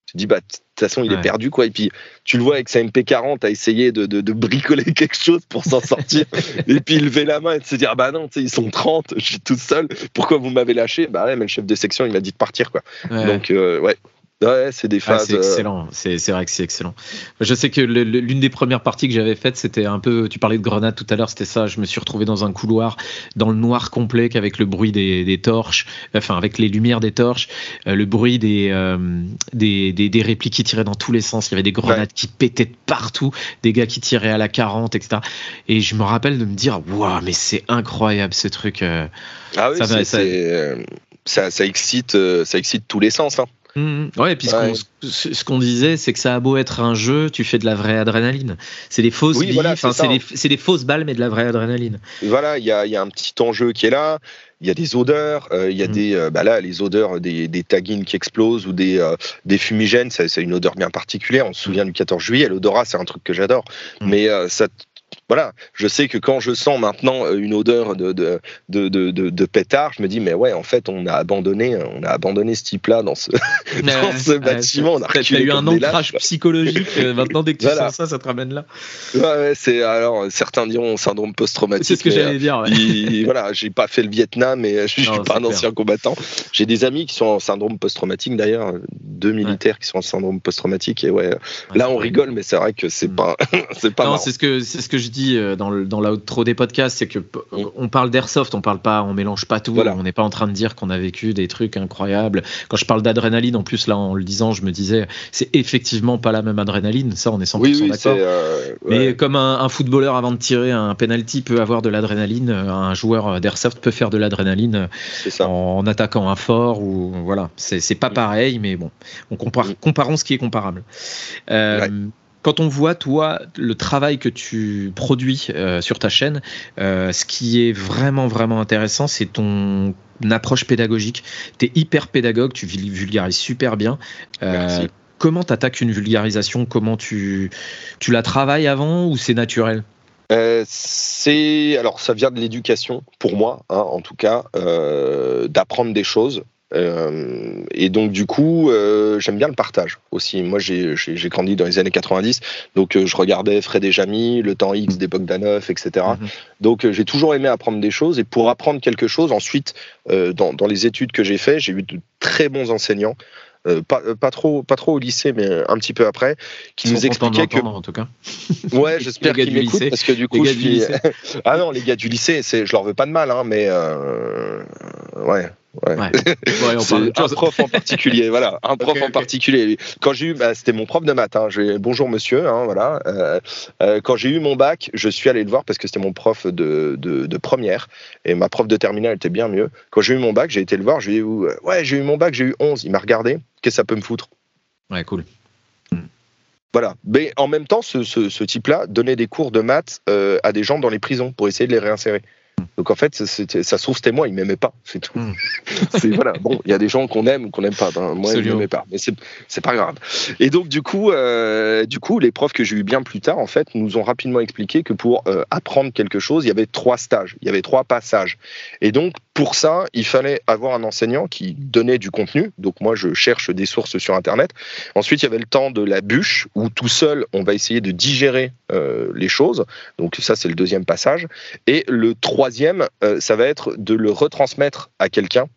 Tu dis bah de toute façon il est perdu quoi. Et puis tu le vois avec sa MP40 à essayer de, de, bricoler quelque chose pour s'en sortir. et puis il levait la main et se dire bah non, ils sont 30, je suis tout seul. Pourquoi vous m'avez lâché? Bah ouais, mais le chef de section il m'a dit de partir quoi. Donc euh, ouais, Ouais, c'est des phases. c'est euh, excellent. C'est vrai que c'est excellent. Je sais que l'une des premières parties que j'avais faites, c'était un peu. Tu parlais de grenade tout à l'heure, c'était ça. Je me suis retrouvé dans un couloir, dans le noir complet, qu'avec le bruit des, torches, enfin avec les lumières des torches, euh, le bruit euh, des, des, répliques qui tiraient dans tous les sens. Il y avait des grenades qui pétaient de partout, des gars qui tiraient à la 40, etc. Et je me rappelle de me dire, waouh, mais c'est incroyable ce truc. ah oui, ça, ça, excite, ça excite tous les sens. Hein. Mmh. Ouais, et puis ce qu'on disait, c'est que ça a beau être un jeu, tu fais de la vraie adrénaline. C'est des fausses oui, c'est des, fausses balles, mais de la vraie adrénaline. Voilà, il y a, y a, un petit enjeu qui est là. Il y a des odeurs, euh, il y a mmh. des, euh, bah là, les odeurs des, des taggines qui explosent ou des, euh, des fumigènes, c'est une odeur bien particulière. On se souvient du 14 juillet, l'odorat, c'est un truc que j'adore. Mmh. Mais ça, voilà, je sais que quand je sens maintenant euh, une odeur de, de, de, de, de pétard, je me dis, mais ouais, en fait, on a abandonné, on a abandonné ce type-là dans ce, dans ce bâtiment. On a eu un ancrage psychologique. Euh, maintenant, dès que tu sens ça, ça te ramène là. Ouais, c'est alors certains diront syndrome post-traumatique. C'est ce que j'allais dire. Ouais. voilà, j'ai pas fait le Vietnam et je suis pas un ancien combattant. J'ai des amis qui sont en syndrome post-traumatique d'ailleurs, deux militaires qui sont en syndrome post-traumatique et ouais, là on rigole, mais c'est vrai que c'est mm. pas, c'est pas. Non, c'est ce que c'est ce que je dis euh, dans, l'outro des podcasts, c'est que on parle d'airsoft, on parle pas, on mélange pas tout. On n'est pas en train de dire qu'on a vécu des trucs incroyables. Quand je parle d'adrénaline, en plus là, en le disant, je me disais, c'est effectivement pas la même adrénaline. Ça, on est 100% d'accord. Euh, Mais comme un, footballeur avant de tirer un penalty peut avoir de l'adrénaline, un joueur d'airsoft peut faire de l'adrénaline en, attaquant un fort ou voilà. C'est, pas mm. pareil, mais bon, on compare, mm. comparons ce qui est comparable. Euh, quand on voit, toi, le travail que tu produis euh, sur ta chaîne, euh, ce qui est vraiment, vraiment intéressant, c'est ton approche pédagogique. Tu es hyper pédagogue, tu vulgarises super bien. Euh, comment tu attaques une vulgarisation? Comment tu, tu la travailles avant ou c'est naturel? C'est alors ça vient de l'éducation pour moi hein, en tout cas d'apprendre des choses euh, et donc du coup, euh, j'aime bien le partage aussi. Moi, j'ai grandi dans les années 90, donc euh, je regardais Fred et Jamy, Le Temps X d'époque d'Anoff, etc. Mhm. Donc j'ai toujours aimé apprendre des choses. Et pour apprendre quelque chose, ensuite, dans, dans, les études que j'ai fait, j'ai eu de très bons enseignants. pas, pas, trop, pas trop au lycée, mais un petit peu après, qui nous expliquaient que. En tout cas. Ouais, j'espère qu'ils m'écoutent parce que du coup, je suis... ah non, les gars du lycée, je leur veux pas de mal, hein, mais ouais, Ouais. un prof en particulier, voilà, un prof en particulier. Quand j'ai eu, bah, c'était mon prof de maths. Hein, bonjour monsieur, hein, voilà. Euh, euh, quand j'ai eu mon bac, je suis allé le voir parce que c'était mon prof de, de, première et ma prof de terminale était bien mieux. Quand j'ai eu mon bac, j'ai été le voir, je lui ai dit ouais, j'ai eu mon bac, j'ai eu 11. Il m'a regardé, qu'est-ce que ça peut me foutre? Ouais, cool. Voilà. Mais en même temps, ce, ce, type-là donnait des cours de maths euh, à des gens dans les prisons pour essayer de les réinsérer. Donc en fait, ça se trouve, c'était moi, il m'aimait pas, c'est tout. Hmm. voilà. Bon, il y a des gens qu'on aime ou qu'on n'aime pas. Ben, moi, il m'aimait pas, mais c'est pas grave. Et donc du coup, euh, du coup, les profs que j'ai eu bien plus tard, en fait, nous ont rapidement expliqué que pour euh, apprendre quelque chose, il y avait trois stages, il y avait trois passages. Et donc pour ça, il fallait avoir un enseignant qui donnait du contenu. Donc moi, je cherche des sources sur Internet. Ensuite, il y avait le temps de la bûche, où tout seul, on va essayer de digérer euh, les choses. Donc ça, c'est le deuxième passage. Et le troisième, euh, ça va être de le retransmettre à quelqu'un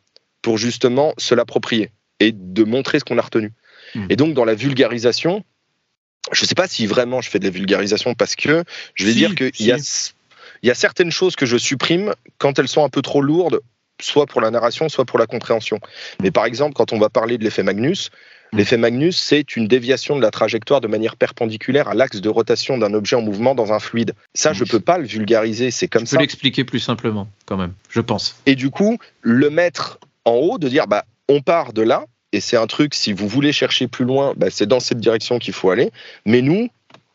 pour justement se l'approprier et de montrer ce qu'on a retenu. Mmh. Et donc, dans la vulgarisation, je ne sais pas si vraiment je fais de la vulgarisation parce que je vais dire qu'il y a il y a certaines choses que je supprime quand elles sont un peu trop lourdes, soit pour la narration, soit pour la compréhension. Mais par exemple, quand on va parler de l'effet Magnus, l'effet Magnus, c'est une déviation de la trajectoire de manière perpendiculaire à l'axe de rotation d'un objet en mouvement dans un fluide. Ça, je ne peux pas le vulgariser, c'est comme ça. Je peux l'expliquer plus simplement, quand même, je pense. Et du coup, le mettre en haut, de dire, bah, on part de là, et c'est un truc, si vous voulez chercher plus loin, bah, c'est dans cette direction qu'il faut aller. Mais nous,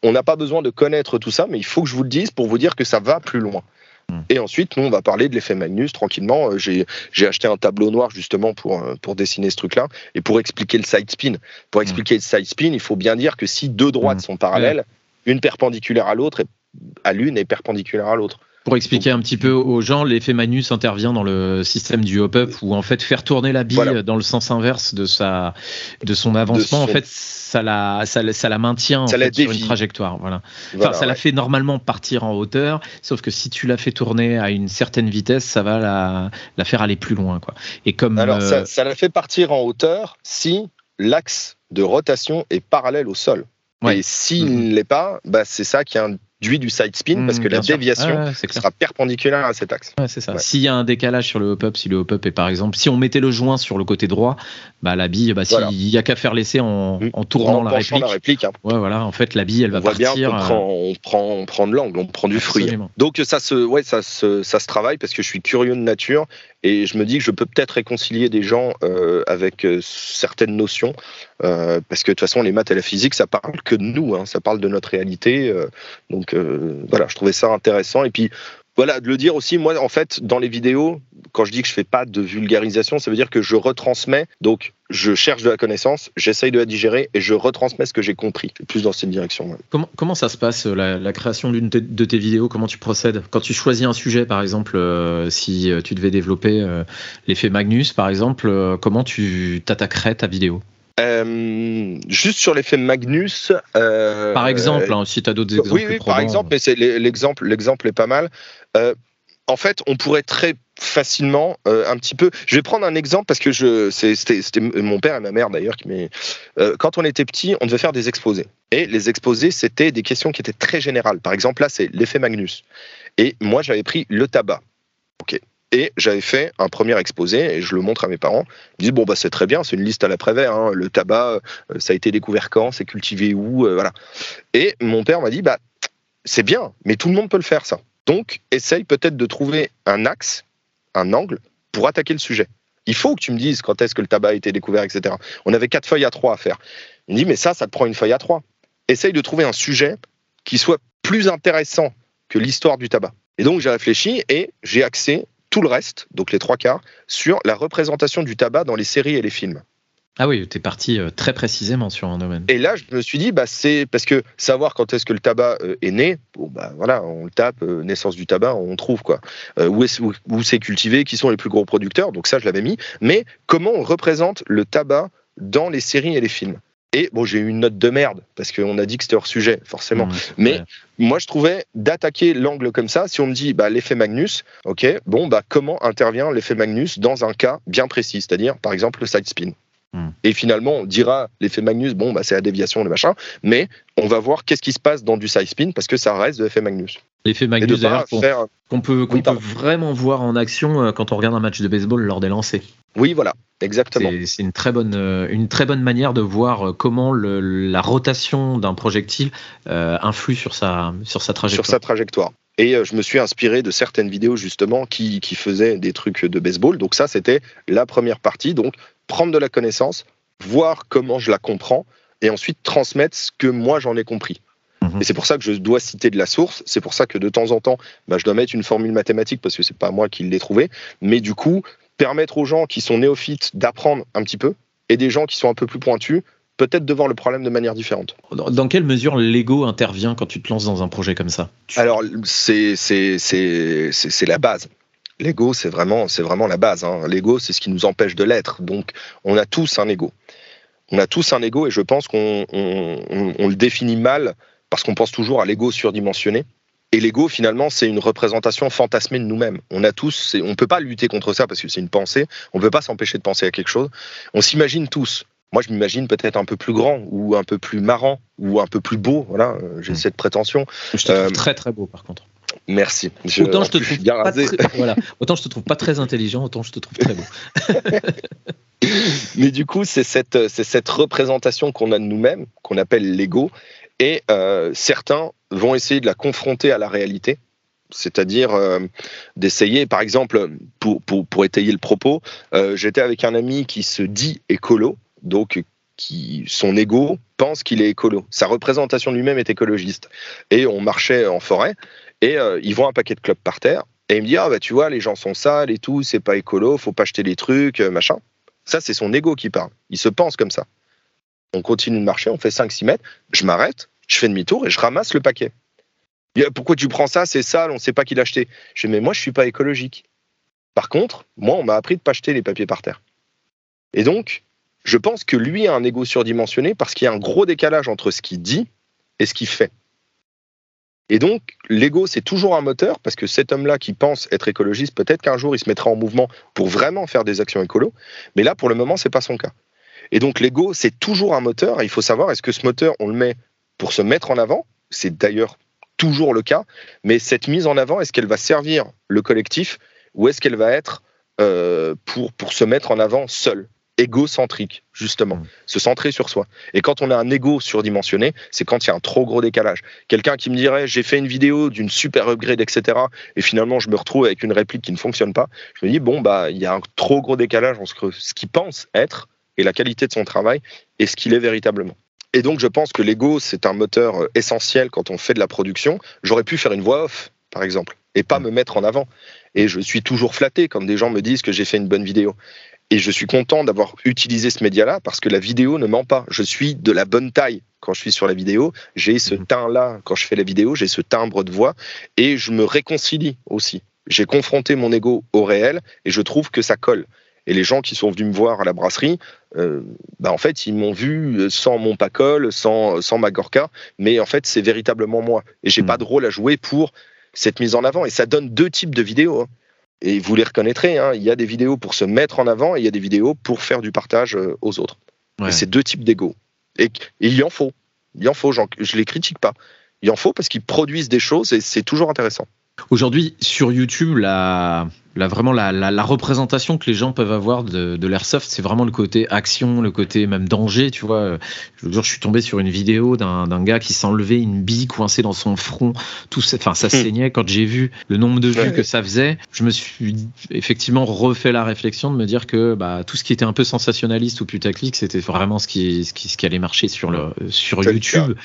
on n'a pas besoin de connaître tout ça, mais il faut que je vous le dise pour vous dire que ça va plus loin. Hmm. Et ensuite, nous, on va parler de l'effet Magnus tranquillement. Euh, j'ai, acheté un tableau noir justement pour, euh, pour dessiner ce truc-là et pour expliquer le side spin. Pour hmm. expliquer le side spin, il faut bien dire que si deux droites hmm. sont parallèles, une perpendiculaire à l'autre, à l'une est perpendiculaire à l'autre. Pour expliquer un petit peu aux gens, l'effet Magnus intervient dans le système du hop-up où en fait faire tourner la bille dans le sens inverse de sa de son avancement, en fait ça la ça, ça la maintient sur une trajectoire. Voilà. Enfin, ça la fait normalement partir en hauteur, sauf que si tu la fais tourner à une certaine vitesse, ça va la, la faire aller plus loin, quoi. Et comme alors euh, ça, la fait partir en hauteur si l'axe de rotation est parallèle au sol. Et s'il mm-hmm. ne l'est pas, bah, c'est ça qui est un du side spin parce mmh, que la déviation sera perpendiculaire à cet axe. c'est ça. S'il y a un décalage sur le hop-up, si le hop-up est par exemple, si on mettait le joint sur le côté droit, bah la bille, bah, il y a qu'à faire l'essai en, mmh. en, tournant la réplique. La réplique hein. Ouais, voilà. En fait, la bille, elle va on partir. Bien, on, prend, on, prend, on prend de l'angle, on prend du fruit. Donc ça se, ouais, ça se, ça se travaille parce que je suis curieux de nature et je me dis que je peux peut-être réconcilier des gens euh, avec euh, certaines notions, euh, parce que de toute façon, les maths et la physique, ça parle que de nous, hein, ça parle de notre réalité. donc voilà, je trouvais ça intéressant. Et puis voilà, de le dire aussi, moi, en fait, dans les vidéos, quand je dis que je fais pas de vulgarisation, ça veut dire que je retransmets, donc je cherche de la connaissance, j'essaye de la digérer et je retransmets ce que j'ai compris, plus dans cette direction. Comment, ça se passe, la, création d'une de tes vidéos? Comment tu procèdes? Quand tu choisis un sujet, par exemple, euh, si euh, tu devais développer euh, l'effet Magnus, par exemple, comment tu t'attaquerais ta vidéo? Euh, juste sur l'effet Magnus. Euh, par exemple, hein, si tu as d'autres exemples. Oui, oui par exemple, mais c'est l'exemple, l'exemple est pas mal. Euh, en fait, on pourrait très facilement un petit peu. Je vais prendre un exemple parce que je, c'était, mon père et ma mère d'ailleurs qui m'est. quand on était petit, on devait faire des exposés. Et les exposés, c'était des questions qui étaient très générales. Par exemple, là, c'est l'effet Magnus. Et moi, j'avais pris le tabac. Ok. Et j'avais fait un premier exposé et je le montre à mes parents. Ils disent bon bah c'est très bien, c'est une liste à la Prévert. Hein. Le tabac, euh, ça a été découvert quand, c'est cultivé où, euh, voilà. Et mon père m'a dit bah c'est bien, mais tout le monde peut le faire ça. Donc essaye peut-être de trouver un axe, un angle pour attaquer le sujet. Il faut que tu me dises quand est-ce que le tabac a été découvert, etc. On avait quatre feuilles à trois à faire. Il me dit mais ça, ça te prend une feuille à trois. essaye de trouver un sujet qui soit plus intéressant que l'histoire du tabac. Et donc j'ai réfléchi et j'ai axé tout le reste, donc les trois quarts, sur la représentation du tabac dans les séries et les films. Ah oui, tu es parti euh, très précisément sur un domaine. Et là, je me suis dit, bah, c'est parce que savoir quand est-ce que le tabac euh, est né, bon, bah, voilà, on le tape, euh, naissance du tabac, on trouve quoi. où, où c'est cultivé, qui sont les plus gros producteurs, donc ça, je l'avais mis. Mais comment on représente le tabac dans les séries et les films? Et bon, j'ai eu une note de merde parce qu'on a dit que c'était hors sujet, forcément. Mmh, Mais moi, je trouvais d'attaquer l'angle comme ça. Si on me dit bah, l'effet Magnus, ok, bon, bah comment intervient l'effet Magnus dans un cas bien précis, c'est-à-dire par exemple le side spin. Hmm. Et finalement, on dira l'effet Magnus, bon, bah, c'est la déviation, le machin, mais on va voir qu'est-ce qui se passe dans du side spin parce que ça reste de l'effet Magnus. L'effet Magnus, d'ailleurs, qu'on peut, peut vraiment voir en action euh, quand on regarde un match de baseball lors des lancers. Oui, voilà, exactement. C'est une très bonne, euh, une très bonne manière de voir euh, comment la rotation d'un projectile influe sur sa, sur sa trajectoire. Sur sa trajectoire. Et je me suis inspiré de certaines vidéos justement qui, qui faisaient des trucs de baseball. Donc ça, c'était la première partie. Donc prendre de la connaissance, voir comment je la comprends, et ensuite transmettre ce que moi j'en ai compris. Mhm. Et c'est pour ça que je dois citer de la source, c'est pour ça que de temps en temps, bah, je dois mettre une formule mathématique parce que c'est pas moi qui l'ai trouvée, mais du coup, permettre aux gens qui sont néophytes d'apprendre un petit peu, et des gens qui sont un peu plus pointus, peut-être de voir le problème de manière différente. Dans quelle mesure l'ego intervient quand tu te lances dans un projet comme ça? Alors, c'est la base. L'ego, c'est vraiment, vraiment la base. Hein. L'ego, c'est ce qui nous empêche de l'être. Donc, on a tous un ego. On a tous un ego et je pense qu'on le définit mal parce qu'on pense toujours à l'ego surdimensionné. Et l'ego, finalement, c'est une représentation fantasmée de nous-mêmes. On a tous, on peut pas lutter contre ça parce que c'est une pensée. On peut pas s'empêcher de penser à quelque chose. On s'imagine tous. Moi, je m'imagine peut-être un peu plus grand ou un peu plus marrant ou un peu plus beau. Voilà, j'ai mmh. cette prétention. Je te trouve euh, très très beau, par contre. Merci. autant, je te trouve pas très, voilà. autant je te trouve pas très intelligent, autant je te trouve très beau. Mais du coup, c'est cette, cette représentation qu'on a de nous-mêmes, qu'on appelle l'ego, et euh, certains vont essayer de la confronter à la réalité, c'est-à-dire euh, d'essayer, par exemple, pour, étayer le propos, euh, j'étais avec un ami qui se dit écolo, donc qui son ego pense qu'il est écolo. Sa représentation de lui-même est écologiste. Et on marchait en forêt et euh, ils voient un paquet de clubs par terre. Et il me dit, ah bah tu vois, les gens sont sales et tout, c'est pas écolo, faut pas acheter des trucs, machin. Ça, c'est son ego qui parle. Il se pense comme ça. On continue de marcher, on fait 5-6 mètres, je m'arrête, je fais demi-tour et je ramasse le paquet. Pourquoi tu prends ça C'est sale, on sait pas qui l'a acheté. Je dis, mais moi, je suis pas écologique. Par contre, moi, on m'a appris de pas acheter les papiers par terre. Et donc, je pense que lui a un ego surdimensionné parce qu'il y a un gros décalage entre ce qu'il dit et ce qu'il fait. Et donc, l'ego, c'est toujours un moteur, parce que cet homme-là qui pense être écologiste, peut-être qu'un jour, il se mettra en mouvement pour vraiment faire des actions écolo, mais là, pour le moment, c'est pas son cas. Et donc, l'ego, c'est toujours un moteur, et il faut savoir, est-ce que ce moteur, on le met pour se mettre en avant? C'est d'ailleurs toujours le cas, mais cette mise en avant, est-ce qu'elle va servir le collectif, ou est-ce qu'elle va être euh, pour, pour se mettre en avant seul égocentrique, justement, mm. se centrer sur soi? Et quand on a un ego surdimensionné, c'est quand il y a un trop gros décalage. Quelqu'un qui me dirait j'ai fait une vidéo d'une super upgrade, etc. Et finalement je me retrouve avec une réplique qui ne fonctionne pas. Je me dis bon bah il y a un trop gros décalage entre ce qu'il pense être et la qualité de son travail et ce qu'il est véritablement. Et donc je pense que l'ego c'est un moteur euh, essentiel quand on fait de la production. J'aurais pu faire une voix off, par exemple, et pas me mettre en avant. Et je suis toujours flatté quand des gens me disent que j'ai fait une bonne vidéo. Et je suis content d'avoir utilisé ce média-là parce que la vidéo ne ment pas. Je suis de la bonne taille quand je suis sur la vidéo. J'ai ce mhm. teint-là quand je fais la vidéo. J'ai ce timbre de voix et je me réconcilie aussi. J'ai confronté mon ego au réel et je trouve que ça colle. Et les gens qui sont venus me voir à la brasserie, euh, bah en fait, ils m'ont vu sans mon pacol, sans, sans ma gorka, mais en fait, c'est véritablement moi. Et j'ai mhm. pas de rôle à jouer pour cette mise en avant. Et ça donne deux types de vidéos. Hein. Et vous les reconnaîtrez, hein, il y a des vidéos pour se mettre en avant et il y a des vidéos pour faire du partage euh, aux autres. Et c'est deux types d'ego. Et, il y en faut. Il y en faut, je ne les critique pas. Il y en faut parce qu'ils produisent des choses et c'est toujours intéressant. Aujourd'hui, sur YouTube, la, vraiment la, la, représentation que les gens peuvent avoir de, de l'airsoft, c'est vraiment le côté action, le côté même danger, tu vois. Jour, je suis tombé sur une vidéo d'un gars qui s'enlevait une bille coincée dans son front, tout enfin ça hmm. saignait. Quand j'ai vu le nombre de vues que ça faisait, je me suis effectivement refait la réflexion de me dire que bah, tout ce qui était un peu sensationnaliste ou putaclic, c'était vraiment ce qui, ce qui, ce qui allait marcher sur le sur YouTube.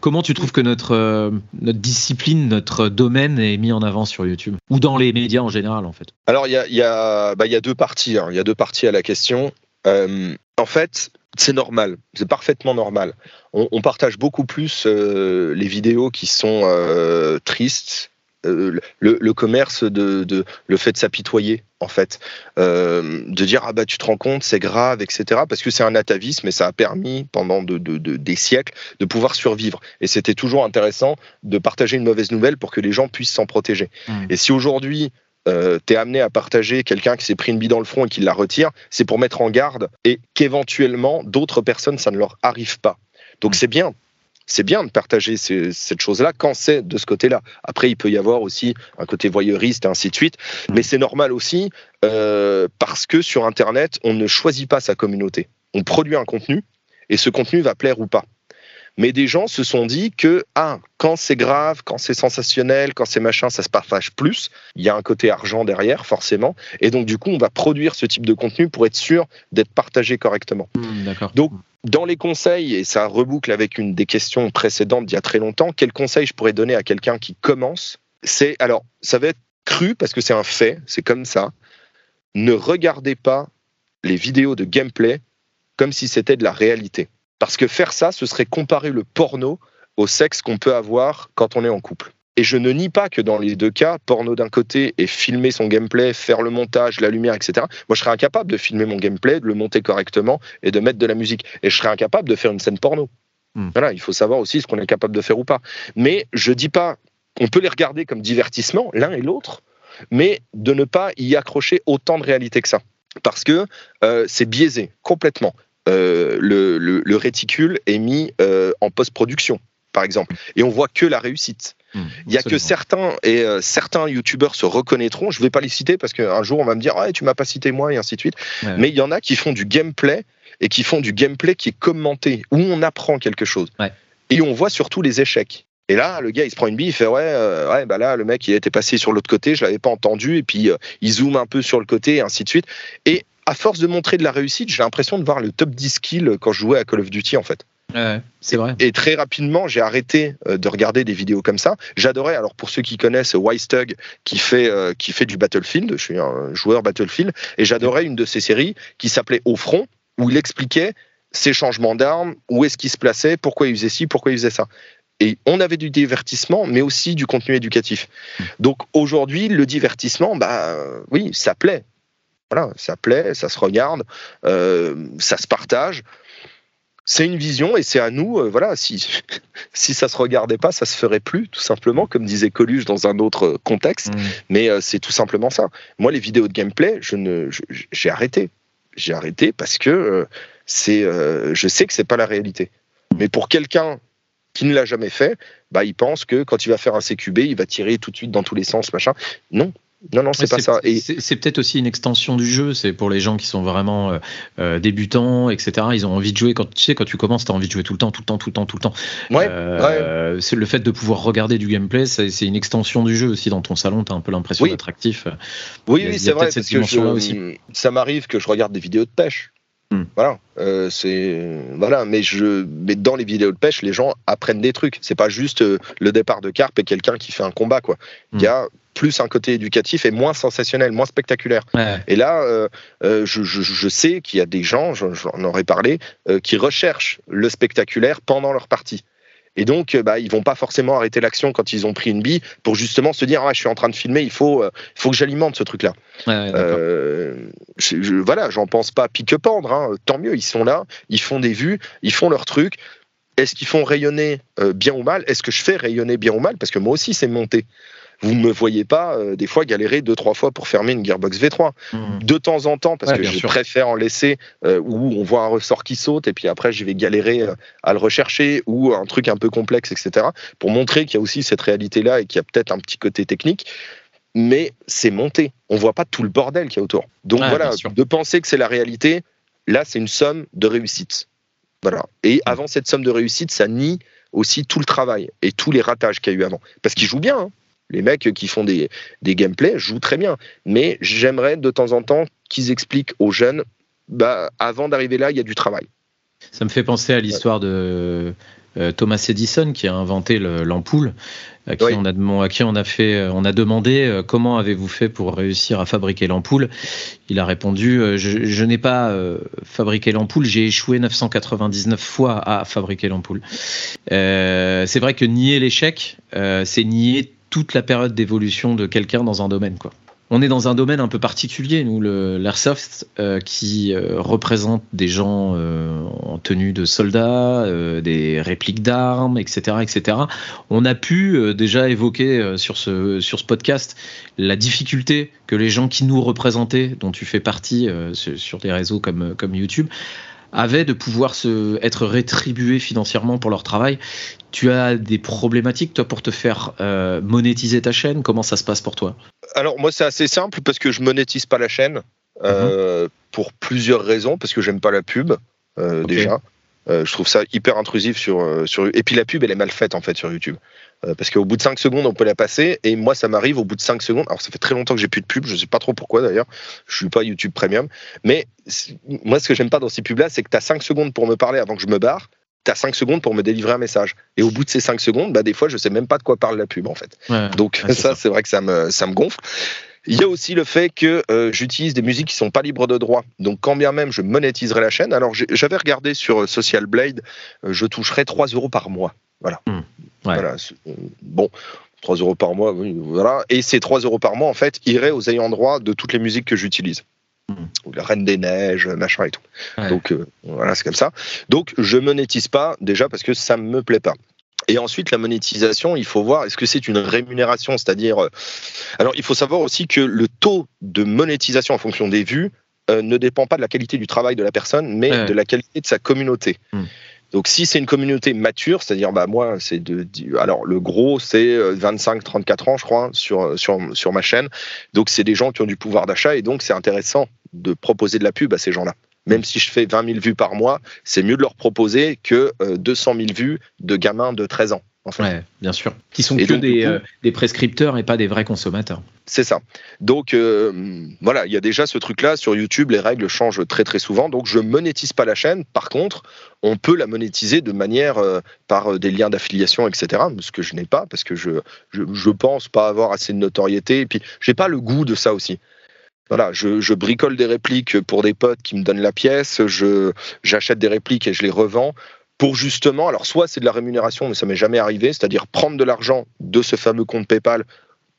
Comment tu trouves que notre euh, notre discipline, notre domaine est mis en avant sur YouTube? Ou dans les médias en général en fait? Alors il y a, y, a, bah, y a deux parties. Hein. Il y a deux parties à la question. Euh, en fait, c'est normal, c'est parfaitement normal. On, partage beaucoup plus euh, les vidéos qui sont euh, tristes, le, le, commerce de, de, le fait de s'apitoyer en fait, de dire ah bah tu te rends compte c'est grave etc parce que c'est un atavisme et ça a permis pendant de, des siècles de pouvoir survivre et c'était toujours intéressant de partager une mauvaise nouvelle pour que les gens puissent s'en protéger. Mmh. Et si aujourd'hui euh, tu es amené à partager quelqu'un qui s'est pris une bille dans le front et qui la retire, c'est pour mettre en garde et qu'éventuellement d'autres personnes, ça ne leur arrive pas. Donc mm. c'est bien. C'est bien de partager cette chose-là quand c'est de ce côté-là. Après, il peut y avoir aussi un côté voyeuriste et ainsi de suite. Mm. Mais c'est normal aussi euh, parce que sur Internet, on ne choisit pas sa communauté. On produit un contenu et ce contenu va plaire ou pas mais des gens se sont dit que ah, quand c'est grave, quand c'est sensationnel, quand c'est machin, ça se partage plus. Il y a un côté argent derrière, forcément. Et donc, du coup, on va produire ce type de contenu pour être sûr d'être partagé correctement. Mmh, donc, dans les conseils, et ça reboucle avec une des questions précédentes d'il y a très longtemps, quel conseil je pourrais donner à quelqu'un qui commence? C'est, alors, ça va être cru parce que c'est un fait, c'est comme ça. Ne regardez pas les vidéos de gameplay comme si c'était de la réalité. Parce que faire ça, ce serait comparer le porno au sexe qu'on peut avoir quand on est en couple. Et je ne nie pas que dans les deux cas, porno d'un côté et filmer son gameplay, faire le montage, la lumière, etc. Moi, je serais incapable de filmer mon gameplay, de le monter correctement et de mettre de la musique. Et je serais incapable de faire une scène porno. Hmm. Voilà, il faut savoir aussi ce qu'on est capable de faire ou pas. Mais je dis pas, on peut les regarder comme divertissement, l'un et l'autre, mais de ne pas y accrocher autant de réalité que ça. Parce que euh, c'est biaisé complètement. Euh, le, réticule est mis euh, en post-production, par exemple, et on voit que la réussite. Mmh, il y a que certains et euh, certains youtubeurs se reconnaîtront. Je ne vais pas les citer parce qu'un jour on va me dire ah, tu m'as pas cité moi et ainsi de suite. Mais il y en a qui font du gameplay et qui font du gameplay qui est commenté où on apprend quelque chose. Et on voit surtout les échecs. Et là, le gars, il se prend une bille, il fait ouais, ouais, bah là, le mec, il était passé sur l'autre côté, je l'avais pas entendu, et puis il zoome un peu sur le côté, et ainsi de suite. Et à force de montrer de la réussite, j'ai l'impression de voir le top 10 kills quand je jouais à Call of Duty en fait. c'est vrai. Et, très rapidement, j'ai arrêté euh, de regarder des vidéos comme ça. J'adorais, alors pour ceux qui connaissent Wystug, qui fait, euh, qui fait du Battlefield, je suis un joueur Battlefield, et j'adorais une de ses séries qui s'appelait Au front, où il expliquait ses changements d'armes, où est-ce qu'il se plaçait, pourquoi il faisait ci, pourquoi il faisait ça. Et on avait du divertissement, mais aussi du contenu éducatif. Hmm. Donc aujourd'hui, le divertissement, bah oui, ça plaît. Voilà, ça plaît, ça se regarde, euh, ça se partage. C'est une vision et c'est à nous, euh, voilà, si, si ça se regardait pas, ça se ferait plus, tout simplement, comme disait Coluche dans un autre contexte. Mmh. Mais euh, c'est tout simplement ça. Moi, les vidéos de gameplay, je ne, j'ai arrêté. J'ai arrêté parce que c'est, je sais que c'est pas la réalité. Mais pour quelqu'un qui ne l'a jamais fait, bah, il pense que quand il va faire un CQB, il va tirer tout de suite dans tous les sens, machin. Non, non, non, c'est pas ça. Et c'est peut-être aussi une extension du jeu. C'est pour les gens qui sont vraiment euh, euh, débutants, etc. Ils ont envie de jouer. Quand tu sais, quand tu commences, tu as envie de jouer tout le temps, tout le temps, tout le temps, tout le temps. Ouais. Euh, c'est le fait de pouvoir regarder du gameplay. C'est une extension du jeu aussi dans ton salon. Tu as un peu l'impression d'être actif. Oui, oui, c'est vrai. Cette dimension-là aussi. Ça m'arrive que je regarde des vidéos de pêche. Hmm. Voilà, c'est voilà, mais je, mais dans les vidéos de pêche, les gens apprennent des trucs. C'est pas juste le départ de carpe et quelqu'un qui fait un combat, quoi. Il y a plus un côté éducatif et moins sensationnel, moins spectaculaire. Et là, euh, euh, je, sais qu'il y a des gens, j'en aurais parlé, euh, qui recherchent le spectaculaire pendant leur partie. Et donc, bah, ils vont pas forcément arrêter l'action quand ils ont pris une bille pour justement se dire ah, je suis en train de filmer, il faut, faut que j'alimente ce truc-là. voilà, j'en pense pas pique-pendre, hein. tant mieux, ils sont là, ils font des vues, ils font leur truc. Est-ce qu'ils font rayonner bien ou mal? Est-ce que je fais rayonner bien ou mal? Parce que moi aussi, c'est monté vous ne me voyez pas euh, des fois galérer deux trois fois pour fermer une Gearbox V3. Mmh. De temps en temps, parce que je préfère en laisser euh, où on voit un ressort qui saute et puis après je vais galérer euh, à le rechercher ou un truc un peu complexe, etc. Pour montrer qu'il y a aussi cette réalité là et qu'il y a peut-être un petit côté technique. mais c'est monté. On voit pas tout le bordel qu'il y a autour. Donc voilà, de penser que c'est la réalité, là, c'est une somme de réussite. Voilà. Et avant cette somme de réussite, ça nie aussi tout le travail et tous les ratages qu'il y a eu avant. Parce qu'ils jouent bien. Hein. Les mecs qui font des, des gameplays jouent très bien. Mais j'aimerais de temps en temps qu'ils expliquent aux jeunes, bah, avant d'arriver là, il y a du travail. Ça me fait penser à l'histoire de euh, Thomas Edison qui a inventé l'ampoule, à, qui on a, à qui on a fait, euh, on a demandé euh, comment avez-vous fait pour réussir à fabriquer l'ampoule. Il a répondu je, n'ai pas fabriqué l'ampoule, j'ai échoué 999 fois à fabriquer l'ampoule. c'est vrai que nier l'échec, c'est nier toute la période d'évolution de quelqu'un dans un domaine, quoi on est dans un domaine un peu particulier, nous, l'airsoft, euh, qui euh, représente des gens euh, en tenue de soldats, des répliques d'armes, etc., etc. On a pu déjà évoquer sur ce sur ce podcast la difficulté que les gens qui nous représentaient, dont tu fais partie sur des réseaux comme YouTube, avaient de pouvoir se, être rétribués financièrement pour leur travail. Tu as des problématiques, toi, pour te faire euh, monétiser ta chaîne? Comment ça se passe pour toi? Alors, moi, c'est assez simple parce que je monétise pas la chaîne euh, mhm. pour plusieurs raisons. Parce que j'aime pas la pub, euh, déjà. je trouve ça hyper intrusif sur, sur. Et puis, la pub, elle est mal faite, en fait, sur YouTube. Euh, parce qu'au bout de 5 secondes, on peut la passer. Et moi, ça m'arrive au bout de 5 secondes. Alors, ça fait très longtemps que j'ai plus de pub. Je sais pas trop pourquoi d'ailleurs. Je suis pas YouTube Premium. Mais moi, ce que j'aime pas dans ces pubs-là, c'est que tu as 5 secondes pour me parler avant que je me barre. Tu as 5 secondes pour me délivrer un message. Et au bout de ces 5 secondes, bah, des fois, je sais même pas de quoi parle la pub, en fait. Donc, ça, c'est vrai que ça me, ça me gonfle. Il y a aussi le fait que euh, j'utilise des musiques qui sont pas libres de droit. Donc, quand bien même je monétiserai la chaîne, alors j'avais regardé sur euh, Social Blade, je toucherais 3 euros par mois. Voilà. Voilà. Euh, bon, 3 euros par mois, voilà. Et ces 3 euros par mois, en fait, iraient aux ayants droit de toutes les musiques que j'utilise. Hmm. La Reine des Neiges, machin et tout. Donc euh, voilà, c'est comme ça. Donc je monétise pas déjà parce que ça me plaît pas. Et ensuite, la monétisation, il faut voir, est-ce que c'est une rémunération? C'est-à-dire, euh, alors il faut savoir aussi que le taux de monétisation en fonction des vues ne dépend pas de la qualité du travail de la personne, mais de la qualité de sa communauté. Hmm. Donc si c'est une communauté mature, c'est-à-dire bah moi c'est de alors le gros c'est 25 euh, 34 ans je crois sur sur sur ma chaîne. Donc c'est des gens qui ont du pouvoir d'achat et donc c'est intéressant de proposer de la pub à ces gens-là. Même si je fais 20 000 vues par mois, c'est mieux de leur proposer que 200 euh, 000 vues de gamins de 13 ans. Ouais, bien sûr. Qui sont que des, euh, des, prescripteurs et pas des vrais consommateurs. C'est ça. Donc euh, voilà, il y a déjà ce truc-là sur YouTube. Les règles changent très très souvent. Donc je monétise pas la chaîne. Par contre, on peut la monétiser de manière euh, par des liens d'affiliation, etc. Ce que je n'ai pas parce que je, je, je pense pas avoir assez de notoriété. Et puis j'ai pas le goût de ça aussi. Voilà, je, je, bricole des répliques pour des potes qui me donnent la pièce, je j'achète des répliques et je les revends pour justement, alors soit c'est de la rémunération, mais ça m'est jamais arrivé, c'est-à-dire prendre de l'argent de ce fameux compte PayPal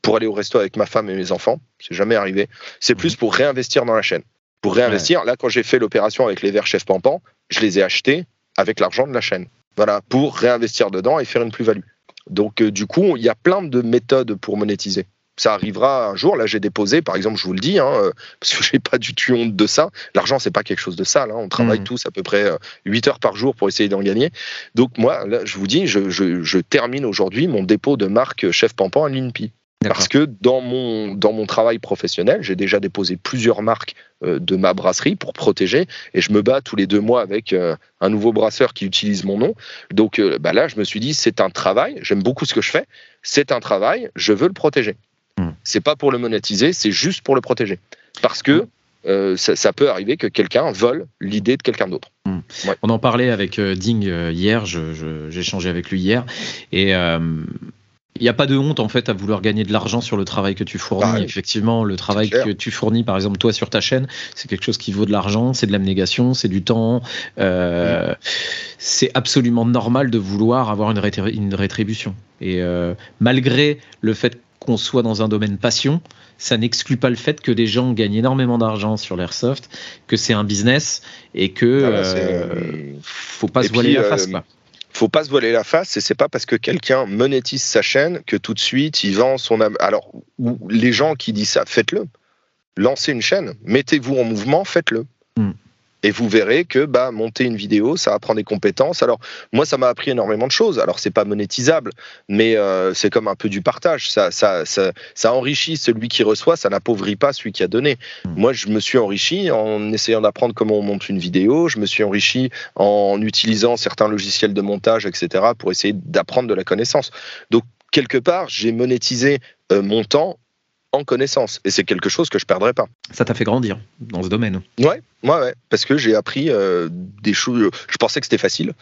pour aller au resto avec ma femme et mes enfants, c'est jamais arrivé. C'est plus mhm. pour réinvestir dans la chaîne. Pour réinvestir, là quand j'ai fait l'opération avec les verres Chef Pampan, je les ai achetés avec l'argent de la chaîne. Voilà, pour réinvestir dedans et faire une plus-value. Donc euh, du coup, il y a plein de méthodes pour monétiser ça arrivera un jour. Là, j'ai déposé, par exemple, je vous le dis, hein, euh, parce que j'ai pas du tout honte de ça. L'argent, c'est pas quelque chose de sale. Hein. On travaille mmh. tous à peu près 8 euh, heures par jour pour essayer d'en gagner. Donc moi, là, je vous dis, je, termine aujourd'hui mon dépôt de marque Chef Pampan à l'INPI. Parce que dans mon, dans mon travail professionnel, j'ai déjà déposé plusieurs marques euh, de ma brasserie pour protéger et je me bats tous les deux mois avec un nouveau brasseur qui utilise mon nom. Donc bah là, je me suis dit, c'est un travail, j'aime beaucoup ce que je fais, c'est un travail, je veux le protéger. Hmm. C'est pas pour le monétiser, c'est juste pour le protéger. Parce que euh, ça, peut arriver que quelqu'un vole l'idée de quelqu'un d'autre. Hmm. On en parlait avec euh, Ding euh, hier, j'ai échangé avec lui hier, et il n'y a pas de honte en fait à vouloir gagner de l'argent sur le travail que tu fournis. Bah, Effectivement, le travail que tu fournis, par exemple toi sur ta chaîne, c'est quelque chose qui vaut de l'argent, c'est de l'abnégation, c'est du temps. C'est absolument normal de vouloir avoir une, rétribution. Et malgré le fait qu'on soit dans un domaine passion, ça n'exclut pas le fait que des gens gagnent énormément d'argent sur l'airsoft, que c'est un business et que ah bah, euh, faut pas se voiler la face. Euh, faut pas se voiler la face et c'est pas parce que quelqu'un monétise sa chaîne que tout de suite il vend son alors les gens qui disent ça faites-le lancez une chaîne mettez-vous en mouvement faites-le hmm. Et vous verrez que bah, monter une vidéo, ça apprend des compétences. Alors, moi, ça m'a appris énormément de choses. Alors, c'est pas monétisable, mais euh, c'est comme un peu du partage. Ça, ça, ça, ça, enrichit celui qui reçoit, ça n'appauvrit pas celui qui a donné. Hmm. Moi, je me suis enrichi en essayant d'apprendre comment on monte une vidéo. Je me suis enrichi en utilisant certains logiciels de montage, etc., pour essayer d'apprendre de la connaissance. Donc, quelque part, j'ai monétisé euh, mon temps en connaissance. Et c'est quelque chose que je perdrai pas. Ça t'a fait grandir dans ce domaine Ouais, ouais, ouais. Parce que j'ai appris euh, des choses. Je pensais que c'était facile.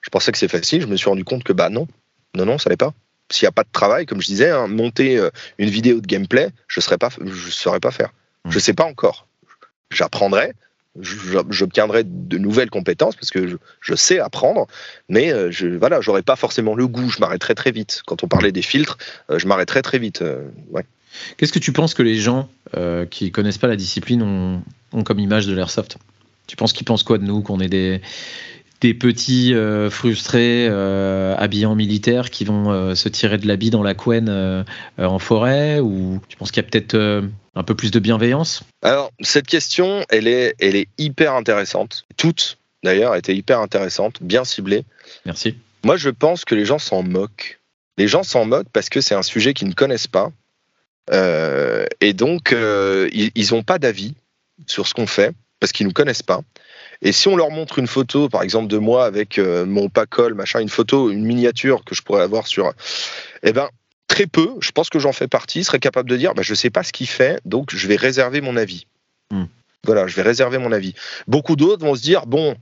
Je pensais que c'est facile. Je me suis rendu compte que bah non, non, non, ça l'est pas. S'il n'y a pas de travail, comme je disais, hein, monter euh, une vidéo de gameplay, je ne je saurais pas faire. Je Je sais pas encore. J'apprendrai, j'obtiendrai de nouvelles compétences parce que je, sais apprendre, mais euh, je voilà, j'aurais pas forcément le goût. Je m'arrêterai très vite. Quand on parlait des filtres, je m'arrêterai très vite. ouais. Qu'est-ce que tu penses que les gens euh, qui connaissent pas la discipline ont, comme image de l'airsoft? Tu penses qu'ils pensent quoi de nous Qu'on est des, des petits euh, frustrés euh, habillés en militaire qui vont euh, se tirer de l'habit dans la couenne en forêt? Ou tu penses qu'il y a peut-être un peu plus de bienveillance? Alors, cette question, elle est, elle est hyper intéressante. Toutes, d'ailleurs, étaient hyper intéressantes, bien ciblées. Merci. Moi, je pense que les gens s'en moquent. Les gens s'en moquent parce que c'est un sujet qu'ils ne connaissent pas euh, et donc, euh, ils n'ont pas d'avis sur ce qu'on fait parce qu'ils ne nous connaissent pas. Et si on leur montre une photo, par exemple, de moi avec euh, mon pacol, machin, une photo, une miniature que je pourrais avoir sur. Eh ben, très peu, je pense que j'en fais partie, seraient capables de dire bah, je ne sais pas ce qu'il fait, donc je vais réserver mon avis. Hmm. Voilà, je vais réserver mon avis. Beaucoup d'autres vont se dire bon,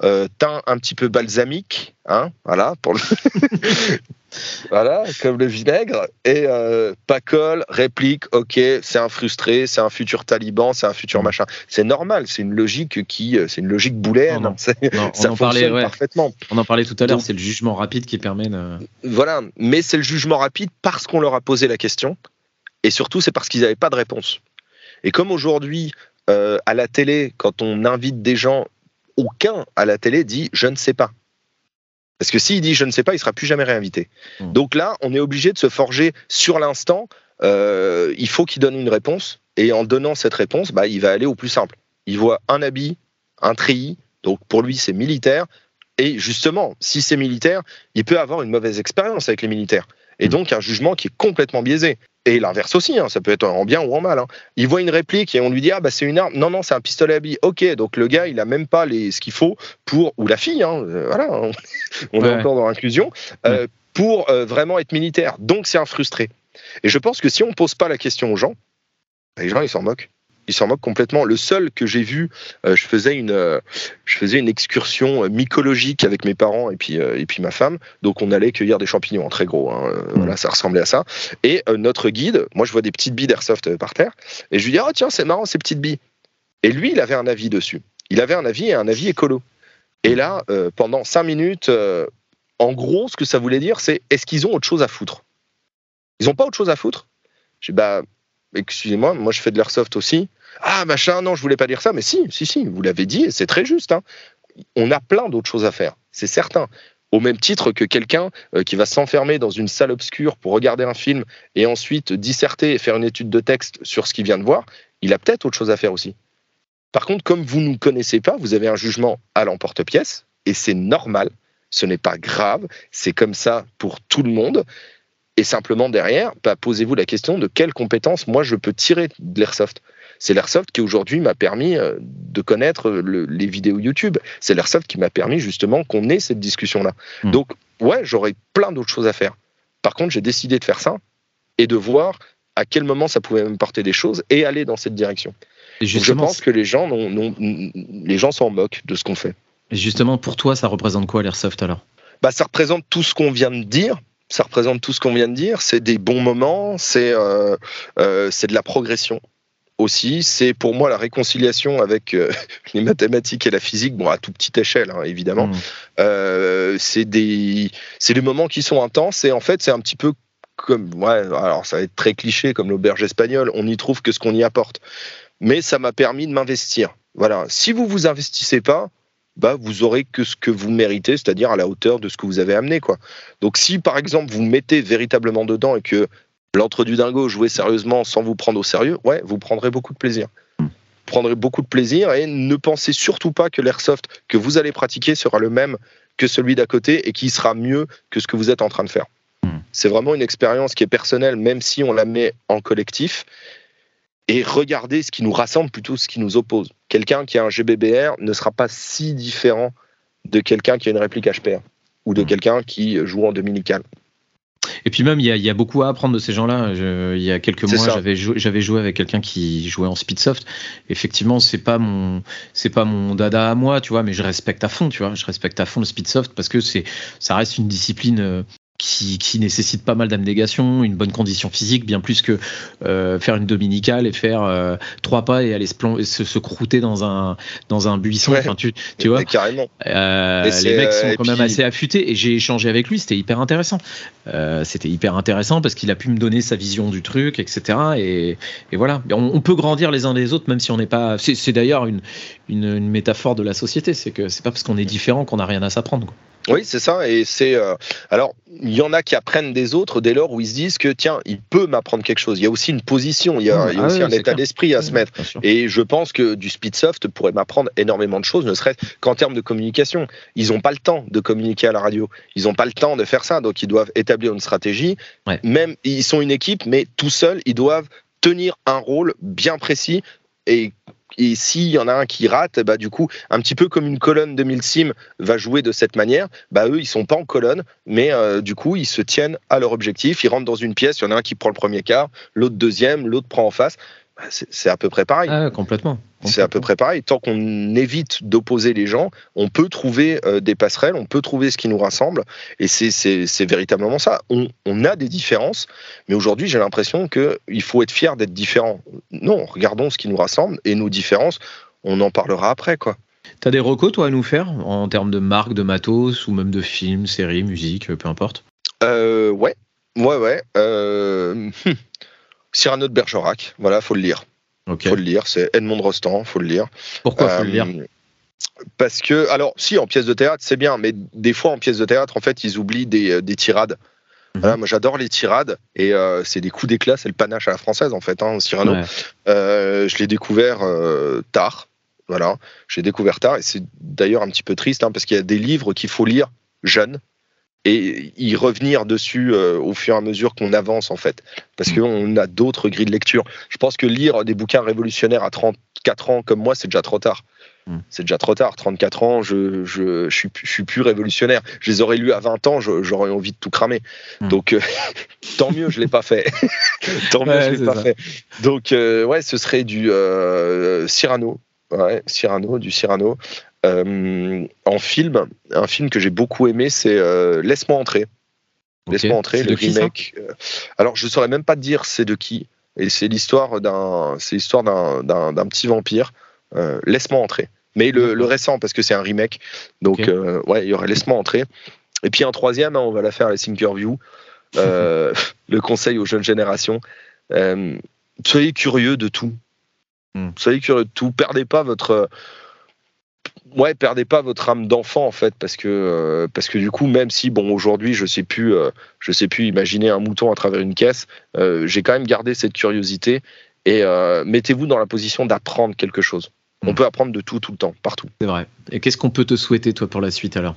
teint un petit peu balsamique, hein, voilà, pour le Voilà, comme le vinaigre. Et euh, Pacol réplique Ok, c'est un frustré, c'est un futur taliban, c'est un futur machin. C'est normal, c'est une logique qui, euh, c'est une logique bouléenne. ça en parlait, parfaitement. On en parlait tout à l'heure, c'est le jugement rapide qui permet de. Voilà, mais c'est le jugement rapide parce qu'on leur a posé la question. Et surtout, c'est parce qu'ils n'avaient pas de réponse. Et comme aujourd'hui, euh, à la télé, quand on invite des gens, aucun à la télé dit Je ne sais pas. Parce que s'il dit je ne sais pas, il sera plus jamais réinvité. Hmm. Donc là, on est obligé de se forger sur l'instant. Euh, il faut qu'il donne une réponse. Et en donnant cette réponse, bah, il va aller au plus simple. Il voit un habit, un treillis. Donc pour lui, c'est militaire. Et justement, si c'est militaire, il peut avoir une mauvaise expérience avec les militaires. Et hmm. donc un jugement qui est complètement biaisé. Et l'inverse aussi, hein, ça peut être en bien ou en mal. Hein. Il voit une réplique et on lui dit ah bah c'est une arme. Non non c'est un pistolet à billes. Ok donc le gars il a même pas les, ce qu'il faut pour ou la fille. Hein, euh, voilà, on est encore dans l'inclusion euh, pour euh, vraiment être militaire. Donc c'est un frustré. Et je pense que si on pose pas la question aux gens, les gens ils s'en moquent il s'en moque complètement. Le seul que j'ai vu, euh, je faisais une, euh, je faisais une excursion euh, mycologique avec mes parents et puis et puis ma femme. Donc on allait cueillir des champignons, en très gros. Hein, mmh. Voilà, ça ressemblait à ça. Et notre guide, moi je vois des petites billes d'airsoft par terre, et je lui dis oh tiens c'est marrant ces petites billes. Et lui il avait un avis dessus. Il avait un avis et un avis écolo. Et là pendant cinq minutes, en gros ce que ça voulait dire c'est est-ce qu'ils ont autre chose à foutre? Ils ont pas autre chose à foutre? Je dis bah excusez-moi, moi je fais de l'airsoft aussi. Ah machin, non, je voulais pas dire ça, mais si, si, si, vous l'avez dit, c'est très juste. Hein. On a plein d'autres choses à faire, c'est certain. Au même titre que quelqu'un euh, qui va s'enfermer dans une salle obscure pour regarder un film et ensuite disserter et faire une étude de texte sur ce qu'il vient de voir, il a peut-être autre chose à faire aussi. Par contre, comme vous ne nous connaissez pas, vous avez un jugement à l'emporte-pièce, et c'est normal, ce n'est pas grave, c'est comme ça pour tout le monde. Et simplement derrière, bah, posez-vous la question de quelles compétences moi je peux tirer de l'airsoft. C'est l'airsoft qui aujourd'hui m'a permis euh, de connaître les vidéos YouTube. C'est l'airsoft qui m'a permis justement qu'on ait cette discussion-là. Hmm. Donc ouais, j'aurais plein d'autres choses à faire. Par contre, j'ai décidé de faire ça et de voir à quel moment ça pouvait me porter des choses et aller dans cette direction. je pense que les gens, les gens s'en moquent de ce qu'on fait. Et justement, pour toi, ça représente quoi l'airsoft alors? Bah, Ça représente tout ce qu'on vient de dire, ça représente tout ce qu'on vient de dire. C'est des bons moments, c'est euh, euh, de la progression aussi. C'est pour moi la réconciliation avec euh, les mathématiques et la physique, bon à toute petite échelle hein, évidemment. Mmh. c'est des des moments qui sont intenses et en fait c'est un petit peu comme ouais alors ça va être très cliché comme l'auberge espagnole. On n'y trouve que ce qu'on y apporte. Mais ça m'a permis de m'investir. Voilà. Si vous vous investissez pas, bah, vous aurez que ce que vous méritez, c'est-à-dire à la hauteur de ce que vous avez amené. Quoi. Donc si par exemple vous mettez véritablement dedans et que l'entre du dingo jouez sérieusement sans vous prendre au sérieux, ouais, vous prendrez beaucoup de plaisir. prendrez beaucoup de plaisir et ne pensez surtout pas que l'airsoft que vous allez pratiquer sera le même que celui d'à côté et qui sera mieux que ce que vous êtes en train de faire. Hmm. C'est vraiment une expérience qui est personnelle, même si on la met en collectif. Et regardez ce qui nous rassemble plutôt ce qui nous oppose. Quelqu'un qui a un GBBR ne sera pas si différent de quelqu'un qui a une réplique HPR ou de hmm. quelqu'un qui joue en dominical. Et puis même, il y, a, beaucoup à apprendre de ces gens-là. Il y a quelques mois, j'avais joué, joué avec quelqu'un qui jouait en Speedsoft. Effectivement, c'est pas mon, c'est pas mon dada à moi, tu vois, mais je respecte à fond, tu vois. Je respecte à fond le Speedsoft parce que c'est, ça reste une discipline qui, nécessite pas mal d'abnégation, une bonne condition physique, bien plus que euh, faire une dominicale et faire euh, trois pas et aller se, se, croûter dans un, dans un buisson. enfin, tu, tu vois Carrément. Euh, les mecs sont quand même assez affûtés et j'ai échangé avec lui, c'était hyper intéressant. c'était hyper intéressant parce qu'il a pu me donner sa vision du truc, etc. Et, et voilà, on, peut grandir les uns des autres même si on n'est pas. C'est d'ailleurs une, une, une, métaphore de la société, c'est que c'est pas parce qu'on est différent qu'on n'a rien à s'apprendre. Oui, c'est ça. Et c'est euh, alors il y en a qui apprennent des autres dès lors où ils se disent que tiens, il peut m'apprendre quelque chose. Il y a aussi une position, il y a, ah aussi un état d'esprit à se mettre. Et je pense que du Speedsoft pourrait m'apprendre énormément de choses, ne serait-ce qu'en termes de communication. Ils n'ont pas le temps de communiquer à la radio. Ils n'ont pas le temps de faire ça, donc ils doivent établir une stratégie. Même ils sont une équipe, mais tout seuls, ils doivent tenir un rôle bien précis et et s'il y en a un qui rate, bah du coup, un petit peu comme une colonne de 1000 sim va jouer de cette manière, bah eux, ils sont pas en colonne, mais euh, du coup, ils se tiennent à leur objectif. Ils rentrent dans une pièce, il y en a un qui prend le premier quart, l'autre deuxième, l'autre prend en face. Bah, c'est à peu près pareil. Ah, complètement. C'est à peu près pareil. Tant qu'on évite d'opposer les gens, on peut trouver euh, des passerelles, on peut trouver ce qui nous rassemble. Et c'est véritablement ça. On, on, a des différences, mais aujourd'hui, j'ai l'impression qu'il faut être fier d'être différent. Non, regardons ce qui nous rassemble et nos différences, on en parlera après. quoi. T'as des recos, toi, à nous faire, en termes de marques, de matos, ou même de films, séries, musique, peu importe? Euh, Ouais, ouais, ouais. Euh... Cyrano de Bergerac, voilà, faut le lire. Okay. Faut le lire, c'est Edmond Rostand, faut le lire. Pourquoi faut le lire euh, Parce que, alors, si en pièce de théâtre, c'est bien, mais des fois en pièce de théâtre, en fait, ils oublient des, euh, tirades. Mhm. Voilà, moi j'adore les tirades et euh, c'est des coups d'éclat, c'est le panache à la française en fait, hein, Cyrano. je l'ai découvert tard, voilà, j'ai découvert tard et c'est d'ailleurs un petit peu triste hein, parce qu'il y a des livres qu'il faut lire jeune, et y revenir dessus euh, au fur et à mesure qu'on avance en fait. Parce mm. qu'on a d'autres grilles de lecture. Je pense que lire des bouquins révolutionnaires à 34 ans comme moi c'est déjà trop tard. Mm. c'est déjà trop tard. 34 ans je je, je, suis, je suis plus révolutionnaire. Je les aurais lus à 20 ans j'aurais envie de tout cramer. Mm. donc euh, tant mieux je l'ai pas fait. Tant mieux je l'ai pas fait. Donc euh, ouais ce serait du Cyrano. Ouais, Cyrano du Cyrano euh, en film, un film que j'ai beaucoup aimé, c'est euh, Laisse-moi entrer. Laisse-moi entrer, le remake. Euh, alors, je saurais même pas te dire c'est de qui. Et c'est l'histoire d'un, c'est l'histoire d'un, d'un, petit vampire. Laisse-moi entrer. Mais le, récent, parce que c'est un remake. Donc, ouais, il y aurait Laisse-moi entrer. Et puis un troisième, hein, on va la faire la Thinkerview. le conseil aux jeunes générations. soyez curieux de tout. Hmm. Soyez curieux de tout. Perdez pas votre ouais, perdez pas votre âme d'enfant en fait, parce que euh, parce que du coup, même si bon aujourd'hui je sais plus, euh, je sais plus imaginer un mouton à travers une caisse, euh, j'ai quand même gardé cette curiosité et mettez-vous dans la position d'apprendre quelque chose. On hmm. peut apprendre de tout tout le temps, partout. C'est vrai. Et qu'est-ce qu'on peut te souhaiter toi pour la suite alors?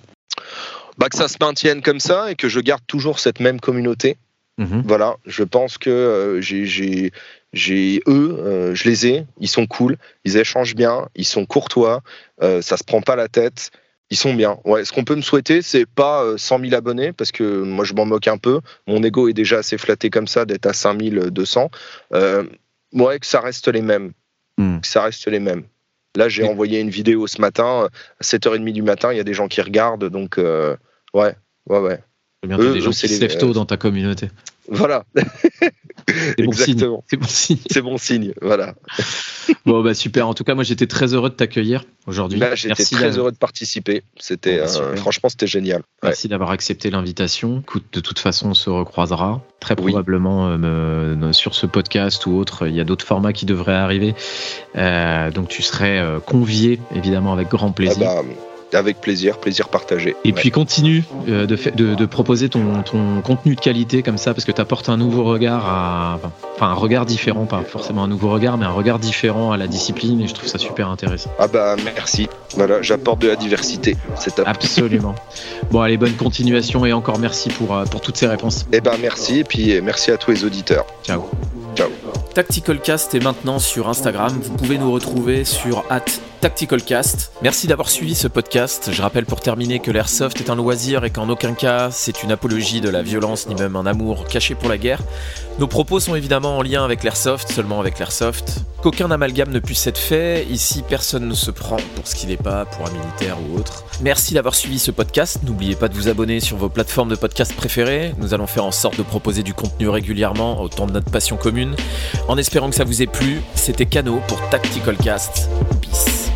Bah, que ça se maintienne comme ça et que je garde toujours cette même communauté. Mhm. Voilà, je pense que j'ai j'ai eux, euh, je les ai, ils sont cool, ils échangent bien, ils sont courtois, euh, ça se prend pas la tête, ils sont bien. Ouais, ce qu'on peut me souhaiter, c'est pas 100 euh, 000 abonnés parce que moi je m'en moque un peu. Mon ego est déjà assez flatté comme ça d'être à 5200. Euh, ouais, que ça reste les mêmes. Hmm. Que ça reste les mêmes. Là, j'ai envoyé une vidéo ce matin à 7h30 du matin. Il y a des gens qui regardent, donc ouais, ouais, ouais. Eux, des gens qui se tôt dans ta communauté. Voilà. C'est bon Exactement. C'est bon signe. C'est bon signe, voilà. bon, bah super. En tout cas, moi, j'étais très heureux de t'accueillir aujourd'hui. Bah, j'étais très heureux de participer. C'était, bah, franchement, c'était génial. Merci d'avoir accepté l'invitation. De toute façon, on se recroisera très probablement euh, sur ce podcast ou autre. Il y a d'autres formats qui devraient arriver. Euh, donc, tu serais euh, convié, évidemment, avec grand plaisir. Ah bah, avec plaisir, plaisir partagé. Et puis continue de, de, proposer ton, ton, contenu de qualité comme ça, parce que tu apportes un nouveau regard à. Enfin, un regard différent, pas forcément un nouveau regard, mais un regard différent à la discipline, et je trouve ça super intéressant. Ah bah merci. Voilà, j'apporte de la diversité. C'est top. Absolument. bon, allez, bonne continuation et encore merci pour, pour toutes ces réponses. Eh ben merci, et puis merci à tous les auditeurs. Ciao. Ciao. Tactical Cast est maintenant sur Instagram. Vous pouvez nous retrouver sur @tacticalcast. Merci d'avoir suivi ce podcast. Je rappelle pour terminer que l'airsoft est un loisir et qu'en aucun cas c'est une apologie de la violence ni même un amour caché pour la guerre. Nos propos sont évidemment en lien avec l'airsoft, seulement avec l'airsoft. Qu'aucun amalgame ne puisse être fait. Ici, personne ne se prend pour ce qu'il n'est pas, pour un militaire ou autre. Merci d'avoir suivi ce podcast. N'oubliez pas de vous abonner sur vos plateformes de podcast préférées. Nous allons faire en sorte de proposer du contenu régulièrement au temps de notre passion commune. En espérant que ça vous ait plu, c'était Cano pour Tactical Cast. Peace.